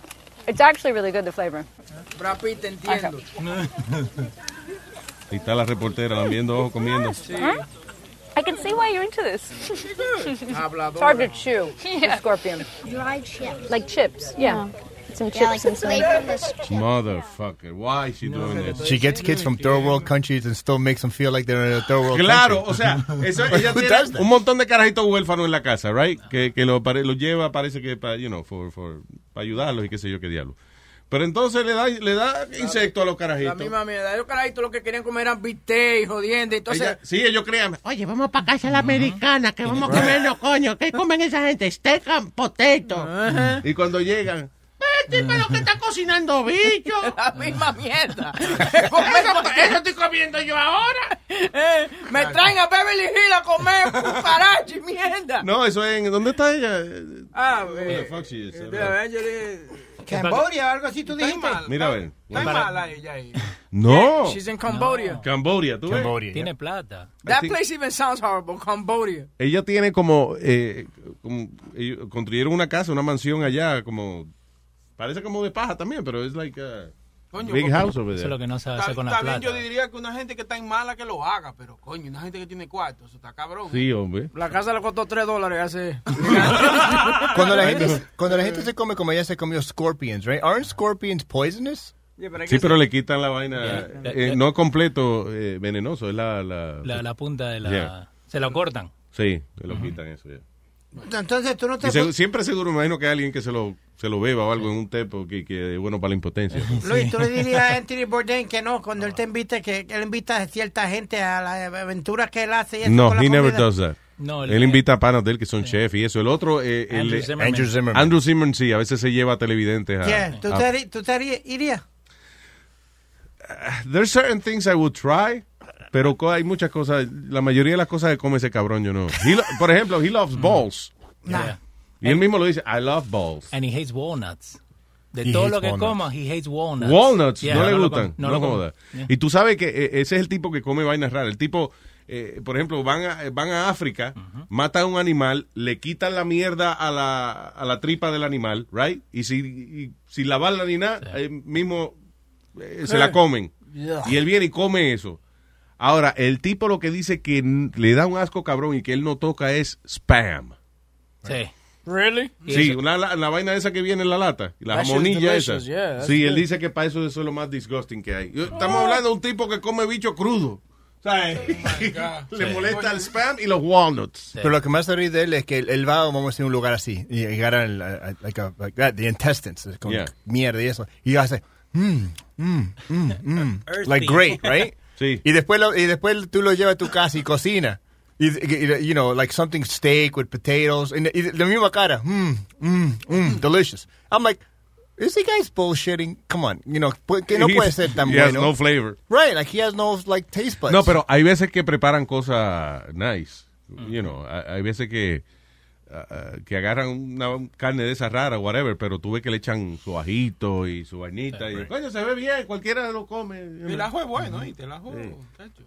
It's actually really good, the flavor. Brad Pitt, te entiendo. Ahí está la reportera, la viendo ojo comiendo. Huh? I can see why you're into this. It's hard to chew, the scorpion. Dried chips. Like chips, yeah. Some Yeah, chips like and some... Motherfucker, why is she doing this? She gets kids from third world countries and still makes them feel like they're in a third world Claro, country. o sea, eso, ella tiene un montón de carajitos huérfanos en la casa, right? Que, que lo, lo lleva, parece que para, you know, for, for, para ayudarlos y qué sé yo qué diablo. Pero entonces le da, le da insecto a los La carajitos. misma mierda. Ellos carajitos lo que querían comer eran bistec y jodiendo. Entonces, Ella- sí, ellos crean. Oye, vamos para casa a la americana, que vamos a comernos, coño. ¿Qué comen esa gente? Steak and potato. Y cuando llegan, Este pero que está cocinando bicho. la misma mierda. eso, eso estoy comiendo yo ahora. Eh, me traen a Beverly Hills a comer cucaracha y mierda. no, eso es en, ¿dónde está ella? Ah, eh, fuck she is? le- Cambodia, algo así tú dijiste. Mira, a ver. Está mala ella ahí. No. She's in Cambodia. Cambodia, ¿tú ves? Cambodia. Tiene plata. That think- place even sounds horrible, Cambodia. Ella tiene como, eh, como construyeron una casa, una mansión allá, como parece como de paja también, pero es like a Coño, big house over Eso es there. lo que no Está, hacer con la plata. yo diría que una gente que está en mala que lo haga, pero coño, una gente que tiene cuarto, eso está cabrón. Sí, hombre. La casa le costó 3 dólares hace. Cuando la, gente, cuando la gente se come como ella se comió scorpions, right? Aren't scorpions poisonous? Sí, pero le quitan la vaina, Yeah. eh, no completo eh, venenoso, es la, la, La, la punta de la... Yeah. Se lo cortan. Sí, se lo quitan eso ya. Entonces tú no te... Se- siempre seguro, me imagino que hay alguien que se lo, se lo beba o algo en un té porque que es bueno para la impotencia. Luis, tú le dirías a Anthony Bourdain que no, cuando él te invite, que él invita a cierta gente a las aventuras que él hace. Y eso No, con la he never does that. No, él invita a panas de él que son chef y eso. El otro, eh, el- Andrew Zimmerman. Andrew Zimmerman. Andrew Zimmerman, sí, a veces se lleva a televidentes a... Yeah, ¿Tú, a- te, harí- tú te irías? There's certain things I would try, Pero hay muchas cosas, la mayoría de las cosas que come ese cabrón, yo no. Por ejemplo, he loves balls. Yeah. Y él mismo lo dice, I love balls. And he hates walnuts. De He todo lo que walnuts. coma, he hates walnuts. Walnuts, Yeah, no le gustan. No, jodas. Yeah. Y tú sabes que eh, ese es el tipo que come vainas raras. El tipo, eh, por ejemplo, van a, van a África, matan a un animal, le quitan la mierda a la, a la tripa del animal, right? Y si, y, sin lavarla ni nada, eh, mismo eh, se la comen. Yeah. Y él viene y come eso. Ahora, el tipo lo que dice que le da un asco cabrón y que él no toca es spam. Sí. Really? Sí, una, la, la vaina esa que viene en la lata, la jamonilla esa. yeah, sí, él dice que para eso eso es lo más disgusting que hay. Yo- Estamos hablando de un tipo que come bicho crudo. ¿Sabes? Le molesta el spam y los walnuts. Pero lo que más se ríe de él es que él, va, vamos a decir, a un lugar así, y agarra el, like, a- like that, the intestines, con Yeah. mierda y eso, y hace, mmm, mmm, mmm, mmm, like great, right? Sí. Y después, lo, y después tú lo llevas a tu casa y cocina. Y, you know, like something steak with potatoes, y, y la misma cara, mmm, mmm, mmm, delicious. I'm like, is the guy's bullshitting? Come on, you know, que no puede ser tan He has bueno. no flavor. Right, like he has no like taste buds. No, pero hay veces que preparan cosas nice. You know, hay veces que ah, que agarran una carne de esa rara, whatever, pero tú ves que le echan su ajito y su vainita. y, coño, se ve bien, cualquiera lo come. El ajo es bueno, ¿oíste? El ajo, chacho.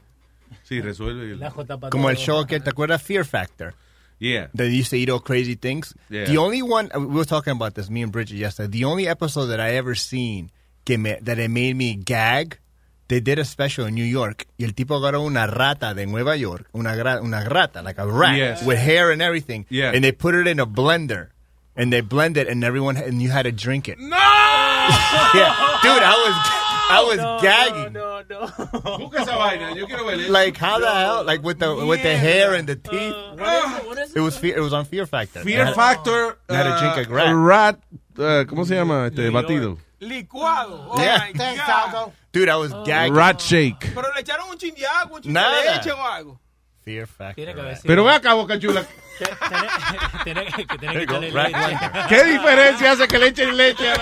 Sí, resuelve. El, Como el show que te acuerdas Fear Factor. Yeah. That used to eat all crazy things. Yeah. The only one we were talking about this, me and Bridget yesterday. The only episode that I ever seen que me, that it made me gag. They did a special in New York. Y el tipo agarró una rata de Nueva York, una, gra- una rata, like a rat, Yes. with hair and everything. Yeah. And they put it in a blender, and they blend it, and everyone and you had to drink it. No! yeah, dude, I was I was gagging. Busca esa vaina, yo quiero ver. Like how the hell? Like with the with the hair and the teeth. It was fear, it was on Fear Factor. Fear had- Factor. I had to uh, drink a rat. rat, uh, ¿Cómo se llama? Este, batido. Licuado. Oh Yeah. my God. Dude, I was gagging. Rat shake. Pero le echaron un chin de agua, un chin Nada. de leche o algo. Fear Factor. Pero ve acá, Boca Chula. ¿Qué diferencia hace que le echen leche?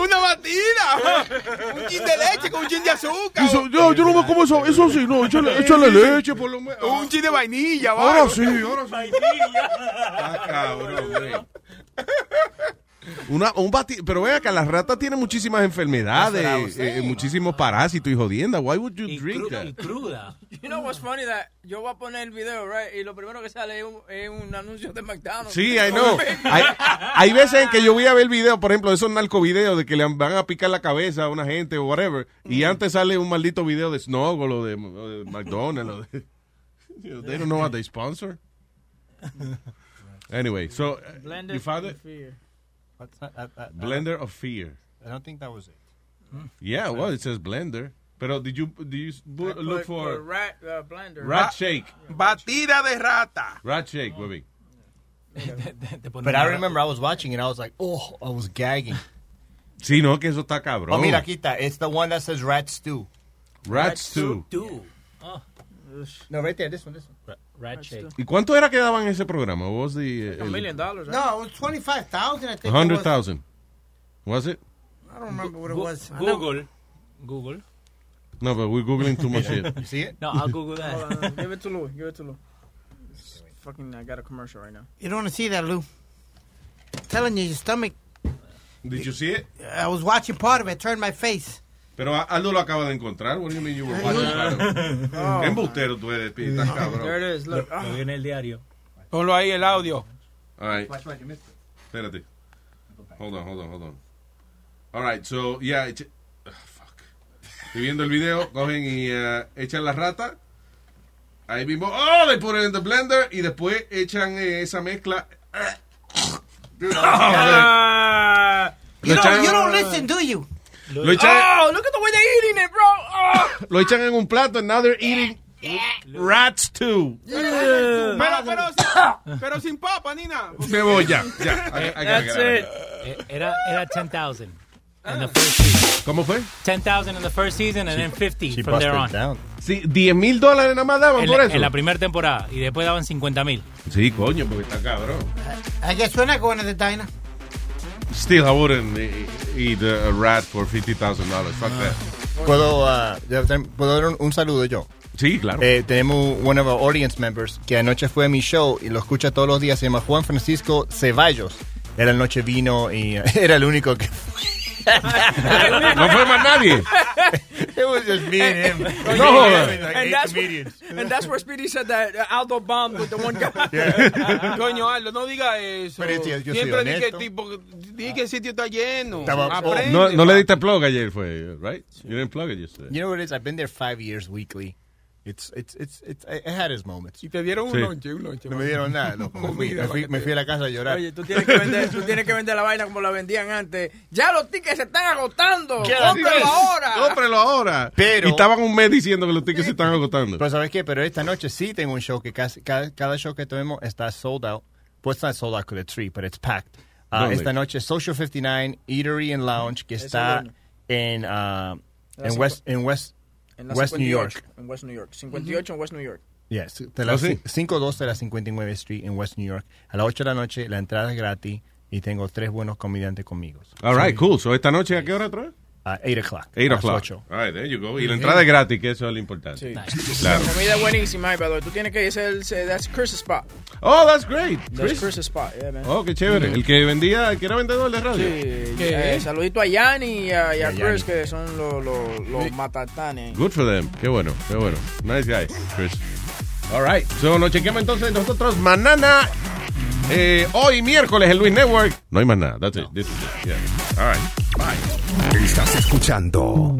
Una batida. un chin de leche con un chin de azúcar. Eso, yo, yo no me como eso, eso sí, no, échale, échale leche por lo menos. Un chin de vainilla. Ahora sí, ahora sí. Ah, cabrón, güey. Una, un bati pero vea que la rata tiene muchísimas enfermedades, eh, muchísimos parásitos y jodienda. Why would you drink that? cruda. You know what's funny that yo voy a poner el video, right? Y lo primero que sale es un, es un anuncio de McDonald's. Sí, I know. Hay, hay veces en que yo voy a ver videos, por ejemplo, de esos narcovideos de que le van a picar la cabeza a una gente o whatever, y antes sale un maldito video de Snuggle o de, o de McDonald's. O de, You know, they don't know what they sponsor. Anyway, so uh, Blender you found and it? fear. What's that? I, I, Blender of Fear. I don't think that was it. Yeah, well, it says Blender. Pero did you do you bu- look put- for put rat uh, blender. rat shake? Batida de rata. Rat shake, baby. But I remember I was watching it. I was like, oh, I was gagging. Sí, no, que eso está cabrón. Oh, mira, aquí está. It's the one that says rat stew. Rat stew. stew. Oh, No, right there. This one. This one. Rat shake. ¿Y cuánto era que daban en ese programa? Was the A million dollars. right? ¿eh? No, it was 25,000, I think. it was. hundred thousand? Was it? I don't remember what it was. Google. Google. No, but we're googling too much shit. You see it? No, I'll Google Hold that. on, give it to Lou. Give it to Lou. Fucking, I got a commercial right now. You don't want to see that, Lou. telling you, your stomach. Did you see it? I was watching part of it. Turned my face. Pero Aldo lo acaba de encontrar. What do you mean you were watching? Oh. Qué embustero tú eres, estás cabrón. There it is. Look. Lo vi en el diario. Ponlo ahí el audio. All right. Espérate. Hold on, hold on, hold on. All right, so, yeah. eche- ah, fuck. Estoy viendo el video, cogen y eh, echan la rata. Ahí mismo, oh, they put it in the blender y después echan eh, esa mezcla. Dude, Ah. You Lo don't, you don't listen, do you? Lo echan, Oh, look at the way they're eating it, bro. Oh. lo echan en un plato and now they're eating rats too. Pero, pero, sin, pero sin papa ni nada. Me voy ya, ya. I- I gotta That's it. here. Eh, Era, era 10,000 in the first season. ¿Cómo fue? 10,000 in the first season and then 50 She from there on. down. Sí, 10 mil dólares nada más daban En por la, eso. en la primera temporada. Y después daban 50 mil. Sí, coño, porque está cabrón. Guess we're not going to the diner. Still, I wouldn't e- eat a, rat for $50,000. Fuck that. Puedo, uh, puedo dar un, un saludo yo. Sí, claro. Eh, tenemos one of our audience members que anoche fue a mi show y lo escucha todos los días. Se llama Juan Francisco Ceballos. Era el noche vino y era el único que. no fue más nadie. It was just me and him. No jodas. Like and that's comedians. What, and that's where Speedy said that Aldo bombed with the one guy. Coño, Aldo, no diga eso. Pero, yo Siempre di que, tipo, di que el sitio está lleno. Aprende, No, no le diste plug ayer, fue, right? You didn't plug it yesterday. You know what it is? I've been there five years weekly. It's, it's, it's, it's, it had its moments. Y te dieron un Sí. lonche, un lonche. No me dieron nada. loco. Me, fui, me fui- me fui a la casa a llorar. Oye, tú tienes, que vender, tú tienes que vender la vaina como la vendían antes. Ya los tickets se están agotando. Cómpralo ahora. Cómprelo ahora. Pero- y estaban un mes diciendo que los tickets se están agotando. Pero ¿sabes qué? Pero esta noche sí tengo un show que casi, cada, cada show que tenemos está sold out. Pues está sold out because it's free, but it's packed. ¿Dónde? esta noche Social 59 Eatery and Lounge que está bueno. en, La en West, en West, En la West New 58, York. En West New York. 58 en West New York. Yes, de la ¿Oh, sí? 512 de la 59 Street en West New York. A las 8 de la noche la entrada es gratis y tengo tres buenos comediantes conmigo. All right, cool. So, esta noche, ¿a qué hora otra vez? A 8 o'clock. 8 a las o'clock. 8. All right, there you go. Y la entrada es gratis, que eso es lo importante. Sí. Claro. La comida es buenísima, pero tú tienes que ir. That's Chris' spot. Oh, that's great. That's Chris. Spot, yeah, man. Oh, qué chévere. El que vendía, el que era vendedor de radio. Sí, eh, saludito a Yanni y a, y a Y a Chris, que son los matatanes. Good for them. Qué bueno, qué bueno. Nice guy, Chris. All right. So, nos chequeamos entonces nosotros mañana. Eh, hoy, miércoles, en Luis Network. No hay más nada. That's it. This is it. Yeah. All right. Bye. Estás escuchando